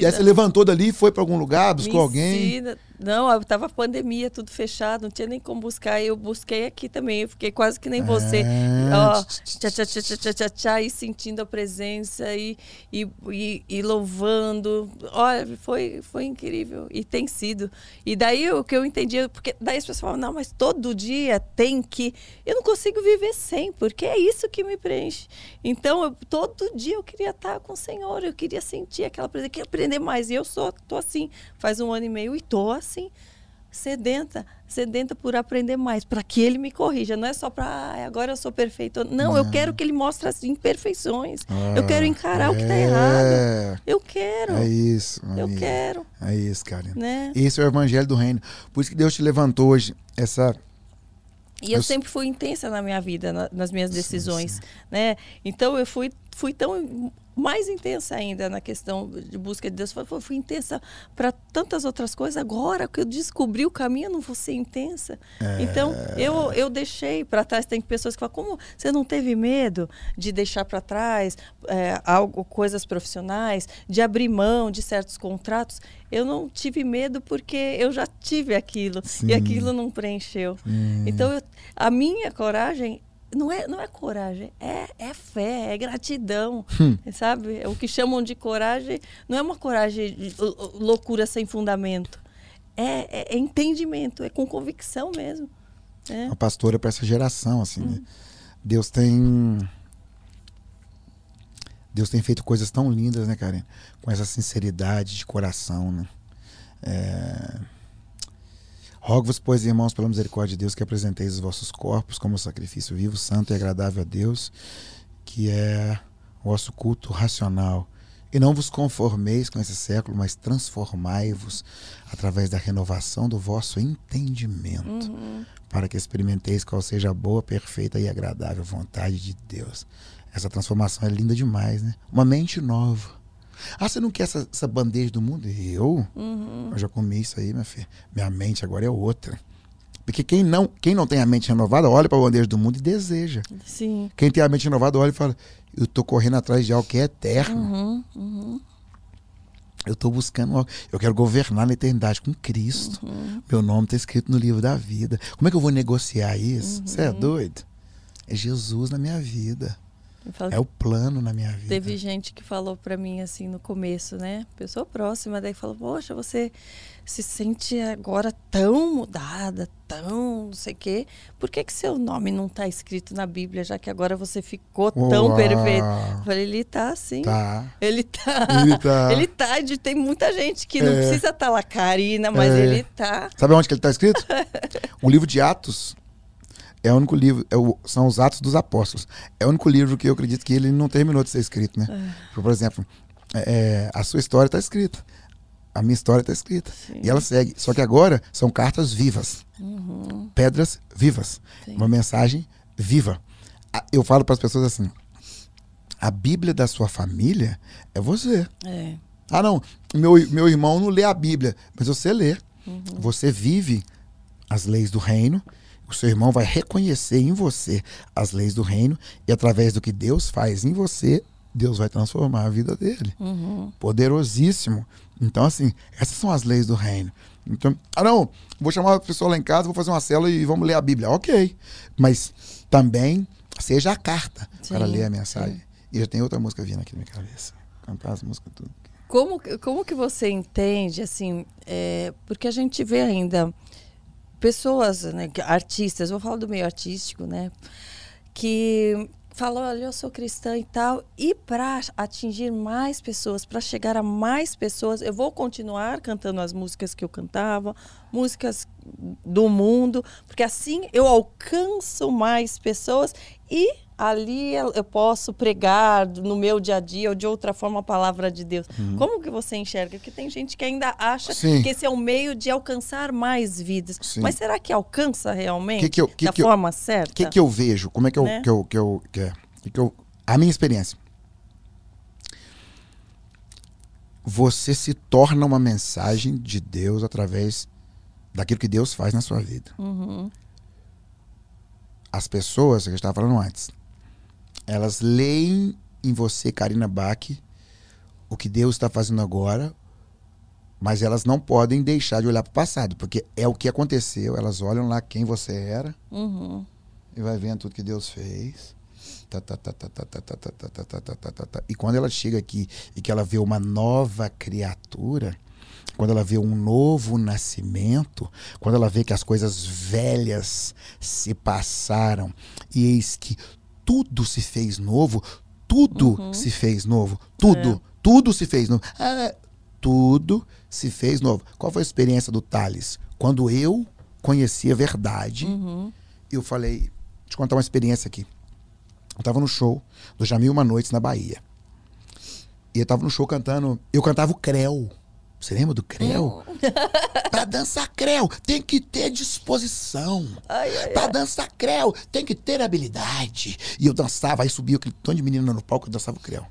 Speaker 1: E aí você levantou dali, foi pra algum lugar, buscou alguém.
Speaker 2: Não, tava pandemia, tudo fechado, não tinha nem como buscar. Eu busquei aqui também, eu fiquei quase que nem você. É. Ó, tchá, tchá, tchá, tchá, tchá, tchá, e sentindo a presença e, e, e, e, louvando. Olha, foi, foi incrível. E tem sido. E daí o que eu entendi, porque daí as pessoas falam, não, mas todo dia tem que. Eu não consigo viver sem, porque é isso que me preenche. Então, eu, todo dia eu queria estar com o Senhor, eu queria sentir aquela presença, eu queria aprender mais. E eu sou, tô assim, faz um ano e meio e tô assim assim, sedenta, sedenta por aprender mais, para que ele me corrija. Não é só para ah, agora eu sou perfeito. Não, eu quero que ele mostre as imperfeições. Ah, eu quero encarar é, o que está errado. Eu quero.
Speaker 1: É isso.
Speaker 2: Eu quero.
Speaker 1: É isso, cara. Né? Esse é o evangelho do reino. Por isso que Deus te levantou hoje essa
Speaker 2: e eu, eu sempre fui intensa na minha vida, na, nas minhas decisões, sim, sim. né? Então eu fui fui tão mais intensa ainda na questão de busca de Deus. Foi, fui intensa para tantas outras coisas. Agora que eu descobri o caminho, eu não vou ser intensa. É... Então, eu, eu deixei para trás. Tem pessoas que falam, como você não teve medo de deixar para trás é, algo, coisas profissionais, de abrir mão de certos contratos? Eu não tive medo porque eu já tive aquilo Sim. e aquilo não preencheu. Então, eu, a minha coragem não é, não é coragem, é, é fé, é gratidão, hum. sabe? O que chamam de coragem não é uma coragem de loucura sem fundamento. É, é, é entendimento, é com convicção mesmo. É.
Speaker 1: A pastora para essa geração, assim, hum. né? Deus tem. Deus tem feito coisas tão lindas, né, Karen? Com essa sinceridade de coração, né? É... Rogo-vos, pois, irmãos, pela misericórdia de Deus, que apresenteis os vossos corpos como sacrifício vivo, santo e agradável a Deus, que é o vosso culto racional. E não vos conformeis com esse século, mas transformai-vos através da renovação do vosso entendimento,
Speaker 2: Uhum.
Speaker 1: para que experimenteis qual seja a boa, perfeita e agradável vontade de Deus. Essa transformação é linda demais, né? Uma mente nova. Ah, você não quer essa, essa bandeja do mundo? Eu?
Speaker 2: Uhum.
Speaker 1: Eu já comi isso aí, minha filha. Minha mente agora é outra. Porque quem não, quem não tem a mente renovada, olha para a bandeja do mundo e deseja.
Speaker 2: Sim.
Speaker 1: Quem tem a mente renovada, olha e fala: Eu tô correndo atrás de algo que é eterno.
Speaker 2: Uhum. Uhum.
Speaker 1: Eu tô buscando algo. Eu quero governar na eternidade com Cristo.
Speaker 2: Uhum.
Speaker 1: Meu nome está escrito no livro da vida. Como é que eu vou negociar isso? Você é doido? É Jesus na minha vida.
Speaker 2: Falo
Speaker 1: É o plano na minha vida.
Speaker 2: Teve gente que falou pra mim assim no começo, né? Pessoa próxima, daí falou: Poxa, você se sente agora tão mudada, tão não sei o quê. Por que, que seu nome não tá escrito na Bíblia, já que agora você ficou tão
Speaker 1: Uau.
Speaker 2: perfeito? Eu falei: Ele tá sim.
Speaker 1: Tá.
Speaker 2: Ele tá.
Speaker 1: Ele tá.
Speaker 2: Ele tá. Tem muita gente que não
Speaker 1: É.
Speaker 2: precisa estar lá, Karina, mas
Speaker 1: É.
Speaker 2: ele tá.
Speaker 1: Sabe onde que ele está escrito? o livro de Atos é o único livro, é o- são os Atos dos Apóstolos. É o único livro que eu acredito que ele não terminou de ser escrito, né?
Speaker 2: É.
Speaker 1: Por exemplo, é, a sua história está escrita. A minha história está escrita.
Speaker 2: Sim.
Speaker 1: E ela segue. Só que agora são cartas vivas.
Speaker 2: Uhum.
Speaker 1: Pedras vivas.
Speaker 2: Sim.
Speaker 1: Uma mensagem viva. Eu falo para as pessoas assim: a Bíblia da sua família é você.
Speaker 2: É.
Speaker 1: Ah, não, meu, meu irmão não lê a Bíblia, mas você lê. Você vive as leis do reino, o seu irmão vai reconhecer em você as leis do reino, e através do que Deus faz em você, Deus vai transformar a vida dele.
Speaker 2: Uhum.
Speaker 1: Poderosíssimo. Então, assim, essas são as leis do reino. Então, ah, não, vou chamar a pessoa lá em casa, vou fazer uma célula e vamos ler a Bíblia. Ok. Mas também seja a carta para
Speaker 2: Sim,
Speaker 1: ler a mensagem. E já tem outra música vindo aqui na minha cabeça. Cantar as músicas tudo.
Speaker 2: Como, que- como que você entende, assim, é, porque a gente vê ainda pessoas, né, artistas, vou falar do meio artístico, né, que falam, olha, eu sou cristã e tal, e para atingir mais pessoas, para chegar a mais pessoas, eu vou continuar cantando as músicas que eu cantava, músicas do mundo, porque assim eu alcanço mais pessoas e ali eu posso pregar no meu dia a dia ou de outra forma a palavra de Deus. Como que você enxerga? Porque tem gente que ainda acha
Speaker 1: Uhum. Sim.
Speaker 2: que esse é um meio de alcançar mais vidas.
Speaker 1: Sim.
Speaker 2: Mas será que alcança realmente
Speaker 1: Que que eu- que
Speaker 2: da
Speaker 1: que eu-
Speaker 2: forma certa?
Speaker 1: O que, que eu vejo? Como é que eu.
Speaker 2: Né?
Speaker 1: Que eu, que eu, que é? Que eu a minha experiência. Você se torna uma mensagem de Deus através daquilo que Deus faz na sua vida.
Speaker 2: Uhum.
Speaker 1: As pessoas, que a gente estava falando antes, elas leem em você, Karina Bach, o que Deus está fazendo agora, mas elas não podem deixar de olhar para o passado, porque é o que aconteceu. Elas olham lá quem você era
Speaker 2: uhum.
Speaker 1: e vai vendo tudo que Deus fez. E quando ela chega aqui e que ela vê uma nova criatura, quando ela vê um novo nascimento, quando ela vê que as coisas velhas se passaram e eis que tudo se fez novo, tudo se fez novo, tudo, tudo se fez novo. Ah, tudo se fez novo. Qual foi a experiência do Thales? Quando eu conheci a verdade,
Speaker 2: Uhum.
Speaker 1: eu falei, deixa eu contar uma experiência aqui. Eu tava no show do Jamil Uma Noite na Bahia. E eu tava no show cantando. Eu cantava o Creu. Você lembra do Creu? pra dançar Creu, tem que ter disposição.
Speaker 2: Ai, ai,
Speaker 1: Pra dançar Creu, tem que ter habilidade. E eu dançava, aí subia aquele tanto de menina no palco, eu dançava o Creu.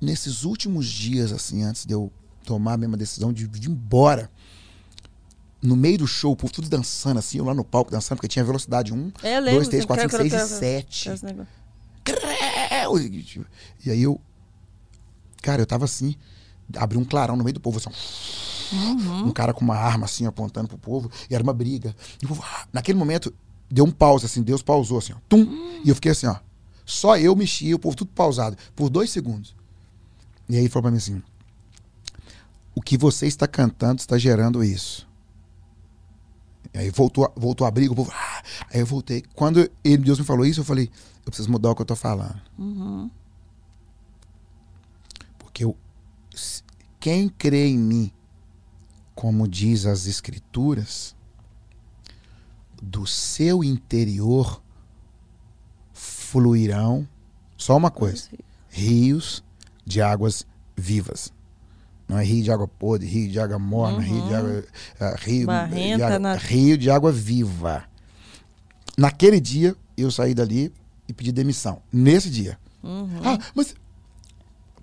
Speaker 1: Nesses últimos dias, assim, antes de eu tomar a mesma decisão de, de ir embora, no meio do show, o povo tudo dançando, assim, eu lá no palco dançando, porque tinha velocidade 1,
Speaker 2: É, lembro,
Speaker 1: 2, 3,
Speaker 2: você
Speaker 1: 4, 5,
Speaker 2: quer-
Speaker 1: 6
Speaker 2: quer-
Speaker 1: e 7.
Speaker 2: Esse negócio.
Speaker 1: Creu! E aí eu. Cara, eu tava assim, abri um clarão no meio do povo, assim.
Speaker 2: Uhum.
Speaker 1: um cara com uma arma assim apontando pro povo, e era uma briga. E o povo, ah, naquele momento, deu um pause, assim, Deus pausou assim, ó. Tum! E eu fiquei assim, ó. Só eu mexia, o povo tudo pausado, por dois segundos. E aí ele falou pra mim assim: O que você está cantando está gerando isso. E aí voltou, voltou a briga, o povo. Ah! Aí eu voltei. Quando ele, Deus me falou isso, eu falei: Eu preciso mudar o que eu tô falando.
Speaker 2: Uhum.
Speaker 1: Porque eu, quem crê em mim como diz as escrituras, do seu interior fluirão só uma coisa: rios de águas vivas. Não é rio de água podre, rio de água morna, uhum. rio de água. Uh, rio,
Speaker 2: Barrenta,
Speaker 1: de água,
Speaker 2: na...
Speaker 1: rio de água viva. Naquele dia, eu saí dali e pedi demissão. Nesse dia.
Speaker 2: Uhum.
Speaker 1: Ah, mas.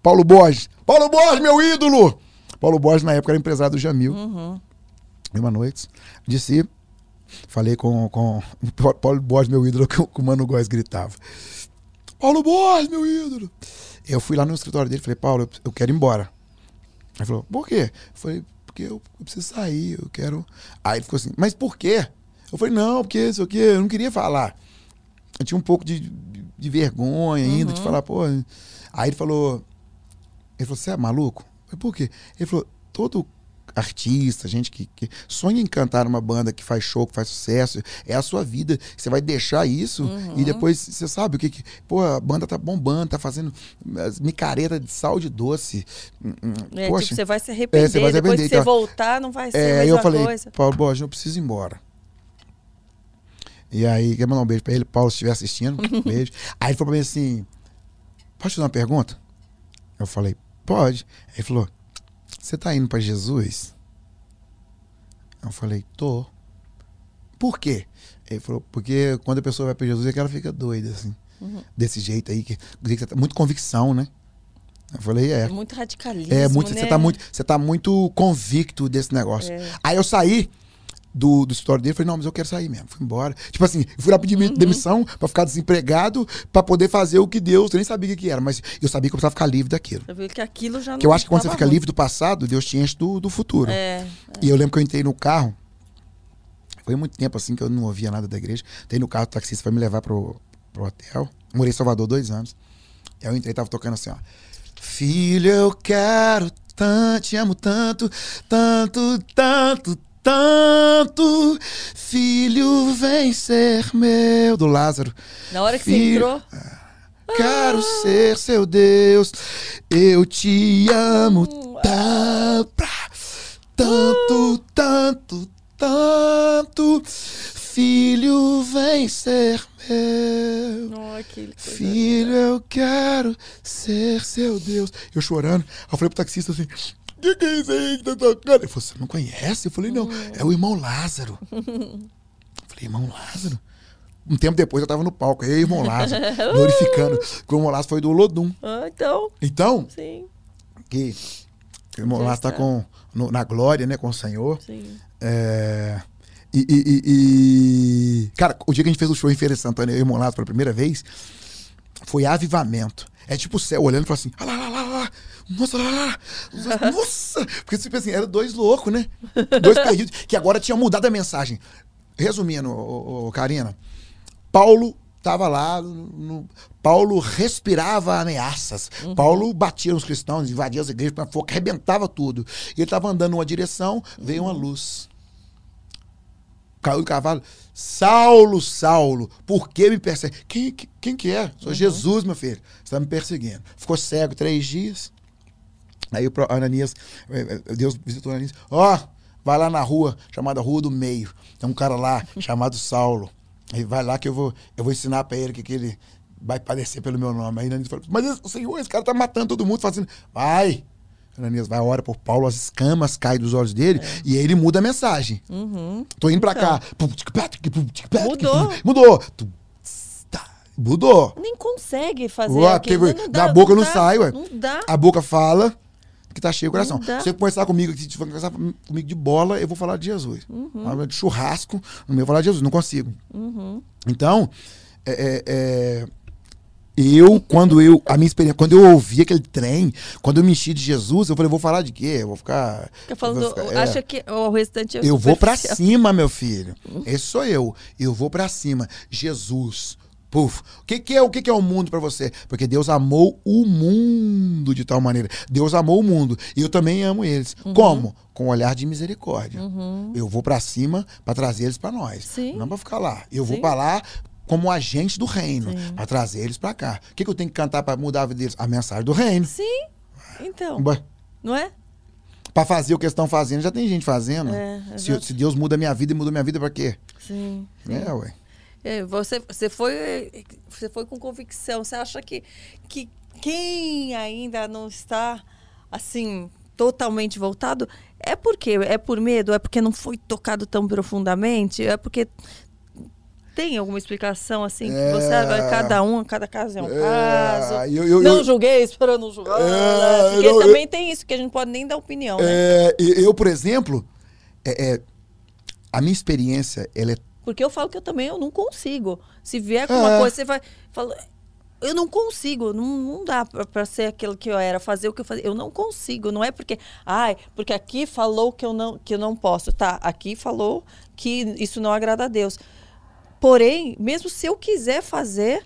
Speaker 1: Paulo Borges. Paulo Borges, meu ídolo! Paulo Borges, na época, era empresário do Jamil.
Speaker 2: Uhum.
Speaker 1: Uma noite. Disse. Falei com, com Paulo Borges, meu ídolo, que o Mano Góes gritava. Paulo Borges, meu ídolo! Eu fui lá no escritório dele e falei, Paulo, eu quero ir embora. Ele falou, por quê? Eu falei, porque eu, eu preciso sair, eu quero. Aí ele ficou assim, mas por quê? Eu falei, não, porque isso aqui, eu não queria falar. Eu tinha um pouco de, de vergonha ainda, uhum. de falar, pô. Aí ele falou, ele falou, você é maluco? Eu falei, por quê? Ele falou, todo artista, gente que, que, sonha em cantar uma banda que faz show, que faz sucesso, é a sua vida. Você vai deixar isso uhum. e depois você sabe o que, que. Pô, a banda tá bombando, tá fazendo micareta de sal de doce.
Speaker 2: Hum, hum, é, Poxa, tipo, você vai se arrepender. É, você vai se arrepender. Depois que então, você voltar, não vai ser é, a mesma
Speaker 1: eu falei,
Speaker 2: coisa.
Speaker 1: Paulo Borges, eu preciso ir embora. E aí, quer mandar um beijo pra ele, Paulo, se estiver assistindo, um beijo. Aí ele falou pra mim assim: Pode te fazer uma pergunta? Eu falei, pode. Ele falou: você tá indo para Jesus? Eu falei, tô. Por quê? Ele falou, porque quando a pessoa vai para Jesus é que ela fica doida, assim. Uhum. Desse jeito aí, que, que tá, muito convicção, né? Eu falei, é.
Speaker 2: Muito radicalismo.
Speaker 1: É, muito,
Speaker 2: né?
Speaker 1: você tá muito, você tá muito convicto desse negócio. É. Aí eu saí, do, do escritório dele. Falei, não, mas eu quero sair mesmo. Fui embora. Tipo assim, eu fui lá pedir uhum. demissão pra ficar desempregado, pra poder fazer o que Deus. Eu nem sabia o que era, mas eu sabia que eu precisava ficar livre daquilo.
Speaker 2: Viu que aquilo já não
Speaker 1: Que eu acho que quando você fica livre do passado, Deus te enche do, do futuro.
Speaker 2: É, é.
Speaker 1: E eu lembro que eu entrei no carro. Foi muito tempo assim que eu não ouvia nada da igreja. Entrei no carro, o taxista foi me levar pro, pro hotel. Morei em Salvador dois anos. E aí eu entrei tava tocando assim, ó. Filho, eu quero tanto, te amo tanto, tanto, tanto, tanto, filho, vem ser meu. Do Lázaro.
Speaker 2: Na hora que filho, você entrou.
Speaker 1: Quero ah. ser seu Deus, eu te amo uh, tanto, tanto, uh. tanto, tanto. Filho, vem ser meu.
Speaker 2: Oh,
Speaker 1: Filho, eu quero ser seu Deus. Eu chorando. Eu falei pro taxista assim: que, que é isso aí que tá tocando? Ele falou, você não conhece? Eu falei, não, hum. é o irmão Lázaro. Eu falei, irmão Lázaro? Um tempo depois eu tava no palco, o irmão Lázaro, glorificando. O irmão Lázaro foi do Lodum.
Speaker 2: Ah, então.
Speaker 1: Então?
Speaker 2: Sim.
Speaker 1: Que o irmão Lázaro tá com, no, na glória, né, com o Senhor.
Speaker 2: Sim.
Speaker 1: É, e, e, e, Cara, o dia que a gente fez o show em Feira de Santana, eu e o irmão Lázaro pela primeira vez, foi avivamento. É tipo o céu olhando e falando assim, ah lá, lá, lá, nossa, nossa! Porque tipo assim, eram dois loucos, né? Dois perdidos, que agora tinham mudado a mensagem. Resumindo, ô, ô, Karina, Paulo estava lá, no, Paulo respirava ameaças. Uhum. Paulo batia nos cristãos, invadia as igrejas, fogo, arrebentava tudo. E ele estava andando numa direção, veio uma luz. Caiu do cavalo. Saulo, Saulo, por que me persegue? Quem, quem que é? Sou uhum. Jesus, meu filho. Você está me perseguindo. Ficou cego três dias. Aí o Ananias, eh, eh, Deus visitou Ananias, ó, oh, vai lá na rua, chamada Rua do Meio. Tem um cara lá chamado Saulo. Aí vai lá que eu vou, eu vou ensinar para ele que, que ele vai padecer pelo meu nome. Aí Ananias falou, mas Senhor, esse cara tá matando todo mundo, fazendo. Vai! Ananias vai, ora por Paulo, as escamas caem dos olhos dele é. e aí ele muda a mensagem.
Speaker 2: Uhum.
Speaker 1: Tô indo pra cá.
Speaker 2: Então. Mudou.
Speaker 1: Mudou. Mudou.
Speaker 2: Nem consegue fazer Ué, aquilo.
Speaker 1: Não dá, da boca não,
Speaker 2: dá,
Speaker 1: sai, ué.
Speaker 2: Não dá.
Speaker 1: A boca fala que tá cheio o coração. Se você conversar comigo, se conversar comigo de bola, eu vou falar de Jesus.
Speaker 2: Uhum.
Speaker 1: De churrasco, não vou falar de Jesus, não consigo.
Speaker 2: Uhum.
Speaker 1: Então, é, é, é, eu, quando eu, a minha experiência, quando eu ouvi aquele trem, quando eu me enchi de Jesus, eu falei, vou falar de quê? Eu vou ficar.
Speaker 2: Fica falando, vou ficar, é, acha que o restante é
Speaker 1: Eu vou para cima, meu filho. Esse sou eu. Eu vou para cima. Jesus Puf. O que, que, é o que, que é o mundo para você? Porque Deus amou o mundo de tal maneira. Deus amou o mundo e eu também amo eles. Uhum. Como? Com um olhar de misericórdia.
Speaker 2: Uhum.
Speaker 1: Eu vou para cima para trazer eles para nós.
Speaker 2: Sim.
Speaker 1: Não para ficar lá. Eu Sim. vou para lá como agente do reino para trazer eles para cá. O que, que eu tenho que cantar para mudar a vida deles? A mensagem do reino.
Speaker 2: Sim. Então. Não é?
Speaker 1: Pra fazer o que eles estão fazendo, já tem gente fazendo.
Speaker 2: É,
Speaker 1: se, se Deus muda a minha vida e muda a minha vida pra quê?
Speaker 2: Sim. sim.
Speaker 1: É, ué.
Speaker 2: É, você, você, foi, você foi com convicção. Você acha que, que quem ainda não está assim totalmente voltado é porque é por medo, é porque não foi tocado tão profundamente, é porque tem alguma explicação assim que
Speaker 1: É.
Speaker 2: você cada um, cada caso é um
Speaker 1: É,
Speaker 2: caso.
Speaker 1: eu- eu-
Speaker 2: não
Speaker 1: eu-
Speaker 2: julguei, esperando não julgar.
Speaker 1: É,
Speaker 2: né? Porque
Speaker 1: não, eu-
Speaker 2: também tem isso que a gente pode nem dar opinião, né?
Speaker 1: É, eu, por exemplo, é, é, a minha experiência, ela é
Speaker 2: Porque eu falo que eu também eu não consigo. Se vier com uma
Speaker 1: É.
Speaker 2: coisa, você vai. Fala, eu não consigo, não, não dá pra, pra ser aquilo que eu era, fazer o que eu fazia. Eu não consigo. Não é porque. Ai, porque aqui falou que eu não, que eu não posso. Tá, aqui falou que isso não agrada a Deus. Porém, mesmo se eu quiser fazer,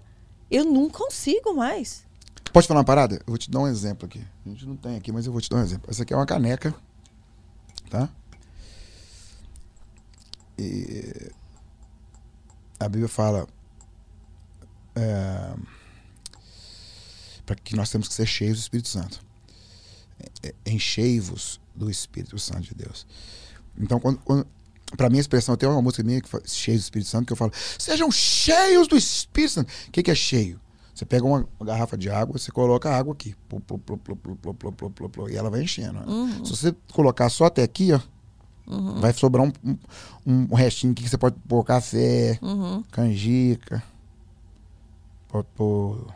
Speaker 2: eu não consigo mais.
Speaker 1: Pode falar uma parada? Eu vou te dar um exemplo aqui. A gente não tem aqui, mas eu vou te dar um exemplo. Essa aqui é uma caneca, tá? E a Bíblia fala é, para que nós temos que ser cheios do Espírito Santo. É, é, enchei-vos do Espírito Santo de Deus. Então, quando, quando para expressão, tem uma música minha que fala, do Espírito Santo, que eu falo, sejam cheios do Espírito Santo. O que, que é cheio? Você pega uma garrafa de água, você coloca a água aqui. Plu, plu, plu, e ela vai enchendo. Né? Uhum. Se você colocar só até aqui, ó, vai sobrar um, um, um restinho aqui que você pode pôr café,
Speaker 2: Uhum,
Speaker 1: canjica, pode pôr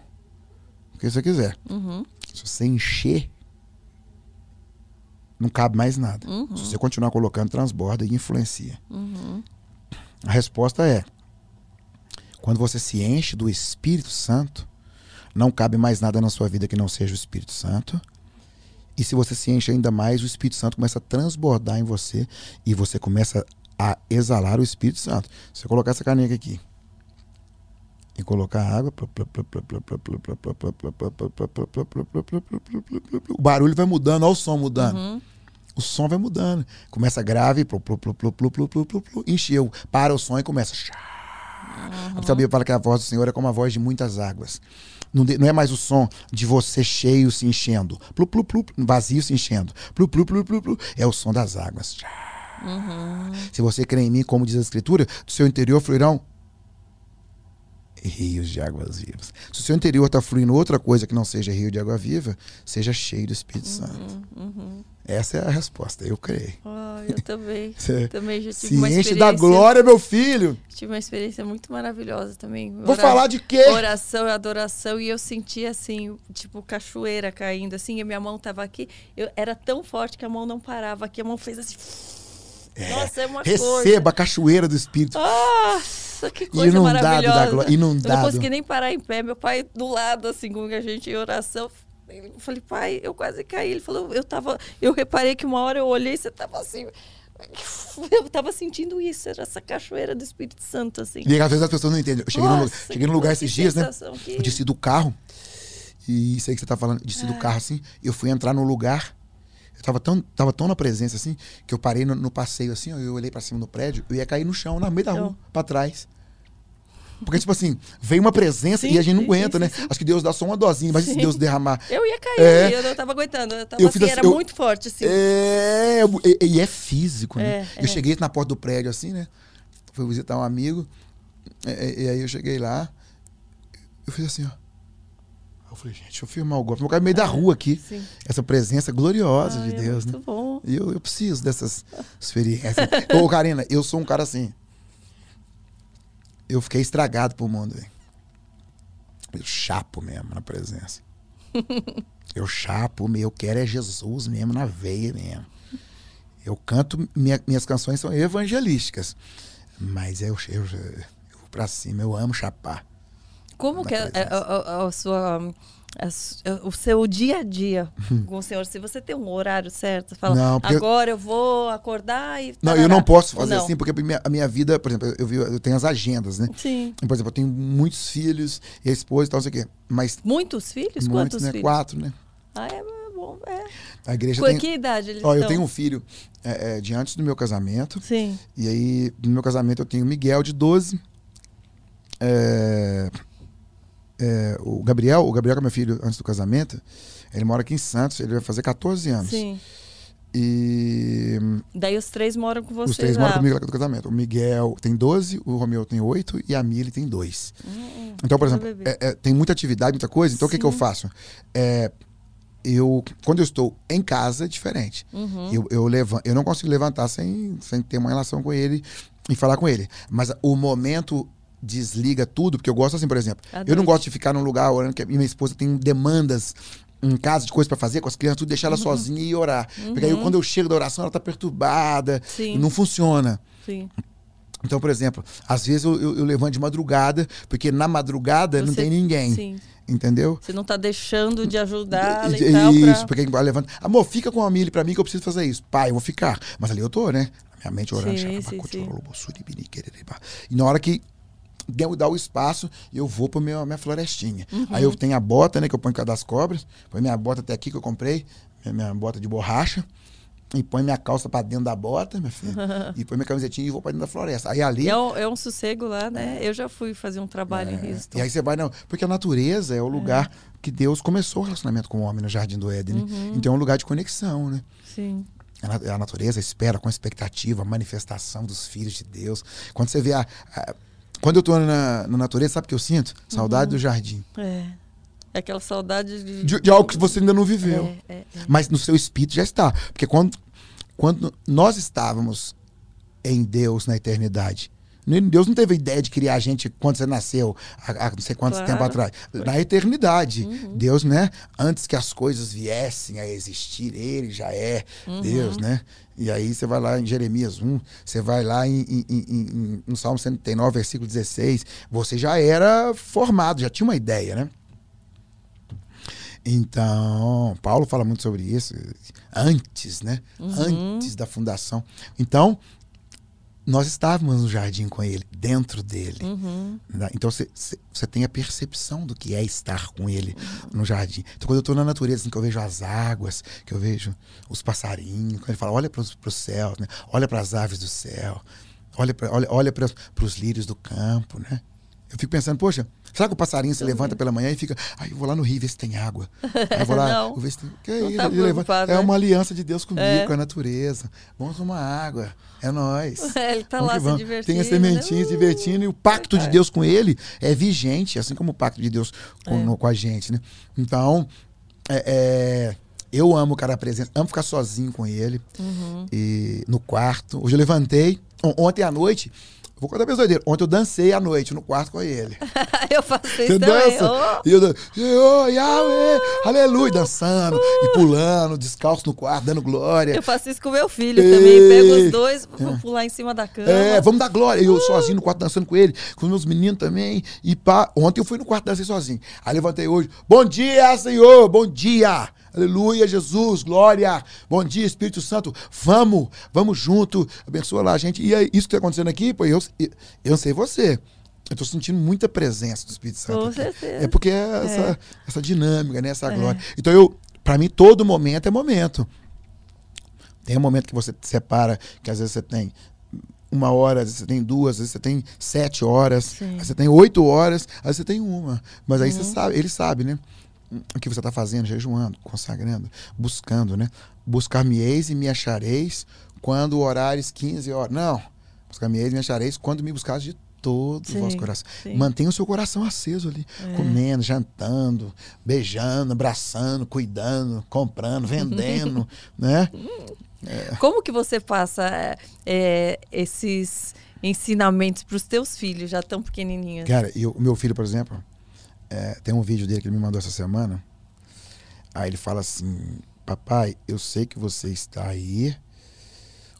Speaker 1: o que você quiser.
Speaker 2: uhum,
Speaker 1: Se você encher, não cabe mais nada.
Speaker 2: uhum,
Speaker 1: Se você continuar colocando, transborda e influencia.
Speaker 2: uhum.
Speaker 1: A resposta é: quando você se enche do Espírito Santo, não cabe mais nada na sua vida que não seja o Espírito Santo. E se você se enche ainda mais, o Espírito Santo começa a transbordar em você e você começa a exalar o Espírito Santo. Se você colocar essa caneca aqui e colocar água, o barulho vai mudando, olha o som mudando
Speaker 2: uhum.
Speaker 1: o som vai mudando. Começa grave, plu, plu, plu, plu, plu, plu, plu, plu, plu, encheu. Para o som e começa. A Bíblia fala que a voz do Senhor é como a voz de muitas águas. Não, não é mais o som de você cheio se enchendo. Plu, plu, plu, vazio se enchendo. Plu, plu, plu, plu, plu. É o som das águas. Se você crê em mim, como diz a Escritura, do seu interior fluirão rios de águas vivas. Se o seu interior está fluindo outra coisa que não seja rio de água viva, seja cheio do Espírito Santo.
Speaker 2: uhum.
Speaker 1: Essa é a resposta. Eu creio.
Speaker 2: Ah, eu também.
Speaker 1: Você
Speaker 2: também já tive
Speaker 1: se
Speaker 2: uma
Speaker 1: enche
Speaker 2: experiência.
Speaker 1: da glória, meu filho.
Speaker 2: Tive uma experiência muito maravilhosa também.
Speaker 1: Vou
Speaker 2: Ora-
Speaker 1: falar de quê?
Speaker 2: Oração e adoração, e eu senti assim, tipo, cachoeira caindo, assim, e minha mão tava aqui. Eu, era tão forte que a mão não parava aqui, a mão fez assim. Nossa, é uma coisa.
Speaker 1: Receba a cachoeira do Espírito.
Speaker 2: Nossa, que coisa
Speaker 1: Inundado da
Speaker 2: maravilhosa.
Speaker 1: glória,
Speaker 2: Eu
Speaker 1: inundado.
Speaker 2: não consegui nem parar em pé. Meu pai do lado, assim, com a gente em oração. Eu falei, pai, eu quase caí. Ele falou, eu tava. Eu reparei que uma hora eu olhei e você tava assim. Eu tava sentindo isso, era essa cachoeira do Espírito Santo, assim.
Speaker 1: E às vezes as pessoas não entendem. Eu cheguei, no,
Speaker 2: Nossa,
Speaker 1: cheguei no lugar esses dias, né?
Speaker 2: que-
Speaker 1: Eu desci do carro. E isso aí que você tá falando, desci do carro assim. Eu fui entrar no lugar. Eu tava tão, tava tão na presença assim, que eu parei no, no passeio assim, ó, eu olhei pra cima do prédio, eu ia cair no chão, no meio da rua,
Speaker 2: Então.
Speaker 1: pra trás. Porque, tipo assim, veio uma presença
Speaker 2: Sim,
Speaker 1: e a gente não aguenta,
Speaker 2: sim,
Speaker 1: né?
Speaker 2: sim.
Speaker 1: Acho que Deus dá só uma dosinha, mas se. Deus derramar.
Speaker 2: Eu ia cair,
Speaker 1: É.
Speaker 2: eu não tava aguentando. Eu tava
Speaker 1: Eu
Speaker 2: assim,
Speaker 1: assim,
Speaker 2: era
Speaker 1: eu-
Speaker 2: muito forte, assim.
Speaker 1: É, e, é físico, né?
Speaker 2: É,
Speaker 1: eu
Speaker 2: é.
Speaker 1: cheguei na porta do prédio assim, né? Fui visitar um amigo. E, e- e aí eu cheguei lá. Eu fiz assim, ó. Eu falei, gente, deixa eu filmar o golpe. Meu cara no meio da rua aqui.
Speaker 2: Sim.
Speaker 1: Essa presença gloriosa
Speaker 2: Ai,
Speaker 1: de
Speaker 2: é
Speaker 1: Deus, né?
Speaker 2: muito bom.
Speaker 1: E eu, eu preciso dessas experiências. Ô, Karina, eu sou um cara assim. Eu fiquei estragado pro mundo, velho. Eu chapo mesmo na presença. Eu chapo, meu, eu quero é Jesus mesmo na veia mesmo. Eu canto, minha- minhas canções são evangelísticas. Mas eu, eu, eu vou pra cima, eu amo chapar.
Speaker 2: Como que é a, a- a- a sua, o seu dia a dia
Speaker 1: Hum.
Speaker 2: com o Senhor? Se você tem um horário certo, você fala,
Speaker 1: Não, eu-
Speaker 2: agora eu vou acordar e.
Speaker 1: Não, eu
Speaker 2: tarará."
Speaker 1: não posso fazer
Speaker 2: não?
Speaker 1: assim, porque a minha, vida, por exemplo, eu, eu tenho as agendas, né?
Speaker 2: Sim.
Speaker 1: Por exemplo, eu tenho muitos filhos, e a esposa e tal, não sei o quê. Mas
Speaker 2: Muitos filhos?
Speaker 1: muitos,
Speaker 2: Quantos
Speaker 1: né?
Speaker 2: filhos?
Speaker 1: Quatro, né?
Speaker 2: Ah, é bom. É.
Speaker 1: A igreja
Speaker 2: Com
Speaker 1: tem.
Speaker 2: que idade eles
Speaker 1: Ó, eu
Speaker 2: estão?
Speaker 1: tenho um filho é, é, de antes do meu casamento.
Speaker 2: Sim.
Speaker 1: E aí, no meu casamento, eu tenho Miguel, de 12. É, é, o Gabriel, o Gabriel, que é meu filho antes do casamento, ele mora aqui em Santos, ele vai fazer 14 anos.
Speaker 2: Sim.
Speaker 1: E.
Speaker 2: Daí os três moram com você.
Speaker 1: Os três
Speaker 2: lá.
Speaker 1: moram comigo lá do casamento. O Miguel tem 12, o Romeu tem 8 e a Mili tem 2.
Speaker 2: Hum,
Speaker 1: Então, por exemplo, é- é, tem muita atividade, muita coisa. Então, o que, que eu faço? É, eu, quando eu estou em casa, é diferente.
Speaker 2: Uhum.
Speaker 1: Eu, eu, levan- eu não consigo levantar sem, sem ter uma relação com ele e falar com ele. Mas o momento desliga tudo, porque eu gosto assim, por exemplo.
Speaker 2: À
Speaker 1: Eu não gosto de ficar num lugar orando, que minha esposa tem demandas em casa de coisa pra fazer com as crianças, tudo, deixar ela sozinha e orar. Porque aí quando eu chego da oração, ela tá perturbada
Speaker 2: Uhum. Sim.
Speaker 1: e não funciona.
Speaker 2: Sim.
Speaker 1: Então, por exemplo, às vezes eu, eu, eu levanto de madrugada, porque na madrugada não
Speaker 2: Você-
Speaker 1: tem ninguém.
Speaker 2: Sim.
Speaker 1: Entendeu?
Speaker 2: Você não tá deixando de ajudar
Speaker 1: E-
Speaker 2: e tal
Speaker 1: isso,
Speaker 2: pra...
Speaker 1: porque vai levando. Amor, fica com a Mili pra mim que eu preciso fazer isso. Pai, eu vou ficar. Mas ali eu tô, né? Minha mente orando.
Speaker 2: Sim, sim, sim.
Speaker 1: E na hora que dá o espaço, eu vou pra minha, minha florestinha.
Speaker 2: Uhum.
Speaker 1: Aí eu tenho a bota, né? Que eu ponho com a das cobras. Põe minha bota até aqui que eu comprei. Minha, minha bota de borracha. E põe minha calça pra dentro da bota, minha filha. e põe minha camisetinha e vou pra dentro da floresta. Aí ali.
Speaker 2: É um, é um sossego lá, né? Eu já fui fazer um trabalho em Houston.
Speaker 1: E aí você vai, não. Porque a natureza é o lugar que Deus começou o relacionamento com o homem no Jardim do Éden. né?
Speaker 2: Uhum.
Speaker 1: Então é um lugar de conexão, né?
Speaker 2: Sim.
Speaker 1: A na- a natureza espera com expectativa a manifestação dos filhos de Deus. Quando você vê a. a- quando eu tô na, na natureza, sabe o que eu sinto? Saudade do jardim.
Speaker 2: É. É aquela saudade de.
Speaker 1: De, de algo que você ainda não viveu.
Speaker 2: É, é, é.
Speaker 1: Mas no seu espírito já está. Porque quando, quando nós estávamos em Deus na eternidade, Deus não teve ideia de criar a gente quando você nasceu, há, não sei quanto
Speaker 2: Claro.
Speaker 1: tempo atrás. Na eternidade.
Speaker 2: Uhum.
Speaker 1: Deus, né? Antes que as coisas viessem a existir, Ele já é
Speaker 2: Uhum.
Speaker 1: Deus, né? E aí você vai lá em Jeremias 1, você vai lá em, em- em- em- no Salmo 139, versículo 16, você já era formado, já tinha uma ideia, né? Então, Paulo fala muito sobre isso antes, né? Antes da fundação. Então, nós estávamos no jardim com ele, dentro dele.
Speaker 2: Uhum.
Speaker 1: né? Então, você- tem a percepção do que é estar com ele no jardim. Então, quando eu estou na natureza, assim, que eu vejo as águas, que eu vejo os passarinhos, quando ele fala, olha para os céus, né? olha para as aves do céu, olha para olha, olha os lírios do campo, né? Eu fico pensando, poxa, será que o passarinho se levanta pela manhã e fica, ai, eu vou lá no rio ver se tem água. Aí eu vou lá,
Speaker 2: Não.
Speaker 1: ver se tem. Que é
Speaker 2: Não
Speaker 1: isso?
Speaker 2: tá
Speaker 1: levanta- é uma aliança de Deus comigo,
Speaker 2: É.
Speaker 1: com a natureza. Vamos tomar água. É nós.
Speaker 2: Ele tá
Speaker 1: Vamos
Speaker 2: lá se
Speaker 1: vamos.
Speaker 2: divertindo.
Speaker 1: Tem as sementinhas
Speaker 2: né?
Speaker 1: se divertindo e o pacto de Deus com ele é vigente, assim como o pacto de Deus com,
Speaker 2: É.
Speaker 1: com a gente, né? Então, é, é, eu amo o cara presente, amo ficar sozinho com ele
Speaker 2: Uhum.
Speaker 1: e no quarto. Hoje eu levantei, on- ontem à noite, vou contar a pessoa dele. Ontem eu dancei à noite no quarto com ele.
Speaker 2: eu faço isso
Speaker 1: Você
Speaker 2: também.
Speaker 1: dança?
Speaker 2: Oh,
Speaker 1: E eu dan- Senhor, Yahweh, aleluia, dançando e pulando, descalço no quarto, dando glória.
Speaker 2: eu faço isso com meu filho
Speaker 1: Ei.
Speaker 2: também. Pego os dois, vou pular em cima da cama.
Speaker 1: É, vamos dar glória. E eu sozinho no quarto dançando com ele, com os meus meninos também. E pá, ontem eu fui no quarto dancei sozinho. Aí levantei hoje. Bom dia, Senhor, bom dia. Aleluia, Jesus, glória. Bom dia, Espírito Santo. Vamos, vamos junto. Abençoa lá a gente. E aí, isso que tá acontecendo aqui, pô, eu, eu, eu não sei você. Eu tô sentindo muita presença do Espírito Santo.
Speaker 2: Com
Speaker 1: aqui.
Speaker 2: certeza.
Speaker 1: É porque é essa, essa dinâmica, né? Essa glória. Então eu, para mim, todo momento é momento. Tem um momento que você separa, que às vezes você tem uma hora, às vezes você tem duas, às vezes você tem sete horas,
Speaker 2: Sim.
Speaker 1: às vezes você tem oito horas, às vezes você tem uma. Mas aí você sabe, ele sabe, né? O que você está fazendo, jejuando, consagrando, buscando, né? Buscar-me-eis e me achareis quando orares 15 horas. Não. Buscar-me-eis e me achareis quando me buscares de todo o
Speaker 2: Sim,
Speaker 1: vosso coração.
Speaker 2: sim.
Speaker 1: Mantenha o seu coração aceso ali, comendo, jantando, beijando, abraçando, cuidando, comprando, vendendo, né?
Speaker 2: Como que você passa é, esses ensinamentos para os teus filhos, já tão pequenininhos?
Speaker 1: Cara, o meu filho, por exemplo, é, tem um vídeo dele que ele me mandou essa semana. Aí ele fala assim: Papai, eu sei que você está aí.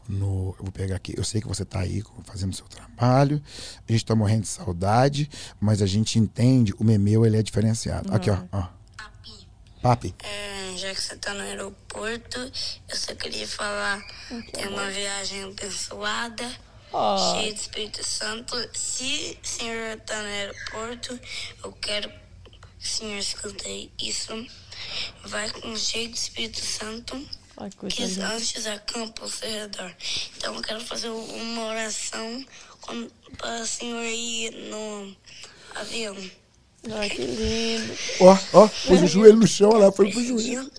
Speaker 1: No, eu vou pegar aqui. Eu sei que você está aí fazendo seu trabalho. A gente está morrendo de saudade, mas a gente entende. O memeu ele é diferenciado. Aqui, ó, ó.
Speaker 3: Papi,
Speaker 1: Papi.
Speaker 3: é, já que você tá no aeroporto, eu só queria falar, tem uma viagem abençoada,
Speaker 2: Ó.
Speaker 3: cheia de Espírito Santo. Se o senhor tá no aeroporto, eu quero que o senhor escute isso. Vai com cheio de Espírito Santo,
Speaker 2: Ai,
Speaker 3: que
Speaker 2: linda.
Speaker 3: antes acampa ao seu redor. Então eu quero fazer uma oração para o senhor ir no avião.
Speaker 2: Ai, que lindo.
Speaker 1: Ó, ó, pôs o joelho no chão, olha lá, foi pro joelho.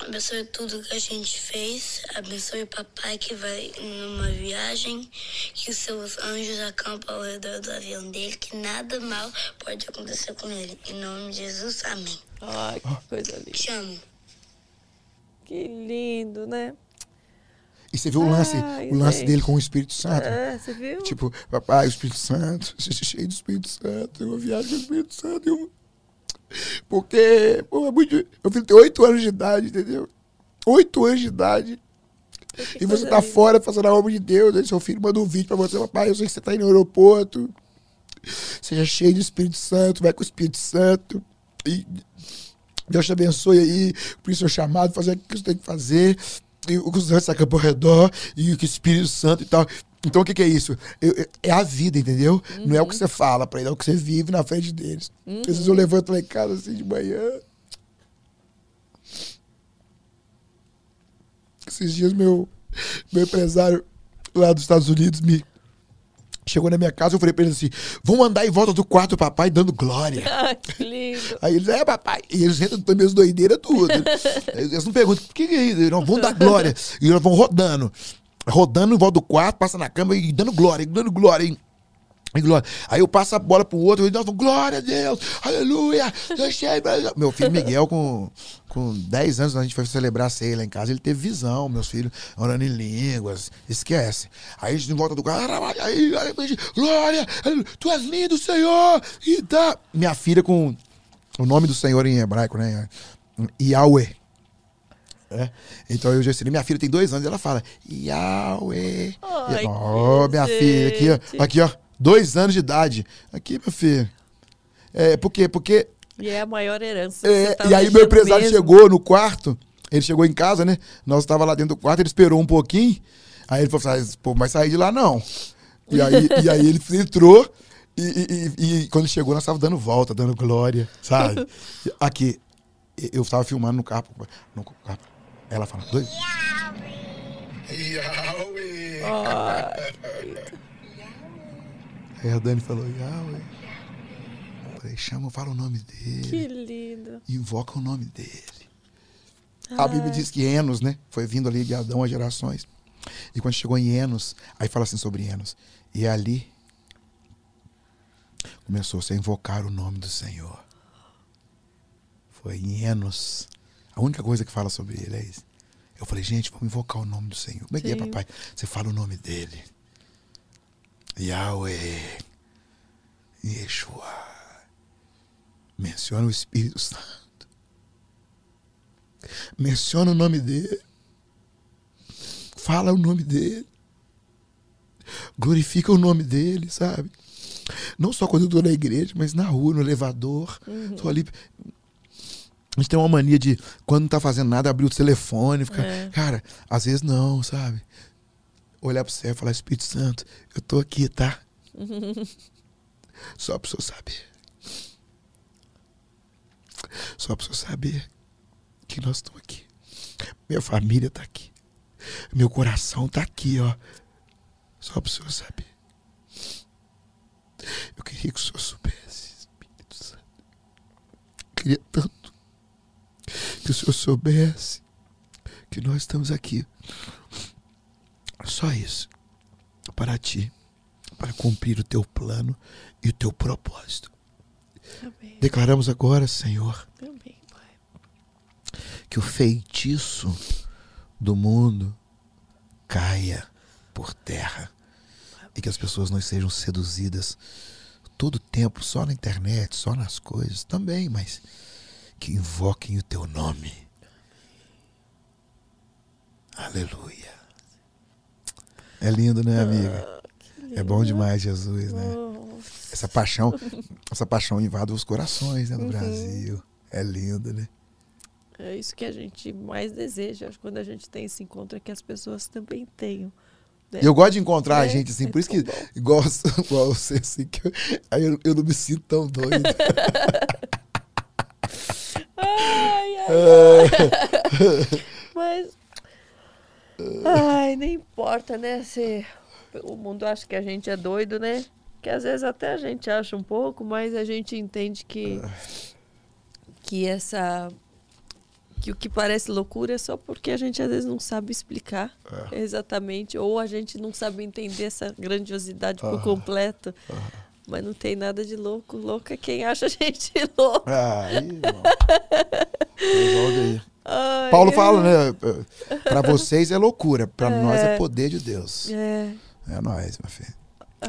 Speaker 3: Abençoe tudo que a gente fez. Abençoe o papai que vai numa viagem. Que os seus anjos acampam ao redor do avião dele. Que nada mal pode acontecer com ele. Em nome de Jesus, amém.
Speaker 2: Ai, que coisa linda.
Speaker 3: Te amo.
Speaker 2: Que lindo, né?
Speaker 1: E você viu o lance, o lance dele com o Espírito Santo?
Speaker 2: É, você viu?
Speaker 1: Tipo, papai, o Espírito Santo, cheio do Espírito Santo, eu viagem com o Espírito Santo. Eu... Porque, pô, é muito. Filho tem oito anos de idade, entendeu? Oito anos de idade.
Speaker 2: Que
Speaker 1: E você tá fora fazendo a obra de Deus. Aí seu filho manda um vídeo pra você, papai, eu sei que você tá aí no aeroporto. Seja cheio do Espírito Santo, vai com o Espírito Santo. E Deus te abençoe aí, por seu chamado, fazer o que você tem que fazer. E o que os anjos acampam ao redor, e o que o Espírito Santo e tal. Então o que, que é isso? Eu- eu- é a vida, entendeu? Não é o que você fala pra ele, é o que você vive na frente deles. Às vezes eu levanto lá em casa assim de manhã. Esses dias meu, meu empresário lá dos Estados Unidos me chegou na minha casa, eu falei pra ele assim: vamos andar em volta do quarto do papai dando glória.
Speaker 2: Ai, que lindo.
Speaker 1: Aí eles, é, papai. E eles entram também as doideiras tudo. Eles não perguntam, o que, que é isso? Eles não vão dar glória. E eles vão rodando. Rodando em volta do quarto, passa na cama e dando glória, e dando glória, hein? Glória. Aí eu passo a bola pro outro, e nós glória a Deus, aleluia, Brasil." Meu filho Miguel, com, com 10 anos, a gente foi celebrar a ceia lá em casa, ele teve visão, meus filhos orando em línguas, esquece. Aí a gente volta do quarto, aí, glória, tu és lindo, Senhor, e tá. Minha filha com o nome do Senhor em hebraico, né? Yahweh. É. Então eu já ensinei. Minha filha tem dois anos e ela fala Yahweh.
Speaker 2: Ai,
Speaker 1: oh, minha filha, aqui,
Speaker 2: gente.
Speaker 1: ó. Aqui, ó. Dois anos de idade. Aqui, meu filho. É, por quê? Porque.
Speaker 2: E é a maior herança.
Speaker 1: é,
Speaker 2: tá
Speaker 1: e aí meu empresário
Speaker 2: mesmo.
Speaker 1: chegou no quarto. Ele chegou em casa, né? Nós estava lá dentro do quarto, ele esperou um pouquinho. Aí ele falou assim: pô, vai sair de lá não. E aí, e aí ele entrou. E, e- e- e quando ele chegou, nós estávamos dando volta, dando glória, sabe? Aqui, eu estava filmando no carro. No carro. Ela fala, dois. Yahweh. Aí a Dani falou, Yahweh. Falei, chama, fala o nome dele.
Speaker 2: Que lindo.
Speaker 1: Invoca o nome dele. A Bíblia diz que Enos, né? Foi vindo ali de Adão às gerações. E quando chegou em Enos, aí fala assim sobre Enos. E ali começou-se a invocar o nome do Senhor. Foi em Enos. A única coisa que fala sobre ele é isso. Eu falei, gente, vamos invocar o nome do Senhor. Como é que é, papai? Você fala o nome dele. Yahweh. Yeshua. Menciona o Espírito Santo. Menciona o nome dele. Fala o nome dele. Glorifica o nome dele, sabe? Não só quando eu tô na igreja, mas na rua, no elevador. Tô ali. A gente tem uma mania de, quando não tá fazendo nada, abrir o telefone. Ficar...
Speaker 2: É.
Speaker 1: Cara, às vezes não, sabe? Olhar pro céu e falar, Espírito Santo, eu tô aqui, tá? Só pra você saber. Só pra você saber que nós estamos aqui. Minha família tá aqui. Meu coração tá aqui, ó. Só pra você saber. Eu queria que o senhor soubesse, Espírito Santo. Eu queria tanto que o senhor soubesse que nós estamos aqui. Só isso. Para ti. Para cumprir o teu plano e o teu propósito.
Speaker 2: Amém.
Speaker 1: Declaramos agora, Senhor,
Speaker 2: Amém, Pai.
Speaker 1: que o feitiço do mundo caia por terra e que as pessoas não sejam seduzidas todo tempo só na internet, só nas coisas também, mas que invoquem o teu nome. Aleluia. É lindo, né, amiga? É bom demais, Jesus, né? Essa paixão, essa paixão invade os corações, né, do Brasil. É lindo, né?
Speaker 2: É isso que a gente mais deseja, acho, quando a gente tem esse encontro, é que as pessoas também tenham. né?
Speaker 1: Eu gosto de encontrar
Speaker 2: É,
Speaker 1: gente assim,
Speaker 2: é
Speaker 1: por isso que,
Speaker 2: bom.
Speaker 1: igual, igual você, assim, que eu, aí eu, eu não me sinto tão doido.
Speaker 2: Ai, ai, ai. Mas. Ai, nem importa, né? Se o mundo acha que a gente é doido, né? Que às vezes até a gente acha um pouco, mas a gente entende que. Que essa. Que o que parece loucura é só porque a gente às vezes não sabe explicar é. exatamente, ou a gente não sabe entender essa grandiosidade por completo. Mas não tem nada de louco. Louco é quem acha a gente louco.
Speaker 1: Ah, aí, Resolve aí. Ai, Paulo fala, né? Para vocês é loucura, para é. nós é poder de Deus. É. É nós, meu filho.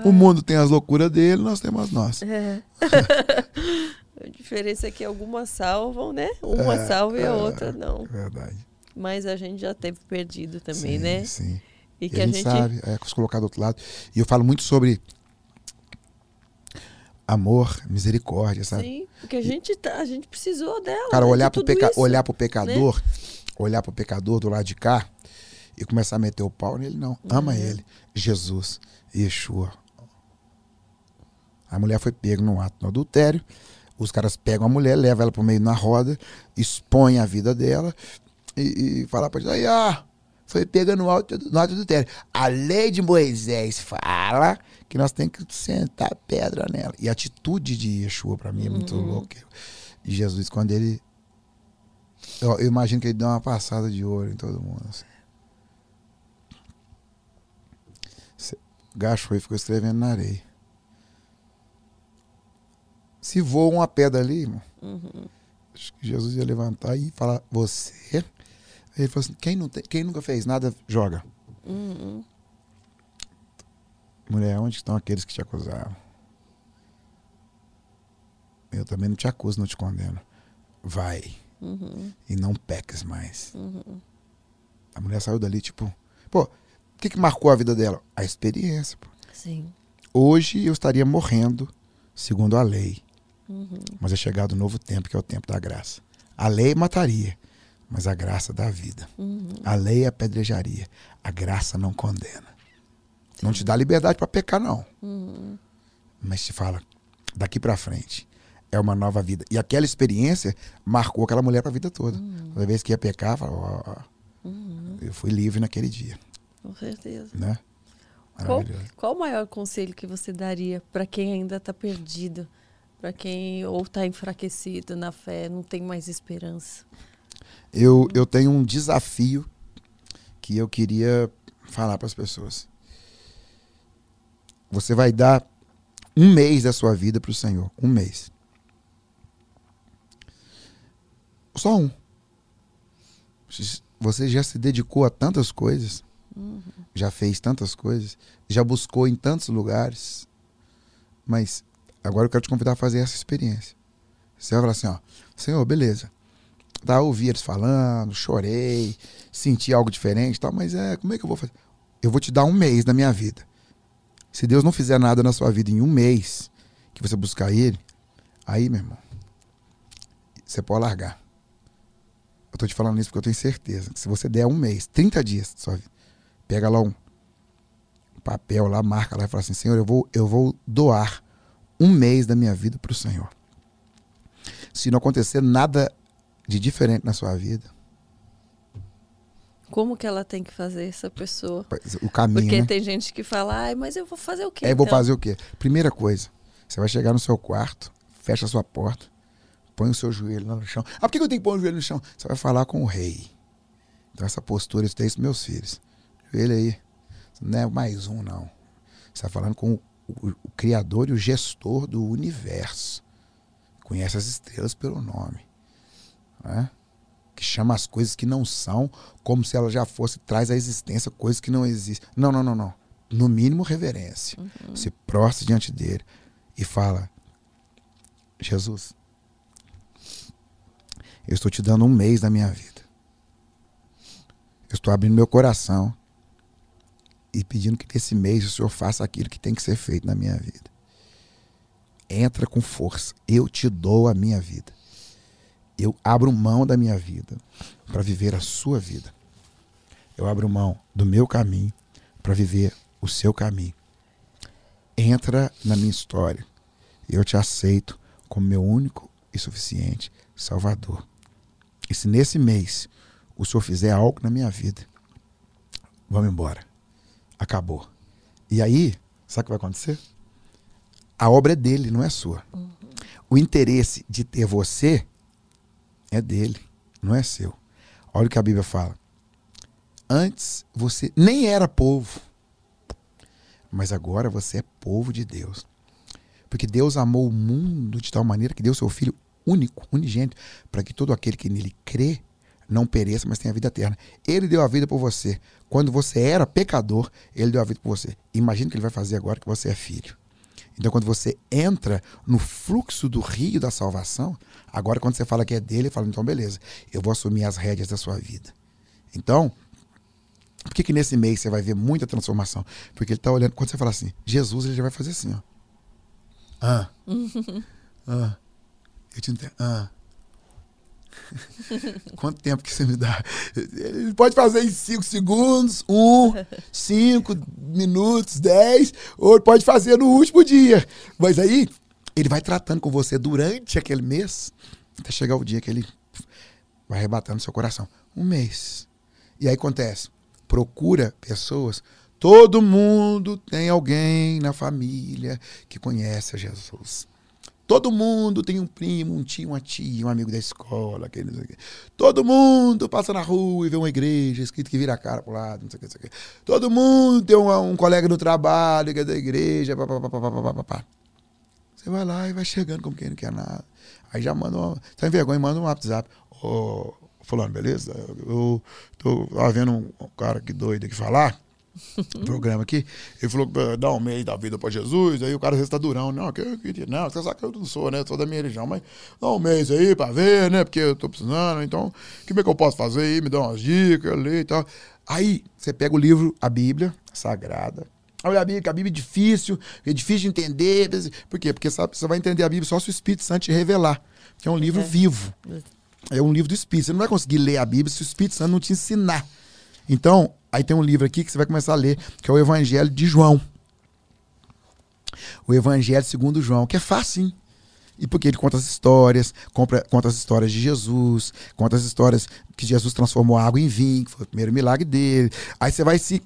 Speaker 1: O mundo tem as loucuras dele, nós temos as nossas. É.
Speaker 2: a diferença é que algumas salvam, né? Uma é, salva e a é, outra não.
Speaker 1: Verdade.
Speaker 2: Mas a gente já teve perdido também, sim, né?
Speaker 1: Sim. E, e que a, gente, a gente sabe, é, se colocar do outro lado. E eu falo muito sobre amor, misericórdia, sabe? Sim,
Speaker 2: porque a gente, tá, a gente precisou dela.
Speaker 1: Cara, né, olhar, pro, peca isso, olhar pro pecador, né? olhar pro pecador do lado de cá e começar a meter o pau nele, não. Ama uhum. ele. Jesus, Yeshua. A mulher foi pega no ato do adultério. Os caras pegam a mulher, levam ela pro meio na roda, expõem a vida dela e, e falam pra ela, ah, foi pega no ato, no ato adultério. A lei de Moisés fala que nós temos que sentar pedra nela. E a atitude de Yeshua, para mim, é muito uhum. louca. E Jesus, quando ele. Eu, eu, imagino que ele deu uma passada de ouro em todo mundo. Assim. Gachou e ficou escrevendo na areia. Se voa uma pedra ali, irmão, uhum. acho que Jesus ia levantar e falar: Você. Ele falou assim: quem, não tem, quem nunca fez nada, joga. Uhum. Mulher, onde estão aqueles que te acusaram? Eu também não te acuso, não te condeno. Vai. Uhum. E não peques mais. Uhum. A mulher saiu dali, tipo, pô, o que, que marcou a vida dela? A experiência. Pô.
Speaker 2: Sim.
Speaker 1: Hoje eu estaria morrendo, segundo a lei. Uhum. Mas é chegado um novo tempo, que é o tempo da graça. A lei mataria, mas a graça dá vida. Uhum. A lei apedrejaria, a graça não condena. Não te dá liberdade para pecar, não. Uhum. Mas te fala, daqui para frente é uma nova vida. E aquela experiência marcou aquela mulher para a vida toda. Uhum. Toda vez que ia pecar, ó, uhum. eu fui livre naquele dia.
Speaker 2: Com certeza.
Speaker 1: Né?
Speaker 2: Qual, qual o maior conselho que você daria para quem ainda está perdido? Para quem ou está enfraquecido na fé, não tem mais esperança?
Speaker 1: Eu, eu tenho um desafio que eu queria falar para as pessoas. Você vai dar um mês da sua vida para o Senhor. Um mês. Só um. Você já se dedicou a tantas coisas. Uhum. Já fez tantas coisas. Já buscou em tantos lugares. Mas agora eu quero te convidar a fazer essa experiência. Você vai falar assim, ó. Senhor, beleza. Tá, ouvi eles falando, chorei, senti algo diferente tal, mas é, como é que eu vou fazer? Eu vou te dar um mês da minha vida. Se Deus não fizer nada na sua vida em um mês que você buscar Ele, aí, meu irmão, você pode largar. Eu tô te falando isso porque eu tenho certeza que se você der um mês, 30 dias sua vida, pega lá um papel lá, marca lá e fala assim, Senhor, eu vou, eu vou doar um mês da minha vida para o Senhor. Se não acontecer nada de diferente na sua vida,
Speaker 2: como que ela tem que fazer essa pessoa?
Speaker 1: O caminho.
Speaker 2: Porque
Speaker 1: né?
Speaker 2: tem gente que fala, ai, mas eu vou fazer o quê?
Speaker 1: É, então? vou fazer o quê? Primeira coisa, você vai chegar no seu quarto, fecha a sua porta, põe o seu joelho lá no chão. Ah, por que eu tenho que pôr o joelho no chão? Você vai falar com o rei. Então, essa postura, isso tem isso meus filhos. Joelho aí. Não é mais um, não. Você está falando com o, o, o Criador e o gestor do universo. Conhece as estrelas pelo nome. Né? Que chama as coisas que não são como se ela já fosse, traz à existência coisas que não existem. Não, não, não, não. No mínimo, reverência. Uhum. Se prostra diante dele e fala: Jesus, eu estou te dando um mês da minha vida. Eu estou abrindo meu coração e pedindo que nesse mês o Senhor faça aquilo que tem que ser feito na minha vida. Entra com força. Eu te dou a minha vida eu abro mão da minha vida para viver a sua vida. Eu abro mão do meu caminho para viver o seu caminho. Entra na minha história. Eu te aceito como meu único e suficiente Salvador. E se nesse mês o Senhor fizer algo na minha vida, vamos embora. Acabou. E aí, sabe o que vai acontecer? A obra é dele, não é sua. Uhum. O interesse de ter você é dele, não é seu. Olha o que a Bíblia fala. Antes você nem era povo, mas agora você é povo de Deus. Porque Deus amou o mundo de tal maneira que deu seu Filho único, unigênito, para que todo aquele que nele crê não pereça, mas tenha vida eterna. Ele deu a vida por você. Quando você era pecador, ele deu a vida por você. Imagina o que ele vai fazer agora que você é filho. Então, quando você entra no fluxo do rio da salvação, agora quando você fala que é dele, ele fala, então beleza, eu vou assumir as rédeas da sua vida. Então, por que, que nesse mês você vai ver muita transformação? Porque ele está olhando, quando você fala assim, Jesus, ele já vai fazer assim, ó. Ah. ah. Eu te entendo. Ah. Quanto tempo que você me dá? Ele pode fazer em 5 segundos, 1, 5 minutos, 10, ou pode fazer no último dia. Mas aí, ele vai tratando com você durante aquele mês, até chegar o dia que ele vai arrebatando seu coração. Um mês. E aí acontece, procura pessoas. Todo mundo tem alguém na família que conhece a Jesus. Todo mundo tem um primo, um tio, uma tia, um amigo da escola, aquele. Todo mundo passa na rua e vê uma igreja escrito que vira a cara pro lado, não sei o que, não sei o quê. Todo mundo tem um, um colega no trabalho que é da igreja, papapá. Você vai lá e vai chegando como quem não quer nada. Aí já manda uma. Tá em vergonha, manda um WhatsApp. Ô, fulano, beleza? Eu tô vendo um cara que doido aqui falar programa aqui. Ele falou que dá um mês da vida para Jesus, aí o cara às vezes tá durão. Não, que eu queria, não, você sabe que eu não sou, né? Eu sou da minha religião, mas dá um mês aí para ver, né? Porque eu tô precisando, então, que, é que eu posso fazer aí? Me dá umas dicas, ler e tal. Aí você pega o livro, a Bíblia Sagrada. Olha a Bíblia, a Bíblia é difícil, é difícil de entender. Por quê? Porque sabe, você vai entender a Bíblia só se o Espírito Santo te revelar. Que é um livro é. vivo. É um livro do Espírito. Você não vai conseguir ler a Bíblia se o Espírito Santo não te ensinar. Então, Aí tem um livro aqui que você vai começar a ler, que é o Evangelho de João. O Evangelho segundo João, que é fácil, hein? E porque ele conta as histórias, compra, conta as histórias de Jesus, conta as histórias que Jesus transformou água em vinho, que foi o primeiro milagre dele. Aí você vai se.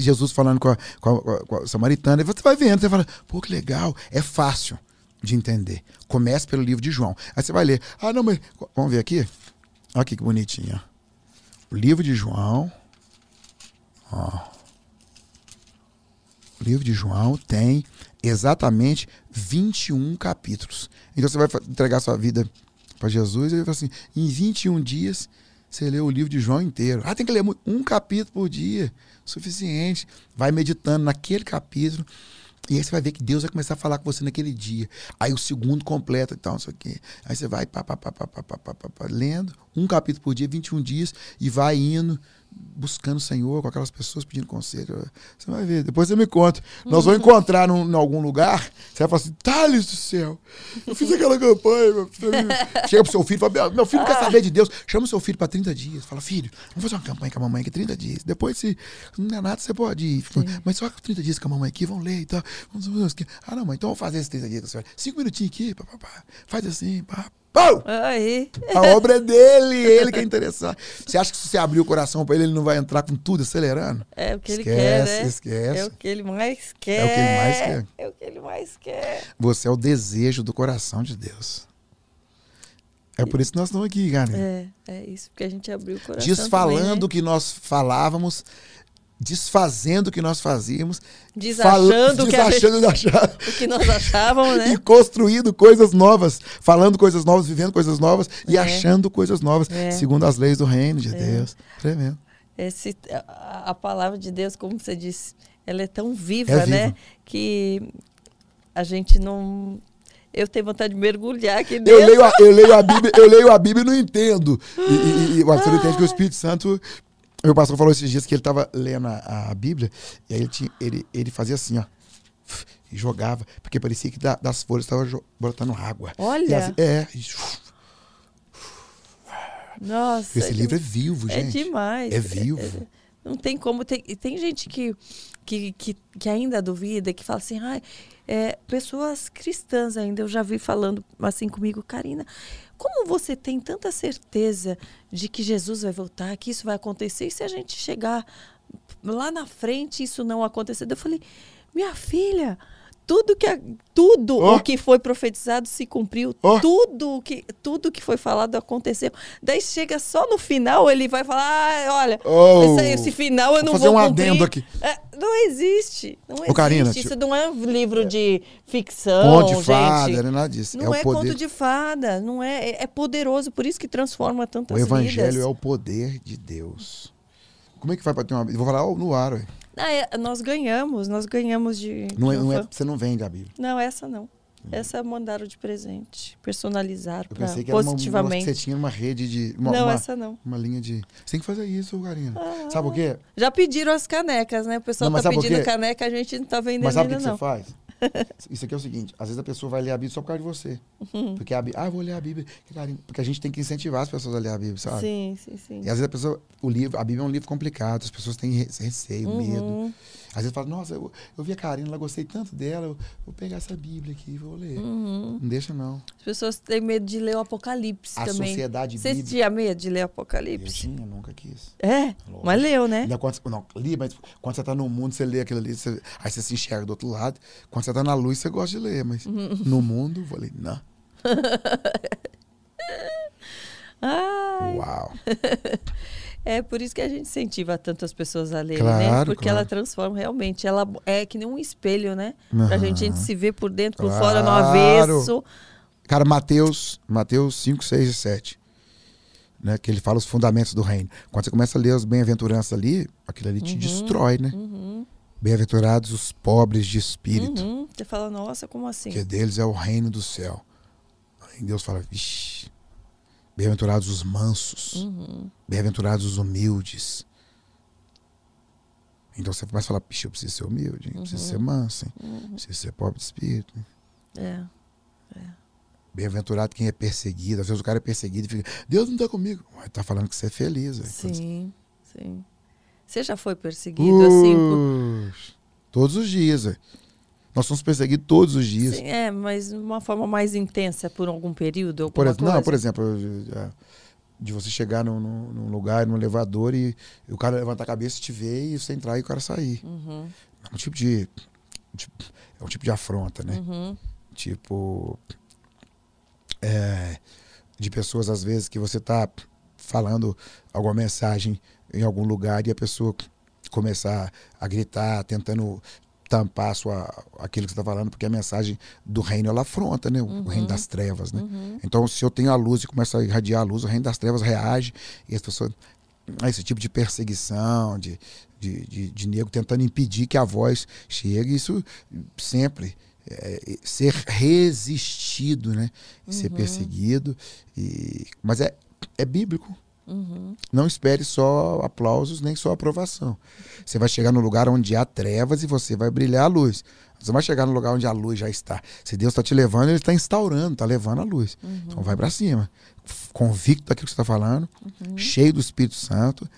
Speaker 1: Jesus falando com a, com a, com a samaritana, e você vai vendo, você fala, pô, que legal, é fácil de entender. Comece pelo livro de João. Aí você vai ler, ah, não, mas. Vamos ver aqui? Olha aqui que bonitinho. O livro de João. Ó. O livro de João tem exatamente 21 capítulos. Então você vai entregar sua vida para Jesus e ele fala assim: em 21 dias você lê o livro de João inteiro. Ah, tem que ler um capítulo por dia, suficiente. Vai meditando naquele capítulo. E aí você vai ver que Deus vai começar a falar com você naquele dia. Aí o segundo completa e tal, não sei o quê. Aí você vai pá, pá, pá, pá, pá, pá, pá, pá, lendo um capítulo por dia, 21 dias, e vai indo buscando o Senhor, com aquelas pessoas pedindo conselho. Você vai ver, depois você me conta. Nós vamos encontrar num, em algum lugar, você vai falar assim, Thales do céu, eu fiz aquela campanha. Meu filho. Chega pro seu filho e fala, meu filho quer saber de Deus. Chama o seu filho para 30 dias. Fala, filho, vamos fazer uma campanha com a mamãe aqui 30 dias. Depois, se não der nada, você pode ir. Sim. Mas só 30 dias com a mamãe aqui, vão ler e tal. Vamos, ah, não, mãe, então vamos fazer esses 30 dias com a senhora. Cinco minutinhos aqui, pá, pá, pá. faz assim, pá, Pau!
Speaker 2: Aí.
Speaker 1: A obra é dele, ele que é interessado. Você acha que se você abrir o coração para ele, ele não vai entrar com tudo acelerando?
Speaker 2: É o que ele quer, né?
Speaker 1: Esquece.
Speaker 2: É o que ele mais quer.
Speaker 1: É o que ele mais quer.
Speaker 2: É o que ele mais quer.
Speaker 1: Você é o desejo do coração de Deus. É por isso que nós estamos aqui, cara.
Speaker 2: É, é isso, porque a gente abriu o coração.
Speaker 1: Desfalando o né? que nós falávamos, desfazendo o que nós fazíamos,
Speaker 2: desachando,
Speaker 1: o, que desachando
Speaker 2: gente, o que nós achávamos, né?
Speaker 1: E construindo coisas novas, falando coisas novas, vivendo coisas novas é. e achando coisas novas, é. segundo as leis do reino de é. Deus. Tremendo.
Speaker 2: Esse, a, a, palavra de Deus, como você disse, ela é tão viva, é né? Que a gente não. Eu tenho vontade de mergulhar aqui dentro.
Speaker 1: Eu leio a, eu leio a, Bíblia, eu leio a Bíblia e não entendo. E, e, e você entende que o Espírito Santo meu pastor falou esses dias que ele estava lendo a, a, Bíblia e aí ele, tinha, ele, ele fazia assim, ó. E jogava, porque parecia que da, das folhas estava brotando água.
Speaker 2: Olha!
Speaker 1: As, é.
Speaker 2: Nossa.
Speaker 1: Esse é livro é vivo,
Speaker 2: é
Speaker 1: gente.
Speaker 2: É demais.
Speaker 1: É vivo. É, é,
Speaker 2: não tem como. Tem, tem gente que, que, que, que ainda duvida, que fala assim, ah, é, pessoas cristãs ainda, eu já vi falando assim comigo, Karina, como você tem tanta certeza de que Jesus vai voltar, que isso vai acontecer, e se a gente chegar lá na frente isso não acontecer? Eu falei, minha filha, tudo que a- tudo
Speaker 1: Oh.
Speaker 2: o que foi profetizado se cumpriu,
Speaker 1: Oh.
Speaker 2: tudo o que tudo que foi falado aconteceu. Daí chega só no final ele vai falar, ah, olha,
Speaker 1: Oh.
Speaker 2: esse, esse final eu
Speaker 1: Vou
Speaker 2: não
Speaker 1: fazer
Speaker 2: vou
Speaker 1: um
Speaker 2: cumprir.
Speaker 1: adendo aqui.
Speaker 2: É, não existe, não existe.
Speaker 1: Karina,
Speaker 2: Isso não é um livro de ficção,
Speaker 1: Conto de
Speaker 2: gente.
Speaker 1: fada, não é nada disso.
Speaker 2: Não
Speaker 1: é
Speaker 2: é,
Speaker 1: poder.
Speaker 2: conto de fada, não é, é- é poderoso, por isso que transforma tantas
Speaker 1: O evangelho
Speaker 2: vidas.
Speaker 1: é o poder de Deus. Como é que vai pra ter uma? Vou falar no ar, ué.
Speaker 2: Ah, é, nós ganhamos, nós ganhamos de.
Speaker 1: Não é, não é,
Speaker 2: uma-
Speaker 1: você não vende Bíblia.
Speaker 2: Não, essa não. Essa mandaram de presente. Personalizar
Speaker 1: Eu pensei que uma, uma,
Speaker 2: positivamente.
Speaker 1: que você tinha uma rede de. Uma,
Speaker 2: não,
Speaker 1: uma,
Speaker 2: essa não.
Speaker 1: uma linha de. Você tem que fazer isso, Karina.
Speaker 2: Ah.
Speaker 1: Sabe por quê?
Speaker 2: Já pediram as canecas, né? O pessoal
Speaker 1: Não,
Speaker 2: tá pedindo caneca, a gente não tá vendendo
Speaker 1: Mas sabe o que,
Speaker 2: ainda,
Speaker 1: que
Speaker 2: não.
Speaker 1: você faz? Isso aqui é o seguinte: às vezes a pessoa vai ler a Bíblia só por causa de você.
Speaker 2: Uhum.
Speaker 1: Porque a Bíblia. Ah, vou ler a Bíblia. Porque a gente tem que incentivar as pessoas a ler a Bíblia, sabe?
Speaker 2: Sim, sim, sim.
Speaker 1: E às vezes a pessoa. O livro, a Bíblia é um livro complicado, as pessoas têm re- receio, medo. Às vezes fala, nossa, eu, eu vi a Karina, ela gostei tanto dela, eu vou pegar essa Bíblia aqui e vou ler.
Speaker 2: Uhum.
Speaker 1: Não deixa, não.
Speaker 2: As pessoas têm medo de ler o Apocalipse
Speaker 1: A
Speaker 2: também.
Speaker 1: sociedade
Speaker 2: Você
Speaker 1: bíblica.
Speaker 2: tinha medo de ler o
Speaker 1: Eu
Speaker 2: Apocalipse?
Speaker 1: tinha, nunca quis.
Speaker 2: É,
Speaker 1: Lógico.
Speaker 2: mas leu, né?
Speaker 1: Ainda quando, não, li, mas quando você tá no mundo, você lê aquilo ali, você- aí você se enxerga do outro lado. Quando você tá na luz, você gosta de ler, mas
Speaker 2: Uhum.
Speaker 1: no mundo, eu falei, não.
Speaker 2: Ai,
Speaker 1: Uau.
Speaker 2: é por isso que a gente incentiva tanto as pessoas a lerem,
Speaker 1: Claro,
Speaker 2: né? Porque
Speaker 1: claro.
Speaker 2: ela transforma realmente. Ela é que nem um espelho, né? Pra
Speaker 1: Aham.
Speaker 2: gente, a gente se ver por dentro, por
Speaker 1: Claro.
Speaker 2: fora, no avesso.
Speaker 1: Cara, Mateus, Mateus 5, 6 e 7. Né, que ele fala os fundamentos do reino. Quando você começa a ler os bem-aventuranças ali, aquilo ali te destrói, né?
Speaker 2: Uhum,
Speaker 1: Bem-aventurados os pobres de espírito,
Speaker 2: uhum. Você fala, nossa, como assim?
Speaker 1: que deles é o reino do céu. Aí Deus fala, vixi, bem-aventurados os mansos,
Speaker 2: Uhum.
Speaker 1: bem-aventurados os humildes. Então você começa a falar, pixe, eu preciso ser humilde, hein? eu preciso
Speaker 2: Uhum.
Speaker 1: ser manso, hein? preciso ser pobre de espírito.
Speaker 2: É.
Speaker 1: Bem-aventurado quem é perseguido. Às vezes o cara é perseguido e fica, Deus não está comigo. Mas tá falando que você é feliz.
Speaker 2: Sim, sim. Você já foi perseguido assim? por-
Speaker 1: Ux, Todos os dias. Nós somos perseguidos todos os dias.
Speaker 2: Sim, é, mas de uma forma mais intensa por algum período?
Speaker 1: Por, ex- não,
Speaker 2: coisa?
Speaker 1: por exemplo, é, de você chegar num, num- lugar, num elevador e, o cara levantar a cabeça te ver e você entrar e o cara sair.
Speaker 2: Uhum,
Speaker 1: É um tipo de, de- é um tipo de afronta, né?
Speaker 2: uhum,
Speaker 1: Tipo é, de pessoas às vezes que você tá falando alguma mensagem em algum lugar e a pessoa começar a gritar, tentando tampar a sua, aquilo que você está falando, porque a mensagem do reino ela afronta, né? O, o reino das trevas, né?
Speaker 2: uhum.
Speaker 1: Então, se eu tenho a luz e começa a irradiar a luz, o reino das trevas reage e as pessoas. Esse tipo de perseguição, de, de, de, de nego tentando impedir que a voz chegue, isso sempre. é, ser resistido, né? Ser perseguido. E, mas é, é bíblico.
Speaker 2: Uhum.
Speaker 1: Não espere só aplausos, nem só aprovação. Você vai chegar no lugar onde há trevas e você vai brilhar a luz. Você vai chegar no lugar onde a luz já está. Se Deus está te levando, Ele está instaurando, está levando a luz. Então vai para cima. Convicto daquilo que você está falando, cheio do Espírito Santo,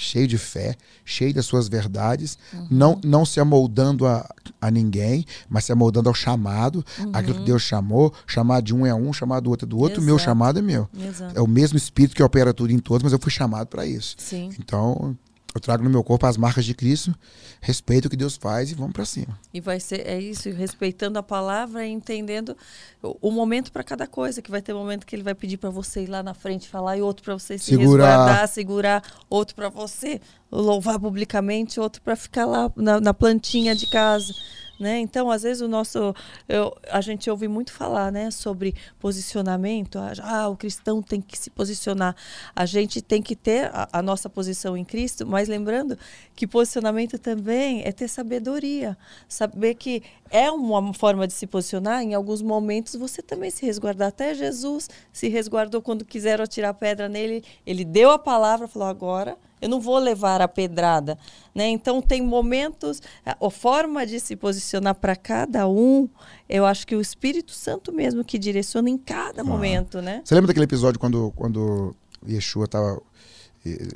Speaker 1: cheio de fé, cheio das suas verdades, não, não se amoldando a, a ninguém, mas se amoldando ao chamado, aquilo que Deus chamou. Chamar de um é um, chamar do outro é do outro, o meu
Speaker 2: Exato.
Speaker 1: chamado é meu.
Speaker 2: Exato.
Speaker 1: É o mesmo Espírito que opera tudo em todos, mas eu fui chamado para isso.
Speaker 2: Sim.
Speaker 1: Então, eu trago no meu corpo as marcas de Cristo, respeito o que Deus faz e vamos para cima.
Speaker 2: E vai ser, é isso, respeitando a palavra e entendendo o, o momento para cada coisa, que vai ter momento que ele vai pedir para você ir lá na frente falar e outro para você se
Speaker 1: Segurar.
Speaker 2: resguardar, segurar, outro para você louvar publicamente, outro para ficar lá na, na plantinha de casa. Né? Então, às vezes, o nosso. eu- a gente ouve muito falar né, sobre posicionamento. Ah, Ah, o cristão tem que se posicionar. A gente tem que ter a, a nossa posição em Cristo, mas lembrando que posicionamento também é ter sabedoria. Saber que é uma forma de se posicionar. Em alguns momentos, você também se resguardar. Até Jesus se resguardou quando quiseram atirar pedra nele. Ele deu a palavra, falou: agora eu não vou levar a pedrada, né? Então tem momentos, a, a forma de se posicionar para cada um, eu acho que o Espírito Santo mesmo que direciona em cada momento, né?
Speaker 1: Você lembra daquele episódio quando, quando Yeshua estava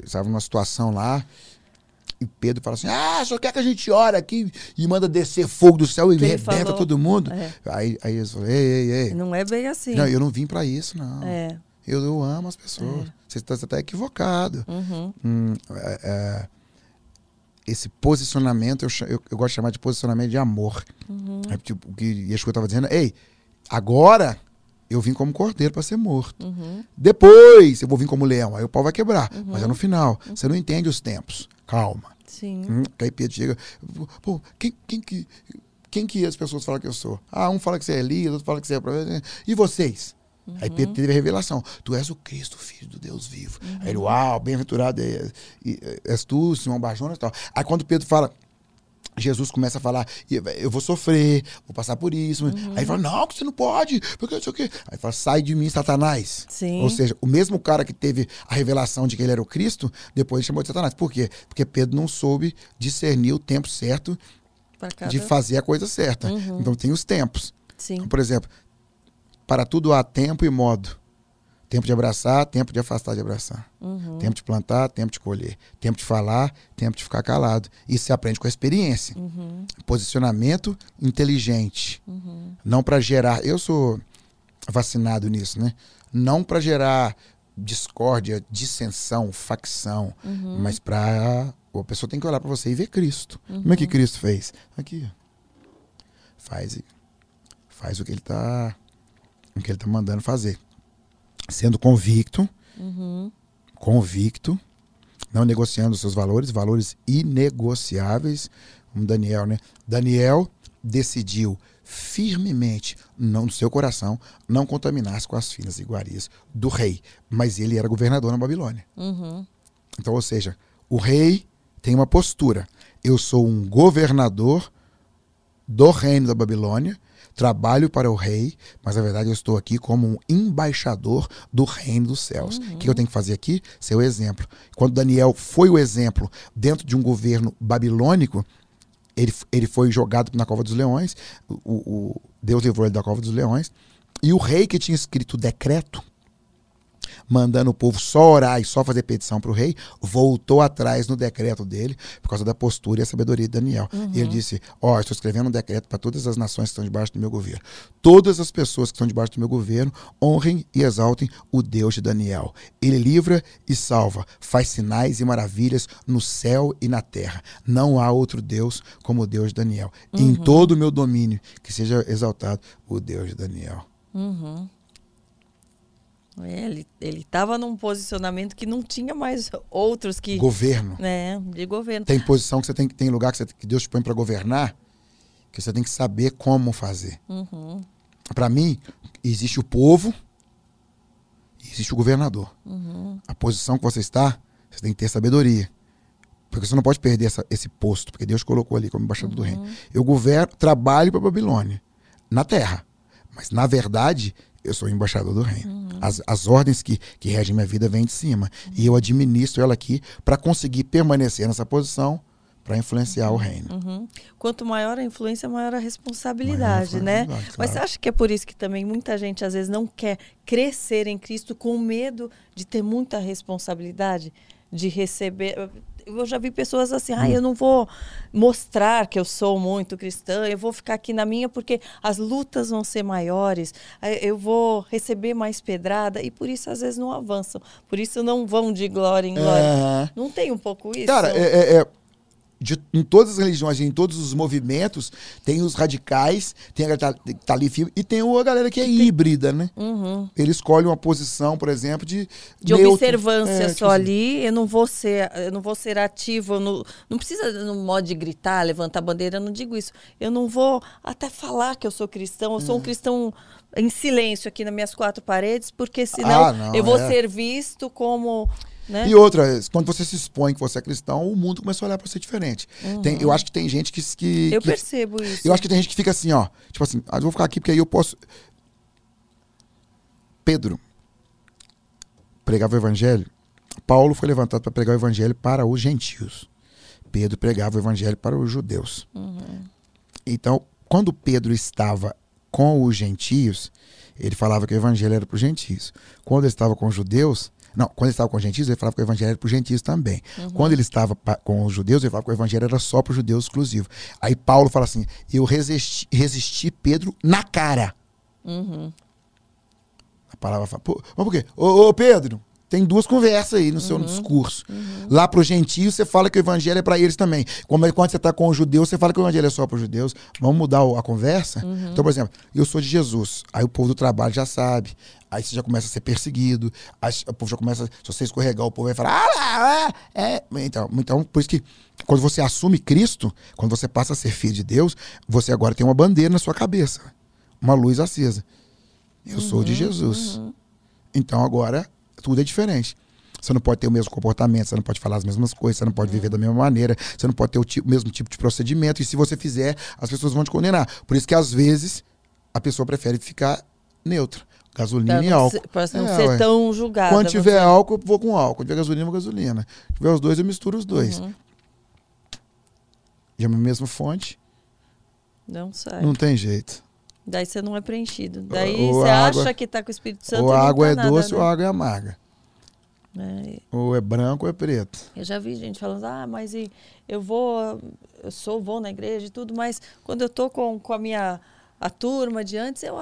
Speaker 1: estava numa situação lá e Pedro fala assim: Ah, só quer que a gente ore aqui e manda descer fogo do céu e
Speaker 2: Que
Speaker 1: rebenta todo mundo.
Speaker 2: É.
Speaker 1: Aí, aí eles falaram: Ei, ei, ei.
Speaker 2: Não é bem assim.
Speaker 1: Não, eu não vim para isso, não.
Speaker 2: É.
Speaker 1: Eu, eu amo as pessoas. Você está tá equivocado.
Speaker 2: Uhum.
Speaker 1: Hum, é, é, esse posicionamento, eu, eu, eu gosto de chamar de posicionamento de amor.
Speaker 2: Uhum.
Speaker 1: Aí, tipo, o que Yeshua estava dizendo, ei, agora eu vim como cordeiro para ser morto.
Speaker 2: Uhum.
Speaker 1: Depois eu vou vir como leão. Aí o pau vai quebrar. Mas é no final. Você não entende os tempos. Calma.
Speaker 2: Sim.
Speaker 1: Hum, aí Pedro chega. Pô, quem, quem que. Quem que as pessoas falam que eu sou? Ah, um fala que você é Elias, outro fala que você é. E vocês? Aí Pedro teve a revelação. Tu és o Cristo, filho do Deus vivo. Aí ele, uau, bem-aventurado é, é- és tu, Simão Barjonas e tal. Aí quando Pedro fala, Jesus começa a falar, "E eu vou sofrer, vou passar por isso. Aí ele fala, não, você não pode, porque não sei o quê. Aí fala, sai de mim, Satanás.
Speaker 2: Sim.
Speaker 1: Ou seja, o mesmo cara que teve a revelação de que ele era o Cristo, depois ele chamou de Satanás. Por quê? Porque Pedro não soube discernir o tempo certo
Speaker 2: cada...
Speaker 1: de fazer a coisa certa. Então tem os tempos.
Speaker 2: Sim.
Speaker 1: Então, por exemplo, para tudo há tempo e modo. Tempo de abraçar, tempo de afastar de abraçar.
Speaker 2: Uhum.
Speaker 1: Tempo de plantar, tempo de colher. Tempo de falar, tempo de ficar calado. Isso se aprende com a experiência.
Speaker 2: Uhum.
Speaker 1: Posicionamento inteligente. Não para gerar. Eu sou vacinado nisso, né? Não para gerar discórdia, dissensão, facção,
Speaker 2: Uhum.
Speaker 1: mas para a pessoa tem que olhar para você e ver Cristo. Como é que Cristo fez? Aqui. Faz faz o que ele tá o que ele tá mandando fazer. Sendo convicto,
Speaker 2: Uhum.
Speaker 1: convicto, não negociando seus valores, valores inegociáveis, como Daniel, né? Daniel decidiu firmemente, não no seu coração, não contaminar-se com as finas iguarias do rei, mas ele era governador na Babilônia.
Speaker 2: Uhum.
Speaker 1: Então, ou seja, o rei tem uma postura. Eu sou um governador do reino da Babilônia, trabalho para o rei, mas na verdade eu estou aqui como um embaixador do reino dos céus. O que eu tenho que fazer aqui? Ser o exemplo. Quando Daniel foi o exemplo dentro de um governo babilônico, ele, ele foi jogado na cova dos leões, o, o- Deus livrou ele da cova dos leões, e o rei que tinha escrito o decreto, mandando o povo só orar e só fazer petição para o rei, voltou atrás no decreto dele, por causa da postura e a sabedoria de Daniel. E ele disse: Ó, estou escrevendo um decreto para todas as nações que estão debaixo do meu governo. Todas as pessoas que estão debaixo do meu governo honrem e exaltem o Deus de Daniel. Ele livra e salva, faz sinais e maravilhas no céu e na terra. Não há outro Deus como o Deus de Daniel. Em todo o meu domínio, que seja exaltado o Deus de Daniel.
Speaker 2: Uhum. É, ele, ele tava num posicionamento que não tinha mais outros que.
Speaker 1: Governo.
Speaker 2: né, de governo.
Speaker 1: Tem posição que você tem que tem lugar que, você- que Deus te põe para governar, que você tem que saber como fazer.
Speaker 2: Uhum.
Speaker 1: Para mim, existe o povo e existe o governador.
Speaker 2: Uhum.
Speaker 1: A posição que você está, você tem que ter sabedoria. Porque você não pode perder essa- esse posto, porque Deus colocou ali como embaixador do reino.
Speaker 2: Uhum.
Speaker 1: Eu governo, trabalho para Babilônia, na terra. Mas, na verdade, eu sou embaixador do reino.
Speaker 2: Uhum.
Speaker 1: As, as ordens que, que regem minha vida vêm de cima. E eu administro ela aqui para conseguir permanecer nessa posição para influenciar o reino.
Speaker 2: Uhum. Quanto maior a influência, maior a responsabilidade,
Speaker 1: Maior a
Speaker 2: né?
Speaker 1: responsabilidade,
Speaker 2: Mas você
Speaker 1: claro.
Speaker 2: acha que é por isso que também muita gente às vezes não quer crescer em Cristo com medo de ter muita responsabilidade, de receber. Eu já vi pessoas assim, ah, eu não vou mostrar que eu sou muito cristã, eu vou ficar aqui na minha porque as lutas vão ser maiores, eu vou receber mais pedrada e por isso às vezes não avançam, por isso não vão de glória em glória.
Speaker 1: É.
Speaker 2: Não tem um pouco isso?
Speaker 1: Cara, é, é- é- de- em todas as religiões, em todos os movimentos, tem os radicais, tem a galera que tá, tá ali firme, e tem a galera que é híbrida, né?
Speaker 2: Uhum.
Speaker 1: Ele escolhe uma posição, por exemplo, de.
Speaker 2: de
Speaker 1: neutro.
Speaker 2: observância
Speaker 1: É,
Speaker 2: só
Speaker 1: tipo assim,
Speaker 2: ali, eu não vou ser, eu não vou ser ativo, não, não precisa no modo de gritar, levantar bandeira, eu não digo isso. Eu não vou até falar que eu sou cristão, eu sou um
Speaker 1: É.
Speaker 2: cristão em silêncio aqui nas minhas quatro paredes, porque senão
Speaker 1: Ah, não,
Speaker 2: eu vou
Speaker 1: é.
Speaker 2: ser visto como, né?
Speaker 1: E outra, quando você se expõe que você é cristão, o mundo começa a olhar pra você diferente. Tem- eu acho que tem gente que. que
Speaker 2: eu
Speaker 1: que-
Speaker 2: percebo isso.
Speaker 1: Eu acho que tem gente que fica assim, ó. Tipo assim, ah, eu vou ficar aqui porque aí eu posso. Pedro pregava o evangelho. Paulo foi levantado para pregar o evangelho para os gentios. Pedro pregava o evangelho para os judeus. Então, quando Pedro estava com os gentios, ele falava que o evangelho era para os gentios. Quando ele estava com os judeus, não, quando ele estava com os gentios, ele falava que o evangelho era para os gentios também. Quando ele estava com os judeus, ele falava que o evangelho era só para os judeus exclusivo. Aí Paulo fala assim: eu resisti, resisti Pedro na cara.
Speaker 2: Uhum.
Speaker 1: A palavra fala, pô, mas por quê? Ô, ô, Pedro, tem duas conversas aí no seu
Speaker 2: Uhum.
Speaker 1: discurso. Lá pro gentio, você fala que o evangelho é para eles também. Como é quando você tá com o judeu, você fala que o evangelho é só para os judeus. Vamos mudar a conversa?
Speaker 2: Uhum.
Speaker 1: Então, por exemplo, eu sou de Jesus. Aí o povo do trabalho já sabe. Aí você já começa a ser perseguido. Aí o povo já começa. Se você escorregar, o povo vai falar. Ah, é, é. Então, então, por isso que quando você assume Cristo, quando você passa a ser filho de Deus, você agora tem uma bandeira na sua cabeça. Uma luz acesa. Eu sou de Jesus. Então agora tudo é diferente. Você não pode ter o mesmo comportamento, você não pode falar as mesmas coisas, você não pode viver da mesma maneira, você não pode ter o ti- mesmo tipo de procedimento. E se você fizer, as pessoas vão te condenar. Por isso que às vezes a pessoa prefere ficar neutra. Gasolina
Speaker 2: Pra
Speaker 1: e álcool.
Speaker 2: pra não
Speaker 1: É,
Speaker 2: ser
Speaker 1: ué.
Speaker 2: tão julgada.
Speaker 1: Quando tiver
Speaker 2: você.
Speaker 1: álcool, eu vou com álcool. Quando tiver gasolina, eu vou com gasolina. Se tiver os dois, eu misturo os dois.
Speaker 2: Uhum.
Speaker 1: E é a mesma fonte,
Speaker 2: Não sai.
Speaker 1: não tem jeito.
Speaker 2: Daí você não é preenchido. Daí
Speaker 1: Ou
Speaker 2: você
Speaker 1: água-
Speaker 2: acha que tá com o Espírito Santo
Speaker 1: ou a água
Speaker 2: tá
Speaker 1: é
Speaker 2: nada,
Speaker 1: doce
Speaker 2: né?
Speaker 1: ou a água é amarga.
Speaker 2: É,
Speaker 1: Ou é branco ou é preto.
Speaker 2: Eu já vi gente falando, ah, mas e eu vou, eu sou, vou na igreja e tudo, mas quando eu tô com, com a minha a turma de antes, eu,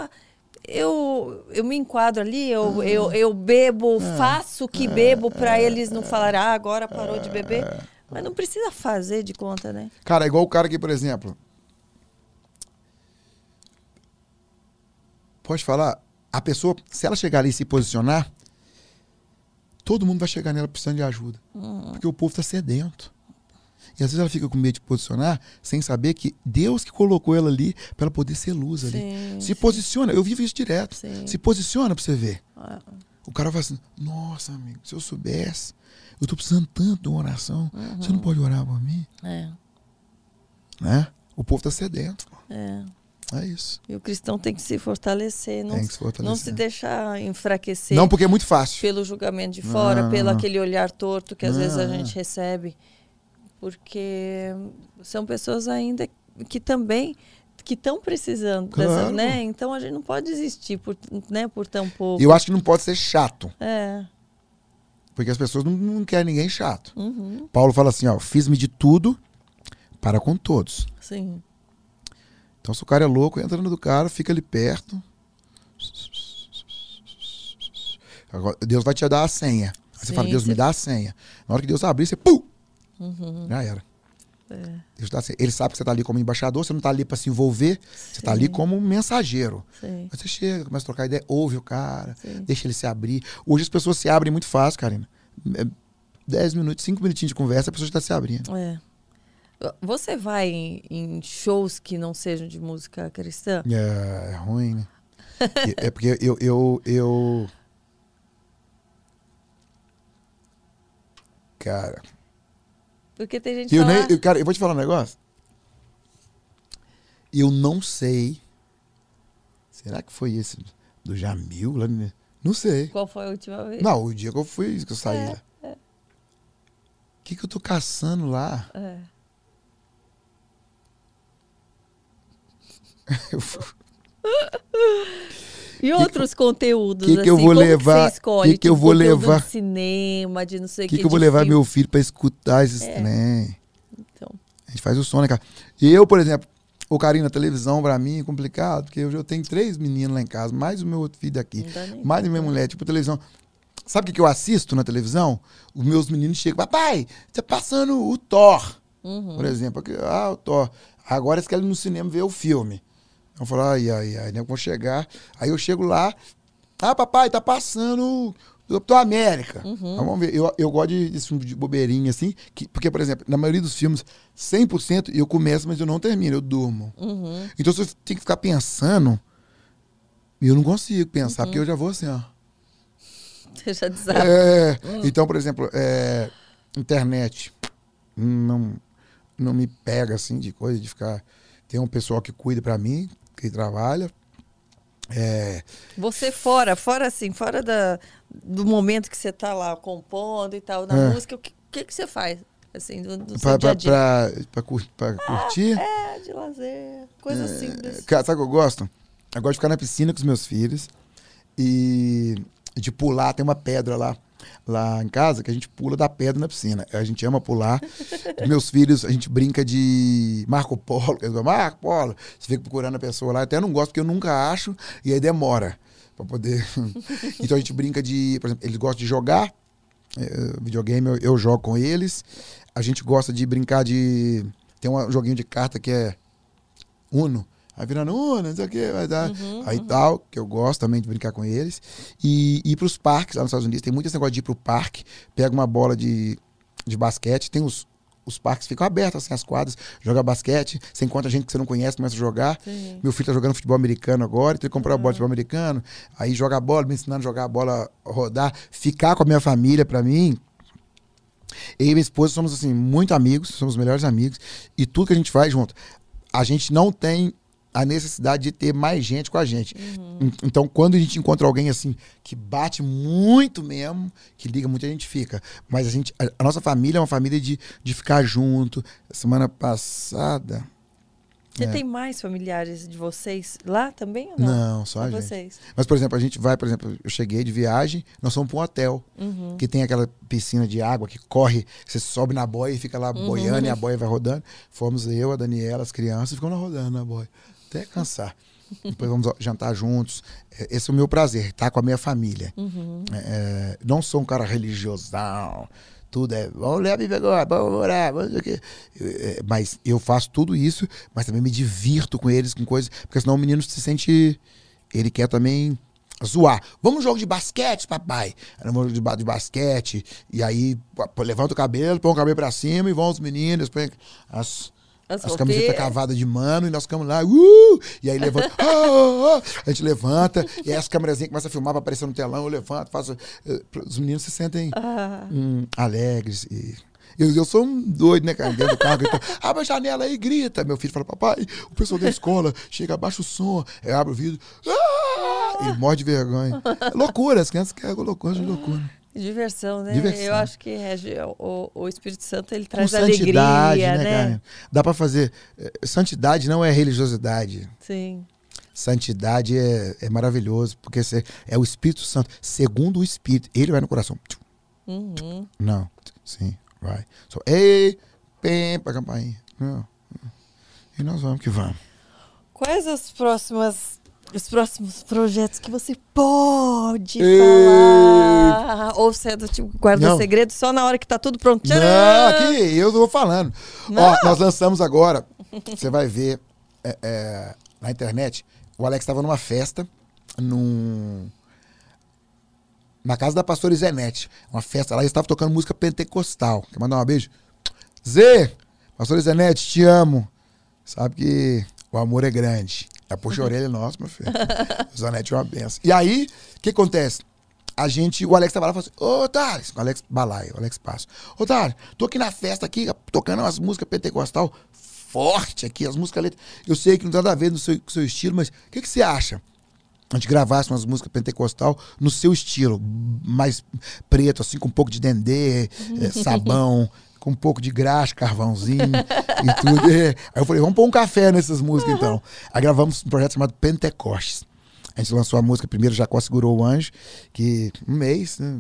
Speaker 2: eu, eu me enquadro ali, eu, eu, eu bebo,
Speaker 1: É.
Speaker 2: faço o que bebo para eles não falarem, ah, agora parou de beber. Mas não precisa fazer de conta, né?
Speaker 1: Cara, é igual o cara aqui, por exemplo. Pode falar? A pessoa, se ela chegar ali e se posicionar, todo mundo vai chegar nela precisando de ajuda. Porque o povo tá sedento. E às vezes ela fica com medo de posicionar sem saber que Deus que colocou ela ali para ela poder ser luz ali.
Speaker 2: Sim,
Speaker 1: se
Speaker 2: sim.
Speaker 1: posiciona, eu vivo isso direto.
Speaker 2: Sim.
Speaker 1: Se posiciona pra você ver.
Speaker 2: Ah,
Speaker 1: O cara vai assim, nossa, amigo, se eu soubesse, eu tô precisando tanto de uma oração. Você não pode orar por mim?
Speaker 2: É,
Speaker 1: Né? O povo tá sedento.
Speaker 2: é.
Speaker 1: É isso.
Speaker 2: E o cristão tem que se fortalecer, não,
Speaker 1: Tem que se fortalecer.
Speaker 2: não se deixar enfraquecer.
Speaker 1: Não, porque é muito fácil.
Speaker 2: pelo julgamento de fora,
Speaker 1: Não,
Speaker 2: pelo
Speaker 1: não.
Speaker 2: aquele olhar torto que às vezes a
Speaker 1: Não.
Speaker 2: gente recebe, porque são pessoas ainda que também que estão precisando dessa,
Speaker 1: Claro.
Speaker 2: né? Então a gente não pode desistir por, né, por tão pouco.
Speaker 1: Eu acho que não pode ser chato,
Speaker 2: É.
Speaker 1: porque as pessoas não, não querem ninguém chato.
Speaker 2: Uhum,
Speaker 1: Paulo fala assim, ó, fiz-me de tudo para com todos.
Speaker 2: sim.
Speaker 1: Então, se o cara é louco, entra no do cara, fica ali perto. Agora, Deus vai te dar a senha. Aí você
Speaker 2: Sim,
Speaker 1: fala, Deus,
Speaker 2: você-
Speaker 1: me dá a senha. Na hora que Deus abrir, você pum!
Speaker 2: Uhum,
Speaker 1: Já era.
Speaker 2: é,
Speaker 1: Deus dá a senha. Ele sabe que você tá ali como embaixador, você não tá ali para se envolver, você tá ali
Speaker 2: Sim.
Speaker 1: como mensageiro.
Speaker 2: sim.
Speaker 1: Aí você chega, começa a trocar ideia, ouve o cara,
Speaker 2: Sim.
Speaker 1: deixa ele se abrir. Hoje as pessoas se abrem muito fácil, Karina. É 10 minutos, 5 minutinhos de conversa, a pessoa já está se abrindo.
Speaker 2: É. Você vai em, em shows que não sejam de música cristã?
Speaker 1: É, é ruim, né? É porque eu, eu, eu. Cara,
Speaker 2: Porque tem gente que
Speaker 1: eu,
Speaker 2: fala,
Speaker 1: nem, eu, cara, eu vou te falar um negócio. Eu não sei. Será que foi esse do Jamil? Lá no- Não sei.
Speaker 2: "Ah, qual foi a última vez?
Speaker 1: Não, o dia que eu fui, que eu saí
Speaker 2: É,
Speaker 1: lá. O que, que eu tô caçando lá?
Speaker 2: É.
Speaker 1: Eu fui-
Speaker 2: E outros conteúdos,
Speaker 1: que que eu
Speaker 2: assim,
Speaker 1: vou
Speaker 2: como
Speaker 1: levar-
Speaker 2: você escolhe?
Speaker 1: que que eu
Speaker 2: Tipo,
Speaker 1: vou levar-
Speaker 2: De cinema, de não sei
Speaker 1: O que,
Speaker 2: que.
Speaker 1: que eu vou levar
Speaker 2: filme.
Speaker 1: meu filho pra escutar esses
Speaker 2: É.
Speaker 1: trem?
Speaker 2: Então,
Speaker 1: A gente faz o som, né, cara? E eu, por exemplo, o carinho na televisão pra mim é complicado, porque eu tenho três meninos lá em casa, mais o meu outro filho
Speaker 2: nem.
Speaker 1: mais a minha mulher, tipo, televisão. Sabe o que, que eu assisto na televisão? Os meus meninos chegam, papai, tá passando o Thor,
Speaker 2: Uhum.
Speaker 1: por exemplo. Aqui, Ah, o Thor. Agora eles querem ir no cinema ver o filme. Eu falo, ai, ai, ai, né? Eu vou chegar. Aí eu chego lá, ah, papai, tá passando Capitão América.
Speaker 2: Uhum.
Speaker 1: Vamos ver. Eu, eu gosto de, desse filme de bobeirinha, assim, que, porque, por exemplo, na maioria dos filmes, 100% eu começo, mas eu não termino, eu durmo.
Speaker 2: Uhum.
Speaker 1: Então, se eu tenho que ficar pensando, eu não consigo pensar,
Speaker 2: Uhum.
Speaker 1: porque eu já vou assim, ó.
Speaker 2: Você já desabe.
Speaker 1: É, então, por exemplo, é, internet não, não me pega assim de coisa de ficar. Tem um pessoal que cuida pra mim, que trabalha. É,
Speaker 2: Você fora, fora assim, fora da, do momento que você tá lá compondo e tal, na
Speaker 1: É.
Speaker 2: música, o que, que, que você faz? Assim, do, do
Speaker 1: pra, pra, pra, cur- pra curtir.
Speaker 2: É, de lazer, coisa simples.
Speaker 1: Cara, sabe o que eu gosto? Eu gosto de ficar na piscina com os meus filhos e de pular. Tem uma pedra lá, lá em casa que a gente pula da pedra na piscina. A gente ama pular. meus filhos, a gente brinca de Marco Polo. Falam, Marco Polo. Você fica procurando a pessoa lá. Até não gosto porque eu nunca acho e aí demora pra poder. então a gente brinca de. Por exemplo, eles gostam de jogar. É, videogame eu, eu jogo com eles. A gente gosta de brincar de. Tem um joguinho de carta que é Uno. Aí virando Uno, não sei o que, vai dar.
Speaker 2: Uhum,
Speaker 1: aí
Speaker 2: uhum.
Speaker 1: tal, que eu gosto também de brincar com eles. E ir pros parques lá nos Estados Unidos. Tem muito esse negócio de ir pro parque, pega uma bola de, de basquete, tem os. Os parques ficam abertos, assim, as quadras, joga basquete, você encontra gente que você não conhece, começa a jogar.
Speaker 2: Sim.
Speaker 1: Meu filho tá jogando futebol americano agora, então ele comprou a bola de
Speaker 2: Uhum.
Speaker 1: futebol americano, aí joga a bola, me ensinando a jogar a bola, rodar, ficar com a minha família, pra mim. Eu e minha esposa somos, assim, muito amigos, somos os melhores amigos, e tudo que a gente faz junto. A gente não tem a necessidade de ter mais gente com a gente.
Speaker 2: Uhum.
Speaker 1: En- Então, quando a gente encontra alguém assim que bate muito mesmo, que liga muito, a gente fica. Mas a gente, a, a nossa família é uma família de, de ficar junto. Semana passada,
Speaker 2: Você
Speaker 1: É.
Speaker 2: tem mais familiares de vocês lá também ou não?
Speaker 1: não, só
Speaker 2: Só
Speaker 1: a gente.
Speaker 2: vocês.
Speaker 1: Mas, por exemplo, a gente vai, por exemplo, eu cheguei de viagem, nós fomos para um hotel,
Speaker 2: Uhum.
Speaker 1: que tem aquela piscina de água que corre, você sobe na boia e fica lá
Speaker 2: Uhum.
Speaker 1: boiando e a boia vai rodando. Fomos eu, a Daniela, as crianças, ficamos lá rodando na boia, até cansar. Depois vamos jantar juntos. É, Esse é o meu prazer, estar com a minha família.
Speaker 2: Uhum.
Speaker 1: É, não sou um cara religiosão, tudo é, vamos ler a Bíblia agora, vamos orar, vamos o quê. É, Mas eu faço tudo isso, mas também me divirto com eles, com coisas, porque senão o menino se sente, ele quer também zoar. Vamos no jogo de basquete, papai. Vamos jogo de, ba- de basquete, e aí levanta o cabelo, põe o cabelo pra cima e vão os meninos, põe as...
Speaker 2: As
Speaker 1: As camisetas cavadas de mano e nós ficamos lá, uh! E aí levanta, ah, ah, ah. a gente levanta, e aí as câmerazinhas começam a filmar pra aparecer no telão, eu levanto, faço. eh, Os meninos se sentem hum, alegres. E... Eu, eu sou um doido, né, cara? Dentro do carro, gritando, abre a janela aí e grita. Meu filho fala, papai, o pessoal da escola chega, abaixa o som. Eu abro o vidro, ah! ele morre de vergonha. É loucura, as crianças querem loucura, de loucura.
Speaker 2: Diversão, né?
Speaker 1: Diversão.
Speaker 2: Eu acho que rege- o, o Espírito Santo ele
Speaker 1: Com
Speaker 2: traz
Speaker 1: santidade,
Speaker 2: alegria,
Speaker 1: né,
Speaker 2: né?
Speaker 1: Dá pra fazer. eh, Santidade não é religiosidade.
Speaker 2: Sim.
Speaker 1: Santidade é, é maravilhoso, porque é o Espírito Santo. Segundo o Espírito, ele vai no coração.
Speaker 2: Uhum.
Speaker 1: Não, sim, vai. Só, ei, pem, pra campainha. Não. E nós vamos que vamos.
Speaker 2: Quais as próximas os próximos projetos que você pode
Speaker 1: Ei.
Speaker 2: falar? Ou você é do tipo guarda
Speaker 1: Não.
Speaker 2: segredo só na hora que tá tudo pronto?
Speaker 1: Não,
Speaker 2: Tcharam!
Speaker 1: aqui eu vou falando.
Speaker 2: Não.
Speaker 1: Ó, nós lançamos agora, você vai ver é, é, na internet, o Alex estava numa festa num, na casa da pastora Zenete. Uma festa lá, eles estavam tocando música pentecostal. Quer mandar um beijo? Zê, pastora Zenete, te amo. Sabe que o amor é grande. É puxa a orelha nossa, meu filho. Zanete é uma benção. E aí, o que acontece? A gente, o Alex tava lá e falou assim, ô Thales, o Alex Balaio, o Alex Passo. Ô Thales, tô aqui na festa aqui, tocando umas músicas pentecostal forte aqui, as músicas letras. Eu sei que não tem nada a ver no seu, com o seu estilo, mas o que, que você acha? A gente gravasse umas músicas pentecostal no seu estilo, mais preto, assim, com um pouco de dendê, eh, sabão, com um pouco de graxa, carvãozinho e tudo. É. Aí eu falei, vamos pôr um café nessas músicas então. Aí gravamos um projeto chamado Pentecostes. A gente lançou a música primeiro, Jacó Segurou o Anjo, que um mês, né?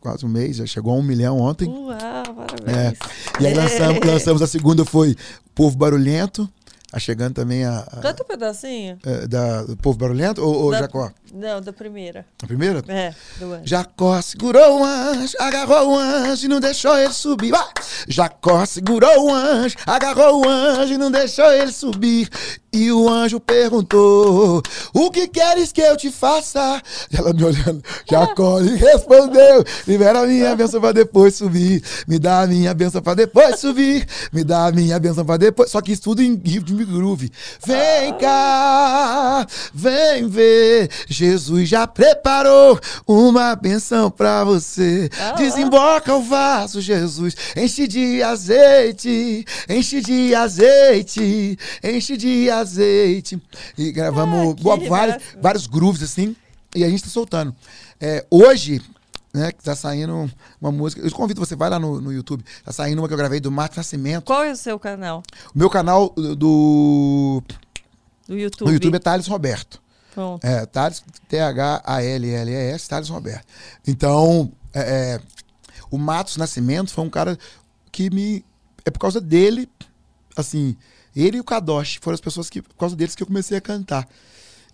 Speaker 1: Quase um mês, já chegou a um milhão ontem.
Speaker 2: Uau,
Speaker 1: É.
Speaker 2: parabéns.
Speaker 1: E aí lançamos, lançamos a segunda, foi Povo Barulhento. Tá chegando também a, a-
Speaker 2: Canta um pedacinho.
Speaker 1: é, da, do Povo Barulhento ou, ou
Speaker 2: Da-
Speaker 1: Jacó?
Speaker 2: Não, da primeira.
Speaker 1: A primeira?
Speaker 2: É, do anjo.
Speaker 1: Jacó segurou o anjo, agarrou o anjo e não deixou ele subir. Vai! Jacó segurou o anjo, agarrou o anjo e não deixou ele subir. E o anjo perguntou: O que queres que eu te faça? Ela me olhando, Jacó lhe respondeu: Libera a minha bênção pra depois subir. Me dá a minha bênção pra depois subir. Me dá a minha bênção pra depois. Só que isso tudo em ritmo groove. Vem cá, vem ver. Jesus já preparou uma benção pra você.
Speaker 2: Ah,
Speaker 1: Desemboca o vaso, Jesus. Enche de azeite, enche de azeite, enche de azeite. E gravamos
Speaker 2: Ah,
Speaker 1: vários,
Speaker 2: massa.
Speaker 1: vários grooves assim. E a gente tá soltando. É, hoje, né, que tá saindo uma música. Eu convido você, vai lá no, no YouTube. Tá saindo uma que eu gravei do Marco Nascimento.
Speaker 2: Qual é o seu canal?
Speaker 1: O meu canal do, do
Speaker 2: Do YouTube.
Speaker 1: no YouTube é Thales Roberto.
Speaker 2: Pronto.
Speaker 1: É, Thales, T-H-A-L-L-E-S, Thales Roberto. Então, é, é, o Matos Nascimento foi um cara que me. É por causa dele, assim, ele e o Kadosh foram as pessoas que, por causa deles que eu comecei a cantar.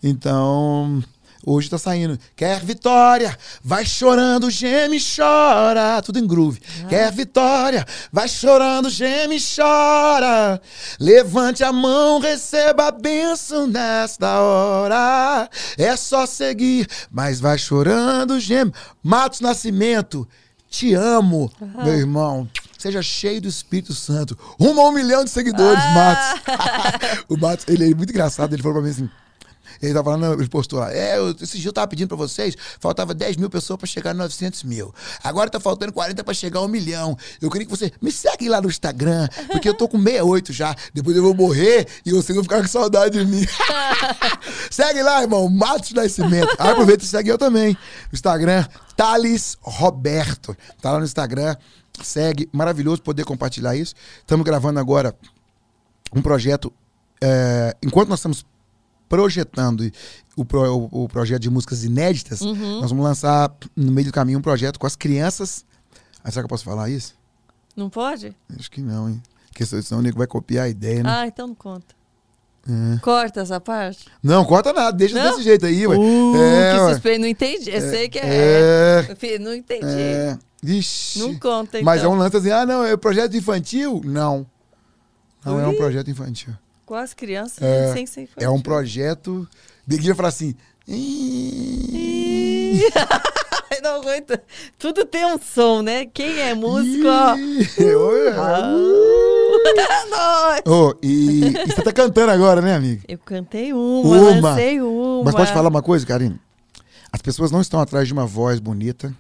Speaker 1: Então, Hoje tá saindo. Quer vitória, vai chorando, geme chora. Tudo em groove. Ah. Quer vitória, vai chorando, geme chora. Levante a mão, receba a bênção nesta hora. É só seguir, mas vai chorando, geme. Matos Nascimento, te amo, meu irmão. Seja cheio do Espírito Santo. Rumo a um milhão de seguidores, ah. Matos. o Matos, ele é muito engraçado. Ele falou pra mim assim: ele tava falando, ele postou lá. É, eu, esse dia eu tava pedindo pra vocês, faltava 10 mil pessoas pra chegar a 900 mil. Agora tá faltando 40 pra chegar a um milhão. Eu queria que você me segue lá no Instagram, porque eu tô com 68 já. Depois eu vou morrer e vocês vão ficar com saudade de mim. segue lá, irmão, Matos Nascimento. Aí aproveita e segue eu também. Instagram, Thales Roberto. Tá lá no Instagram. Segue, maravilhoso poder compartilhar isso. Estamos gravando agora um projeto. É, enquanto nós estamos projetando o, pro, o, projeto de músicas inéditas, uhum. nós vamos lançar no meio do caminho um projeto com as crianças. Ah, será que eu posso falar isso?
Speaker 2: Não pode?
Speaker 1: Acho que não, hein? Porque senão o nego vai copiar a ideia, né?
Speaker 2: Ah, então não conta. É. Corta essa parte?
Speaker 1: Não, corta nada, deixa não? desse jeito aí,
Speaker 2: ué. Uh, é, que suspeito, não entendi. Eu é, sei que é. é. Não entendi. É.
Speaker 1: Vixe.
Speaker 2: Não conta, então.
Speaker 1: Mas é um lance assim, ah, não, é projeto infantil? Não. Não Ui. é um projeto infantil.
Speaker 2: Com as crianças é, sem ser infantil.
Speaker 1: É um projeto. Ninguém falar assim.
Speaker 2: não. Tudo tem um som, né? Quem é músico, ó.
Speaker 1: oh, e, e, você tá cantando agora, né, amiga?
Speaker 2: Eu cantei uma, uma. lancei uma.
Speaker 1: Mas pode falar uma coisa, Karine? As pessoas não estão atrás de uma voz bonita,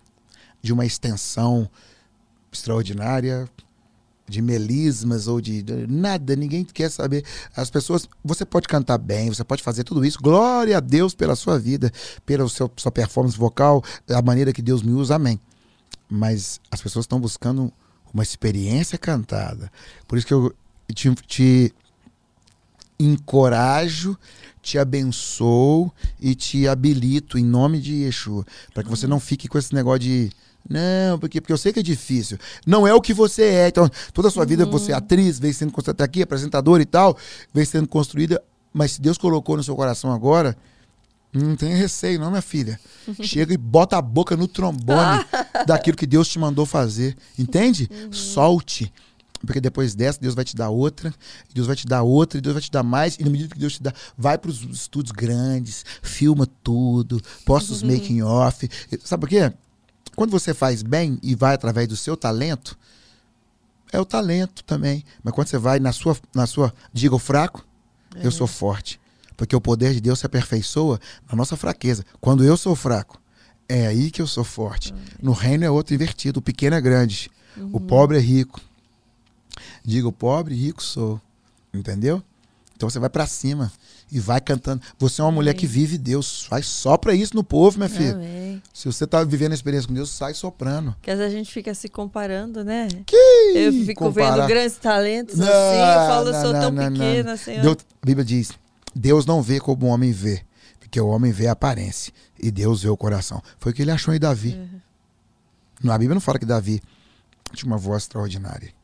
Speaker 1: de uma extensão extraordinária, de melismas ou de, de, nada, ninguém quer saber. As pessoas, você pode cantar bem, você pode fazer tudo isso. Glória a Deus pela sua vida, pela seu, sua performance vocal, a maneira que Deus me usa, amém. Mas as pessoas estão buscando uma experiência cantada. Por isso que eu te, te encorajo, te abençoo e te habilito em nome de Yeshua, para que você não fique com esse negócio de não, porque, porque eu sei que é difícil. Não é o que você é. Então, toda a sua uhum. vida você é atriz, vem sendo construída aqui, apresentadora e tal, vem sendo construída. Mas se Deus colocou no seu coração agora, não tenha receio, não, minha filha. Chega e bota a boca no trombone daquilo que Deus te mandou fazer. Entende? Uhum. Solte. Porque depois dessa, Deus vai te dar outra, Deus vai te dar outra, e Deus vai te dar mais, e na medida que Deus te dá, vai para os estúdios grandes, filma tudo, posta os uhum. making off. Sabe por quê? Quando você faz bem e vai através do seu talento, é o talento também. Mas quando você vai na sua, na sua diga o fraco, é. eu sou forte. Porque o poder de Deus se aperfeiçoa na nossa fraqueza. Quando eu sou fraco, é aí que eu sou forte. No reino é outro invertido. O pequeno é grande. Uhum. O pobre é rico. Diga o pobre, rico sou. Entendeu? Então você vai para cima e vai cantando. Você é uma Amém. mulher que vive Deus. Faz sopra isso no povo, minha filha. Amém. Se você tá vivendo a experiência com Deus, sai soprando.
Speaker 2: Porque às vezes a gente fica se comparando, né?
Speaker 1: Que
Speaker 2: eu fico comparar. vendo grandes talentos não, assim, eu falo, eu sou não, tão não, pequena, Senhor. Deus,
Speaker 1: a Bíblia diz: Deus não vê como o homem vê, porque o homem vê a aparência e Deus vê o coração. Foi o que ele achou em Davi. Uhum. A Bíblia não fala que Davi tinha uma voz extraordinária.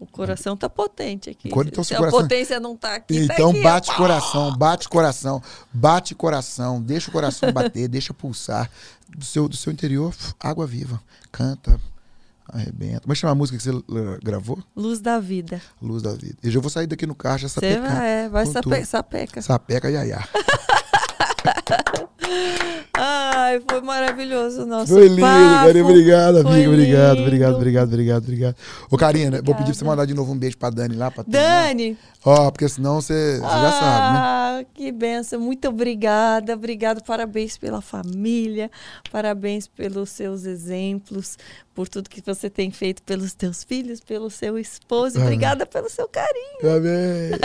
Speaker 2: O coração tá potente aqui.
Speaker 1: Quando, então,
Speaker 2: se,
Speaker 1: a coração...
Speaker 2: potência não tá aqui,
Speaker 1: tá Então
Speaker 2: tá aqui,
Speaker 1: bate ó. coração, bate coração, bate coração, deixa o coração bater, deixa pulsar. Do seu, do seu interior, água viva. Canta, arrebenta. Como é chama a música que você gravou?
Speaker 2: Luz da Vida.
Speaker 1: Luz da Vida. Eu já vou sair daqui no caixa sapecando. Você
Speaker 2: vai, é, vai sape, sapeca.
Speaker 1: Sapeca, iaiá.
Speaker 2: Ai, foi maravilhoso o nosso
Speaker 1: Foi lindo, Karina. Obrigado, amigo. Obrigado, obrigado, obrigado, obrigado, obrigado. Ô, Karina, vou pedir pra você mandar de novo um beijo pra Dani lá. Pra
Speaker 2: Dani!
Speaker 1: Ó, porque senão você, você ah, já sabe, né?
Speaker 2: Ah, que benção. Muito obrigada. Obrigado. Parabéns pela família. Parabéns pelos seus exemplos, por tudo que você tem feito pelos teus filhos, pelo seu esposo. Amém. Obrigada pelo seu carinho.
Speaker 1: Amém.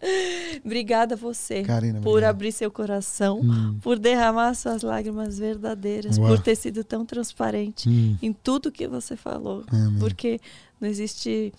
Speaker 2: É obrigada a você Karina, por abrir seu coração, hum. Por derramar suas lágrimas verdadeiras, Uau. por ter sido tão transparente hum. em tudo que você falou. Amém. Porque não existe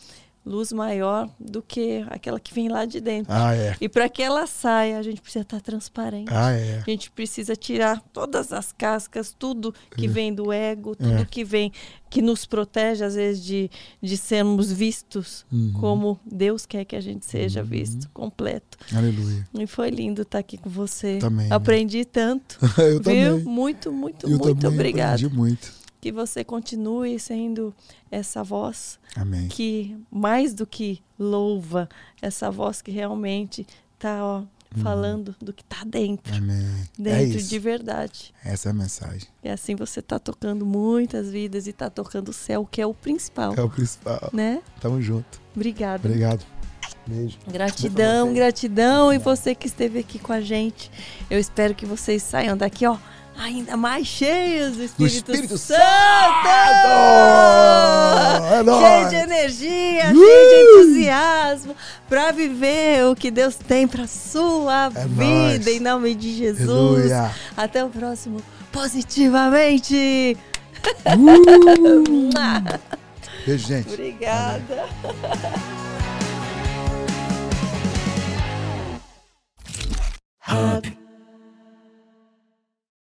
Speaker 2: luz maior do que aquela que vem lá de dentro.
Speaker 1: Ah, é.
Speaker 2: E para que ela saia, a gente precisa estar transparente.
Speaker 1: Ah, é.
Speaker 2: A gente precisa tirar todas as cascas, tudo que
Speaker 1: É.
Speaker 2: vem do ego, tudo
Speaker 1: É.
Speaker 2: que vem, que nos protege, às vezes, de, de sermos vistos
Speaker 1: Uhum.
Speaker 2: como Deus quer que a gente seja visto, completo.
Speaker 1: Aleluia.
Speaker 2: E foi lindo estar aqui com você.
Speaker 1: Também.
Speaker 2: Aprendi tanto.
Speaker 1: Eu
Speaker 2: viu?
Speaker 1: também.
Speaker 2: Muito, muito,
Speaker 1: Eu
Speaker 2: muito
Speaker 1: também
Speaker 2: obrigada.
Speaker 1: aprendi muito.
Speaker 2: Que você continue sendo essa voz
Speaker 1: Amém.
Speaker 2: que, mais do que louva, essa voz que realmente está falando do que está dentro.
Speaker 1: Amém. Uhum. é
Speaker 2: Dentro
Speaker 1: isso.
Speaker 2: de verdade.
Speaker 1: Essa é a mensagem.
Speaker 2: E assim você está tocando muitas vidas e está tocando o céu, que é o principal.
Speaker 1: É o principal.
Speaker 2: Né?
Speaker 1: Tamo junto.
Speaker 2: Obrigada.
Speaker 1: Obrigado. Beijo.
Speaker 2: Gratidão, gratidão. E você que esteve aqui com a gente. Eu espero que vocês saiam daqui, ó, ainda mais cheios do Espírito,
Speaker 1: Espírito
Speaker 2: Santo!
Speaker 1: É
Speaker 2: Cheio de energia,
Speaker 1: Uh!
Speaker 2: cheio de entusiasmo para viver o que Deus tem para sua
Speaker 1: É
Speaker 2: vida,
Speaker 1: nóis.
Speaker 2: em nome de Jesus.
Speaker 1: Aleluia.
Speaker 2: Até o próximo Positivamente.
Speaker 1: Beijo, gente.
Speaker 2: Obrigada. Happy